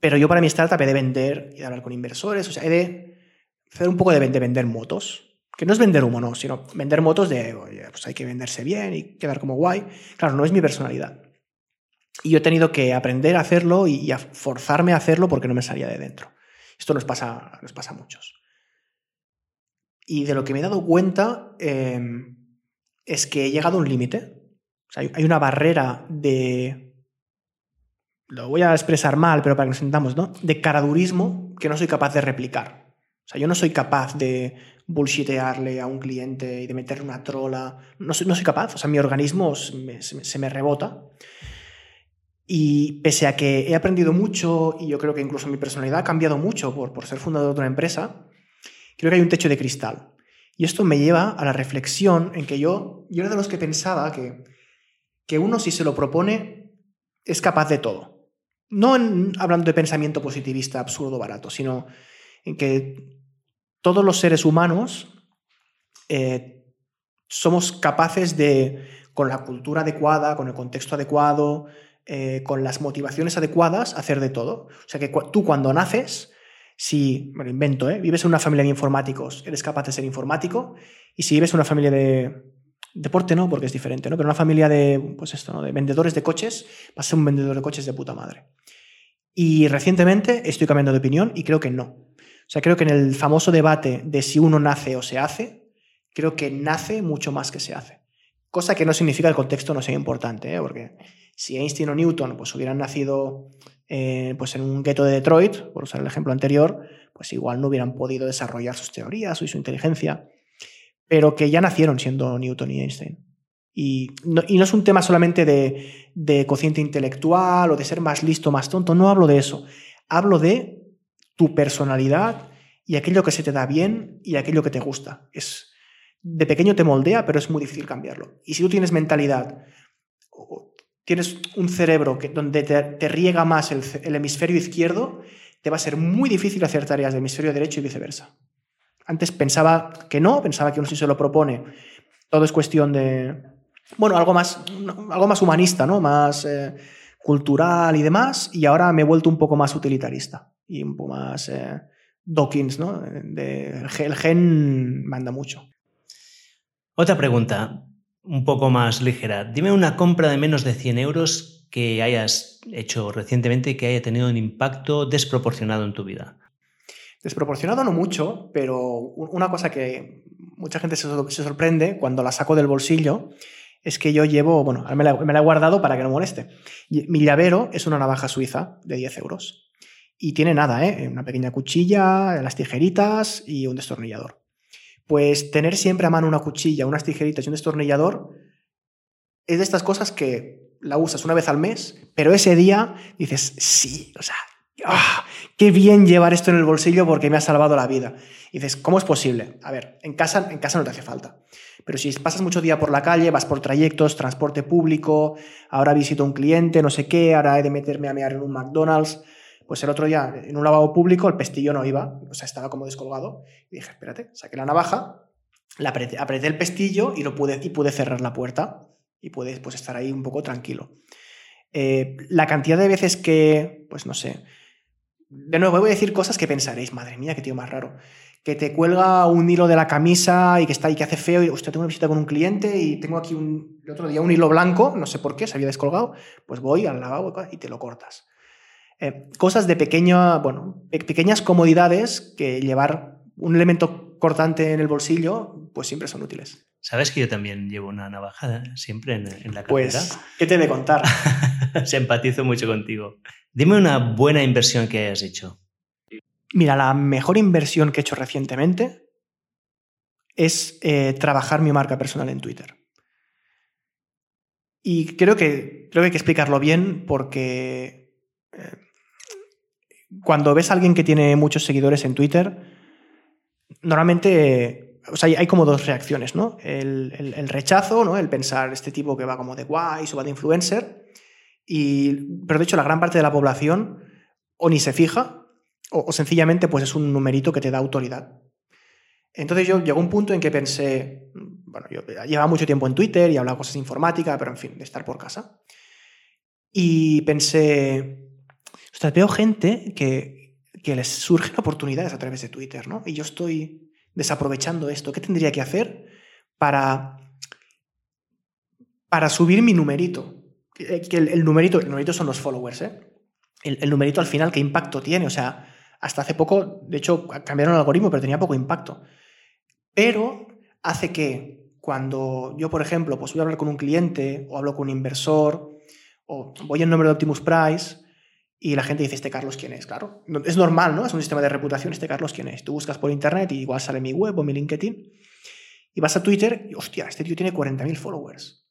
Pero yo para mi startup he de vender y de hablar con inversores, o sea, he de hacer un poco de vender motos. Que no es vender humo, no, sino vender motos de, oye, pues hay que venderse bien y quedar como guay. Claro, no es mi personalidad. Y yo he tenido que aprender a hacerlo y, y a forzarme a hacerlo porque no me salía de dentro. Esto nos pasa, nos pasa a muchos. Y de lo que me he dado cuenta eh, es que he llegado a un límite. Hay una barrera de. Lo voy a expresar mal, pero para que nos sentamos, ¿no? De caradurismo que no soy capaz de replicar. O sea, yo no soy capaz de bullshitearle a un cliente y de meterle una trola. No soy, no soy capaz. O sea, mi organismo se se me rebota. Y pese a que he aprendido mucho y yo creo que incluso mi personalidad ha cambiado mucho por, por ser fundador de una empresa, creo que hay un techo de cristal. Y esto me lleva a la reflexión en que yo, yo era de los que pensaba que, que uno si se lo propone es capaz de todo. No hablando de pensamiento positivista absurdo, barato, sino en que todos los seres humanos eh, somos capaces de, con la cultura adecuada, con el contexto adecuado, eh, con las motivaciones adecuadas, hacer de todo. O sea que tú cuando naces, si, me lo invento, ¿eh? vives en una familia de informáticos, eres capaz de ser informático, y si vives en una familia de deporte, no, porque es diferente, ¿no? pero una familia de, pues esto, ¿no? de vendedores de coches, vas a ser un vendedor de coches de puta madre. Y recientemente estoy cambiando de opinión y creo que no. O sea, creo que en el famoso debate de si uno nace o se hace, creo que nace mucho más que se hace. Cosa que no significa que el contexto no sea importante, ¿eh? porque si Einstein o Newton pues, hubieran nacido eh, pues, en un gueto de Detroit, por usar el ejemplo anterior, pues igual no hubieran podido desarrollar sus teorías y su inteligencia, pero que ya nacieron siendo Newton y Einstein. Y no, es un tema solamente de, de cociente intelectual o de ser más listo, más tonto, no hablo de eso. Hablo de tu personalidad y aquello que se te da bien y aquello que te gusta. Es, de pequeño te moldea, pero es muy difícil cambiarlo. Y si tú tienes mentalidad, tienes un cerebro que, donde te, riega más el, hemisferio izquierdo, te va a ser muy difícil hacer tareas del hemisferio derecho y viceversa. Antes pensaba que no, pensaba que uno sí se lo propone. Todo es cuestión de, bueno, algo más, algo más humanista, ¿no? Más eh, cultural y demás. Y ahora me he vuelto un poco más utilitarista y un poco más eh, Dawkins, ¿no? el gen manda mucho. Otra pregunta, un poco más ligera. Dime una compra de menos de 100 euros que hayas hecho recientemente y que haya tenido un impacto desproporcionado en tu vida. Desproporcionado no mucho, pero una cosa que mucha gente se, sorprende cuando la saco del bolsillo es que yo llevo, bueno, me la, me la he guardado para que no moleste. Mi llavero es una navaja suiza de 10 euros. Y tiene nada, ¿eh? Una pequeña cuchilla, las tijeritas y un destornillador. Pues tener siempre a mano una cuchilla, unas tijeritas y un destornillador es de estas cosas que la usas una vez al mes, pero ese día dices, sí, o sea, ¡ah! qué bien llevar esto en el bolsillo porque me ha salvado la vida. Y dices, ¿cómo es posible? A ver, en casa, en casa no te hace falta. Pero si pasas mucho día por la calle, vas por trayectos, transporte público, ahora visito a un cliente, no sé qué, ahora he de meterme a mear en un McDonald's, pues el otro día, en un lavabo público, el pestillo no iba, o sea, estaba como descolgado. Y dije, espérate, saqué la navaja, apreté, el pestillo y, lo pude, y pude cerrar la puerta y pude pues, estar ahí un poco tranquilo. Eh, la cantidad de veces que, pues no sé, de nuevo voy a decir cosas que pensaréis, madre mía, qué tío más raro. Que te cuelga un hilo de la camisa y que está ahí que hace feo y, hostia, tengo una visita con un cliente y tengo aquí un, el otro día un hilo blanco, no sé por qué, se había descolgado, pues voy al lavabo y te lo cortas. Eh, cosas de pequeño, bueno, pequeñas comodidades que llevar un elemento cortante en el bolsillo, pues siempre son útiles. ¿Sabes que yo también llevo una navaja siempre en, la cartera? Pues, ¿qué te he de contar? [laughs] Se empatizo mucho contigo. Dime una buena inversión que hayas hecho. Mira, la mejor inversión que he hecho recientemente es eh, trabajar mi marca personal en Twitter. Y creo que, creo que hay que explicarlo bien porque eh, cuando ves a alguien que tiene muchos seguidores en Twitter, normalmente o sea, hay como dos reacciones, ¿no? El, rechazo, ¿no? El pensar, este tipo que va como de guay, o va de influencer, y, pero de hecho la gran parte de la población o ni se fija, o, sencillamente pues es un numerito que te da autoridad. Entonces yo llegó un punto en que pensé, bueno, yo llevaba mucho tiempo en Twitter y hablaba cosas informática, pero en fin, de estar por casa. Y pensé, sea, veo gente que, que les surgen oportunidades a través de Twitter, ¿no? Y yo estoy desaprovechando esto. ¿Qué tendría que hacer para, para subir mi numerito? Que el, numerito, el numerito son los followers, ¿eh? El, el, numerito al final, ¿qué impacto tiene? O sea, hasta hace poco, de hecho, cambiaron el algoritmo, pero tenía poco impacto. Pero hace que cuando yo, por ejemplo, pues voy a hablar con un cliente o hablo con un inversor o voy en nombre de Optimus Price, y la gente dice, ¿este Carlos quién es? Claro, es normal, ¿no? Es un sistema de reputación, ¿este Carlos quién es? Tú buscas por internet y igual sale mi web o mi LinkedIn. Y vas a Twitter y, hostia, este tío tiene 40.000 followers.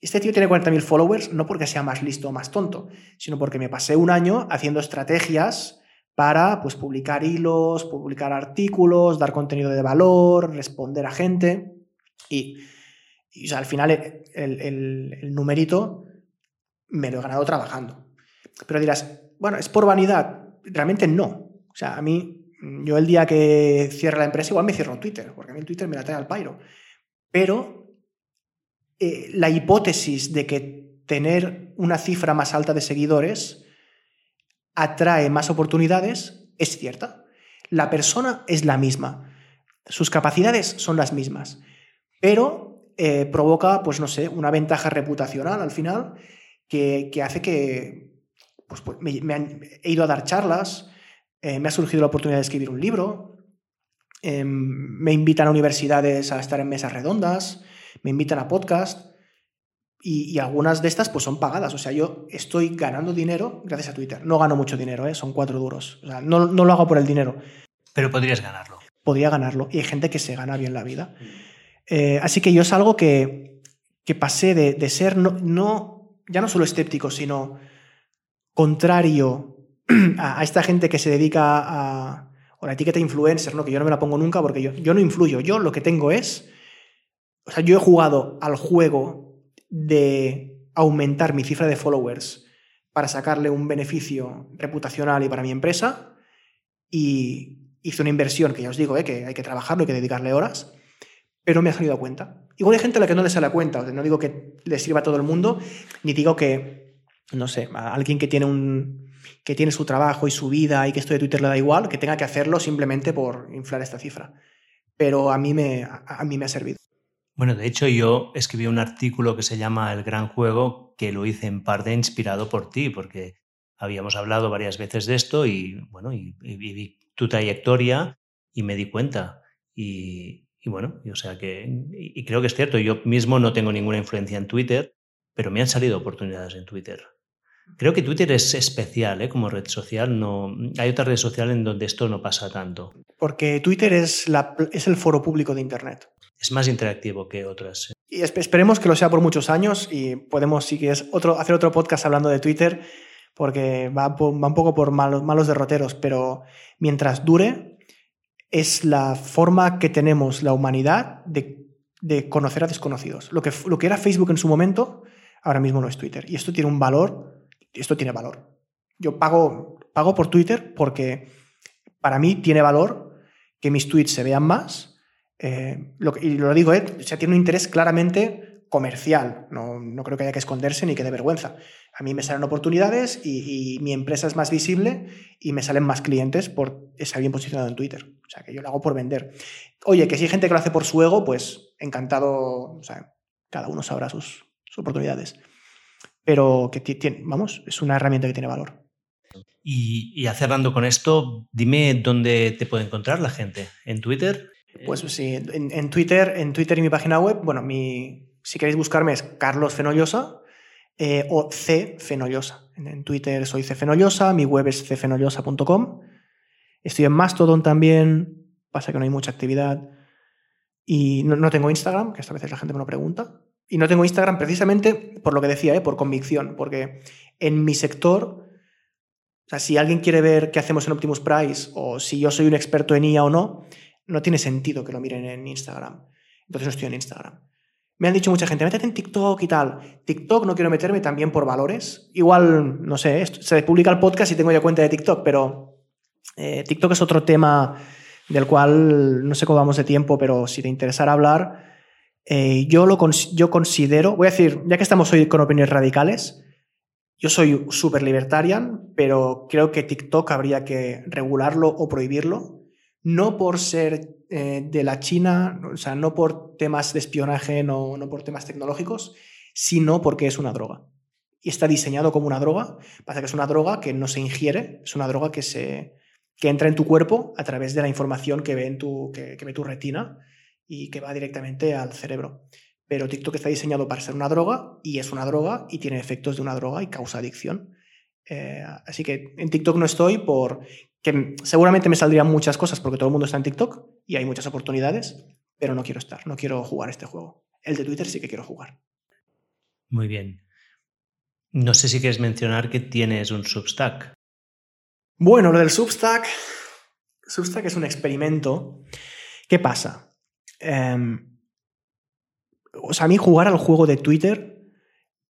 Este tío tiene 40.000 followers no porque sea más listo o más tonto, sino porque me pasé un año haciendo estrategias para pues, publicar hilos, publicar artículos, dar contenido de valor, responder a gente. Y, al final el, el numerito me lo he ganado trabajando. Pero dirás, bueno, ¿es por vanidad? Realmente no. O sea, a mí yo el día que cierre la empresa igual me cierro Twitter, porque a mí el Twitter me la trae al pairo. Pero eh, la hipótesis de que tener una cifra más alta de seguidores atrae más oportunidades es cierta. La persona es la misma, sus capacidades son las mismas, pero eh, provoca, pues no sé, una ventaja reputacional al final que, hace que pues, pues me, he ido a dar charlas, eh, me ha surgido la oportunidad de escribir un libro, em, me invitan a universidades a estar en mesas redondas, me invitan a podcast y, algunas de estas pues son pagadas. O sea, yo estoy ganando dinero gracias a Twitter. No gano mucho dinero, ¿eh? son cuatro duros. O sea, no, lo hago por el dinero. Pero podrías ganarlo. Podría ganarlo. Y hay gente que se gana bien la vida. Eh, así que yo es algo que, que pasé de, ser no, no, ya no solo escéptico, sino contrario [clears throat] a, esta gente que se dedica a, o la etiqueta influencer, ¿no? que yo no me la pongo nunca porque yo, yo no influyo. Yo lo que tengo es o sea, yo he jugado al juego de aumentar mi cifra de followers para sacarle un beneficio reputacional y para mi empresa y hice una inversión que ya os digo, eh, que hay que trabajarlo, hay que dedicarle horas, pero me ha salido a cuenta. Igual hay gente a la que no le sale a cuenta, no digo que le sirva a todo el mundo, ni digo que, no sé, a alguien que tiene un que tiene su trabajo y su vida y que esto de Twitter le da igual, que tenga que hacerlo simplemente por inflar esta cifra. Pero a mí me, a mí me ha servido. Bueno, de hecho yo escribí un artículo que se llama El Gran Juego, que lo hice en parte inspirado por ti, porque habíamos hablado varias veces de esto y bueno, y, vi tu trayectoria y me di cuenta. Y, bueno, o sea que, y creo que es cierto, yo mismo no tengo ninguna influencia en Twitter, pero me han salido oportunidades en Twitter. Creo que Twitter es especial ¿eh? como red social. No, hay otra red social en donde esto no pasa tanto. Porque Twitter es, la, es el foro público de Internet es más interactivo que otras. Y esperemos que lo sea por muchos años y podemos, si quieres, otro, hacer otro podcast hablando de Twitter, porque va, un poco por malos, malos derroteros, pero mientras dure, es la forma que tenemos la humanidad de, conocer a desconocidos. Lo que, lo que era Facebook en su momento, ahora mismo no es Twitter. Y esto tiene un valor, esto tiene valor. Yo pago, pago por Twitter porque para mí tiene valor que mis tweets se vean más eh, y lo digo, eh, o tiene un interés claramente comercial. No, no, creo que haya que esconderse ni que dé vergüenza. A mí me salen oportunidades y, mi empresa es más visible y me salen más clientes por estar bien posicionado en Twitter. O sea, que yo lo hago por vender. Oye, que si hay gente que lo hace por su ego, pues encantado. O sea, cada uno sabrá sus, oportunidades. Pero que tiene, vamos, es una herramienta que tiene valor. Y, y cerrando con esto, dime dónde te puede encontrar la gente. ¿En Twitter? Pues sí, en, Twitter, en Twitter y mi página web, bueno, mi, si queréis buscarme es Carlos Fenollosa eh, o C Fenollosa. En, Twitter soy C Fenollosa, mi web es cfenollosa.com. Estoy en Mastodon también, pasa que no hay mucha actividad. Y no, tengo Instagram, que esta veces la gente me lo pregunta. Y no tengo Instagram precisamente por lo que decía, ¿eh? por convicción, porque en mi sector, o sea, si alguien quiere ver qué hacemos en Optimus Price o si yo soy un experto en IA o no, no tiene sentido que lo miren en Instagram. Entonces no estoy en Instagram. Me han dicho mucha gente, métete en TikTok y tal. TikTok no quiero meterme también por valores. Igual, no sé, se publica el podcast y tengo ya cuenta de TikTok, pero eh, TikTok es otro tema del cual no sé cómo vamos de tiempo, pero si te interesara hablar, eh, yo, lo yo considero, voy a decir, ya que estamos hoy con opiniones radicales, yo soy súper libertarian, pero creo que TikTok habría que regularlo o prohibirlo no por ser eh, de la China, o sea, no por temas de espionaje, no, no por temas tecnológicos, sino porque es una droga. Y está diseñado como una droga, pasa que es una droga que no se ingiere, es una droga que, se, que entra en tu cuerpo a través de la información que ve, en tu, que, ve tu retina y que va directamente al cerebro. Pero TikTok está diseñado para ser una droga y es una droga y tiene efectos de una droga y causa adicción. Eh, así que en TikTok no estoy por que seguramente me saldrían muchas cosas porque todo el mundo está en TikTok y hay muchas oportunidades, pero no quiero estar, no quiero jugar este juego. El de Twitter sí que quiero jugar. Muy bien. No sé si quieres mencionar que tienes un Substack. Bueno, lo del Substack. Substack es un experimento. ¿Qué pasa? Em, o sea, a mí jugar al juego de Twitter,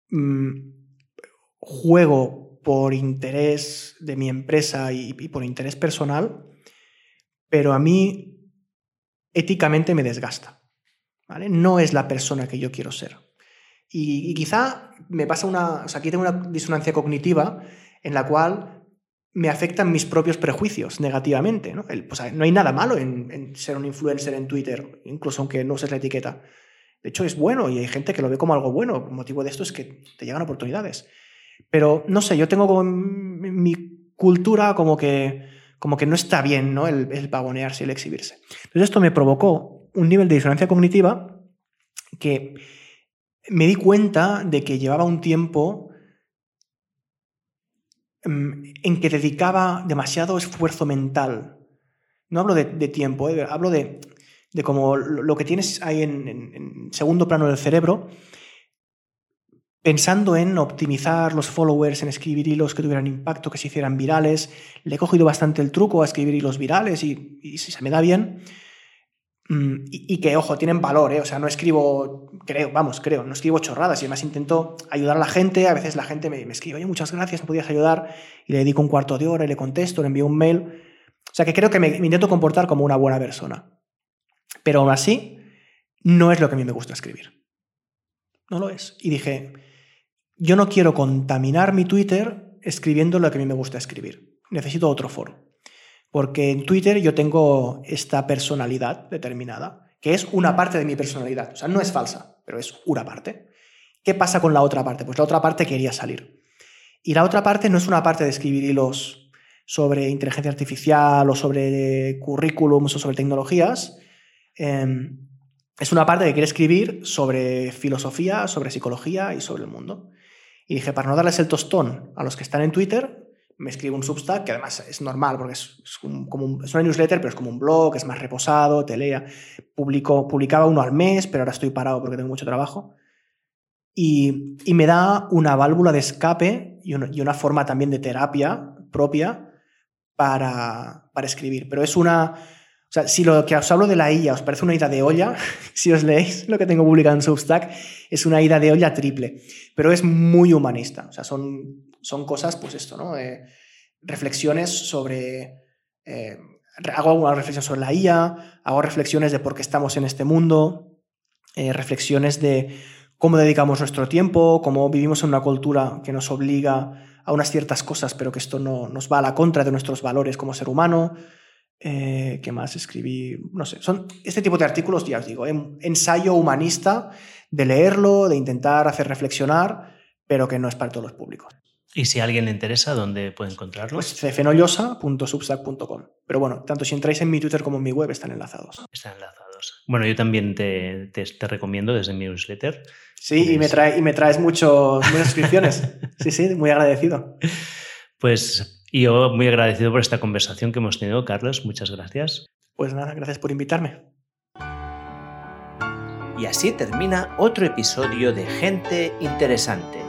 mm, juego por interés de mi empresa y, por interés personal, pero a mí éticamente me desgasta. ¿vale? No es la persona que yo quiero ser. Y, quizá me pasa una, o sea, aquí tengo una disonancia cognitiva en la cual me afectan mis propios prejuicios negativamente. ¿no? pues, no hay nada malo en, ser un influencer en Twitter, incluso aunque no uses la etiqueta. De hecho, es bueno y hay gente que lo ve como algo bueno. El motivo de esto es que te llegan oportunidades. Pero no sé, yo tengo mi cultura como que, como que no está bien ¿no? El, el pavonearse y el exhibirse. Entonces, esto me provocó un nivel de disonancia cognitiva que me di cuenta de que llevaba un tiempo en que dedicaba demasiado esfuerzo mental. No hablo de, tiempo, eh, hablo de, de como lo que tienes ahí en, segundo plano del cerebro, pensando en optimizar los followers, en escribir hilos que tuvieran impacto, que se hicieran virales. Le he cogido bastante el truco a escribir hilos virales y si se me da bien, Mm, y, que, ojo, tienen valor, ¿eh? O sea, no escribo, creo, vamos, creo, no escribo chorradas y además intento ayudar a la gente. A veces la gente me, escribe, oye, muchas gracias, me podías ayudar. Y le dedico un cuarto de hora y le contesto, le envío un mail. O sea, que creo que me, intento comportar como una buena persona. Pero aún así, no es lo que a mí me gusta escribir. No lo es. Y dije, yo no quiero contaminar mi Twitter escribiendo lo que a mí me gusta escribir. Necesito otro foro. Porque en Twitter yo tengo esta personalidad determinada, que es una parte de mi personalidad. O sea, no es falsa, pero es una parte. ¿Qué pasa con la otra parte? Pues la otra parte quería salir. Y la otra parte no es una parte de escribir hilos sobre inteligencia artificial o sobre currículums o sobre tecnologías. Em, es una parte que quiere escribir sobre filosofía, sobre psicología y sobre el mundo. Y dije, para no darles el tostón a los que están en Twitter, me escribo un Substack, que además es normal porque es, como es una newsletter, pero es como un blog, es más reposado, te lea. Publico, publicaba uno al mes, pero ahora estoy parado porque tengo mucho trabajo. Y, y me da una válvula de escape y una, y una, forma también de terapia propia para, para escribir. Pero es una... O sea, si lo que os hablo de la IA os parece una ida de olla, [laughs] si os leéis lo que tengo publicado en Substack, es una ida de olla triple. Pero es muy humanista. O sea, son son cosas, pues esto, ¿no? Eh, reflexiones sobre... Eh, hago alguna reflexión sobre la IA, hago reflexiones de por qué estamos en este mundo, eh, reflexiones de cómo dedicamos nuestro tiempo, cómo vivimos en una cultura que nos obliga a unas ciertas cosas, pero que esto no nos va a la contra de nuestros valores como ser humano. ¿Qué más escribí? No sé, son este tipo de artículos, ya os digo, ensayo humanista de leerlo, de intentar hacer reflexionar, pero que no es para todos los públicos. Y si a alguien le interesa, ¿dónde puede encontrarlo? Pues cefenollosa.substack.com. Pero bueno, tanto si entráis en mi Twitter como en mi web están enlazados. Están enlazados. Bueno, yo también te, te, recomiendo desde mi newsletter. Sí, y, me trae, y me traes muchos, muchas suscripciones. [laughs] sí, sí, muy agradecido. Pues yo muy agradecido por esta conversación que hemos tenido, Carlos. Muchas gracias. Pues nada, gracias por invitarme. Y así termina otro episodio de Gente Interesante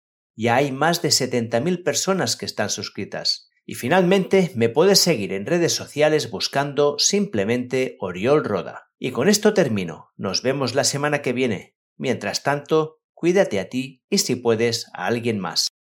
Ya hay más de 70.000 personas que están suscritas. Y finalmente me puedes seguir en redes sociales buscando simplemente Oriol Roda. Y con esto termino. Nos vemos la semana que viene. Mientras tanto, cuídate a ti y si puedes a alguien más.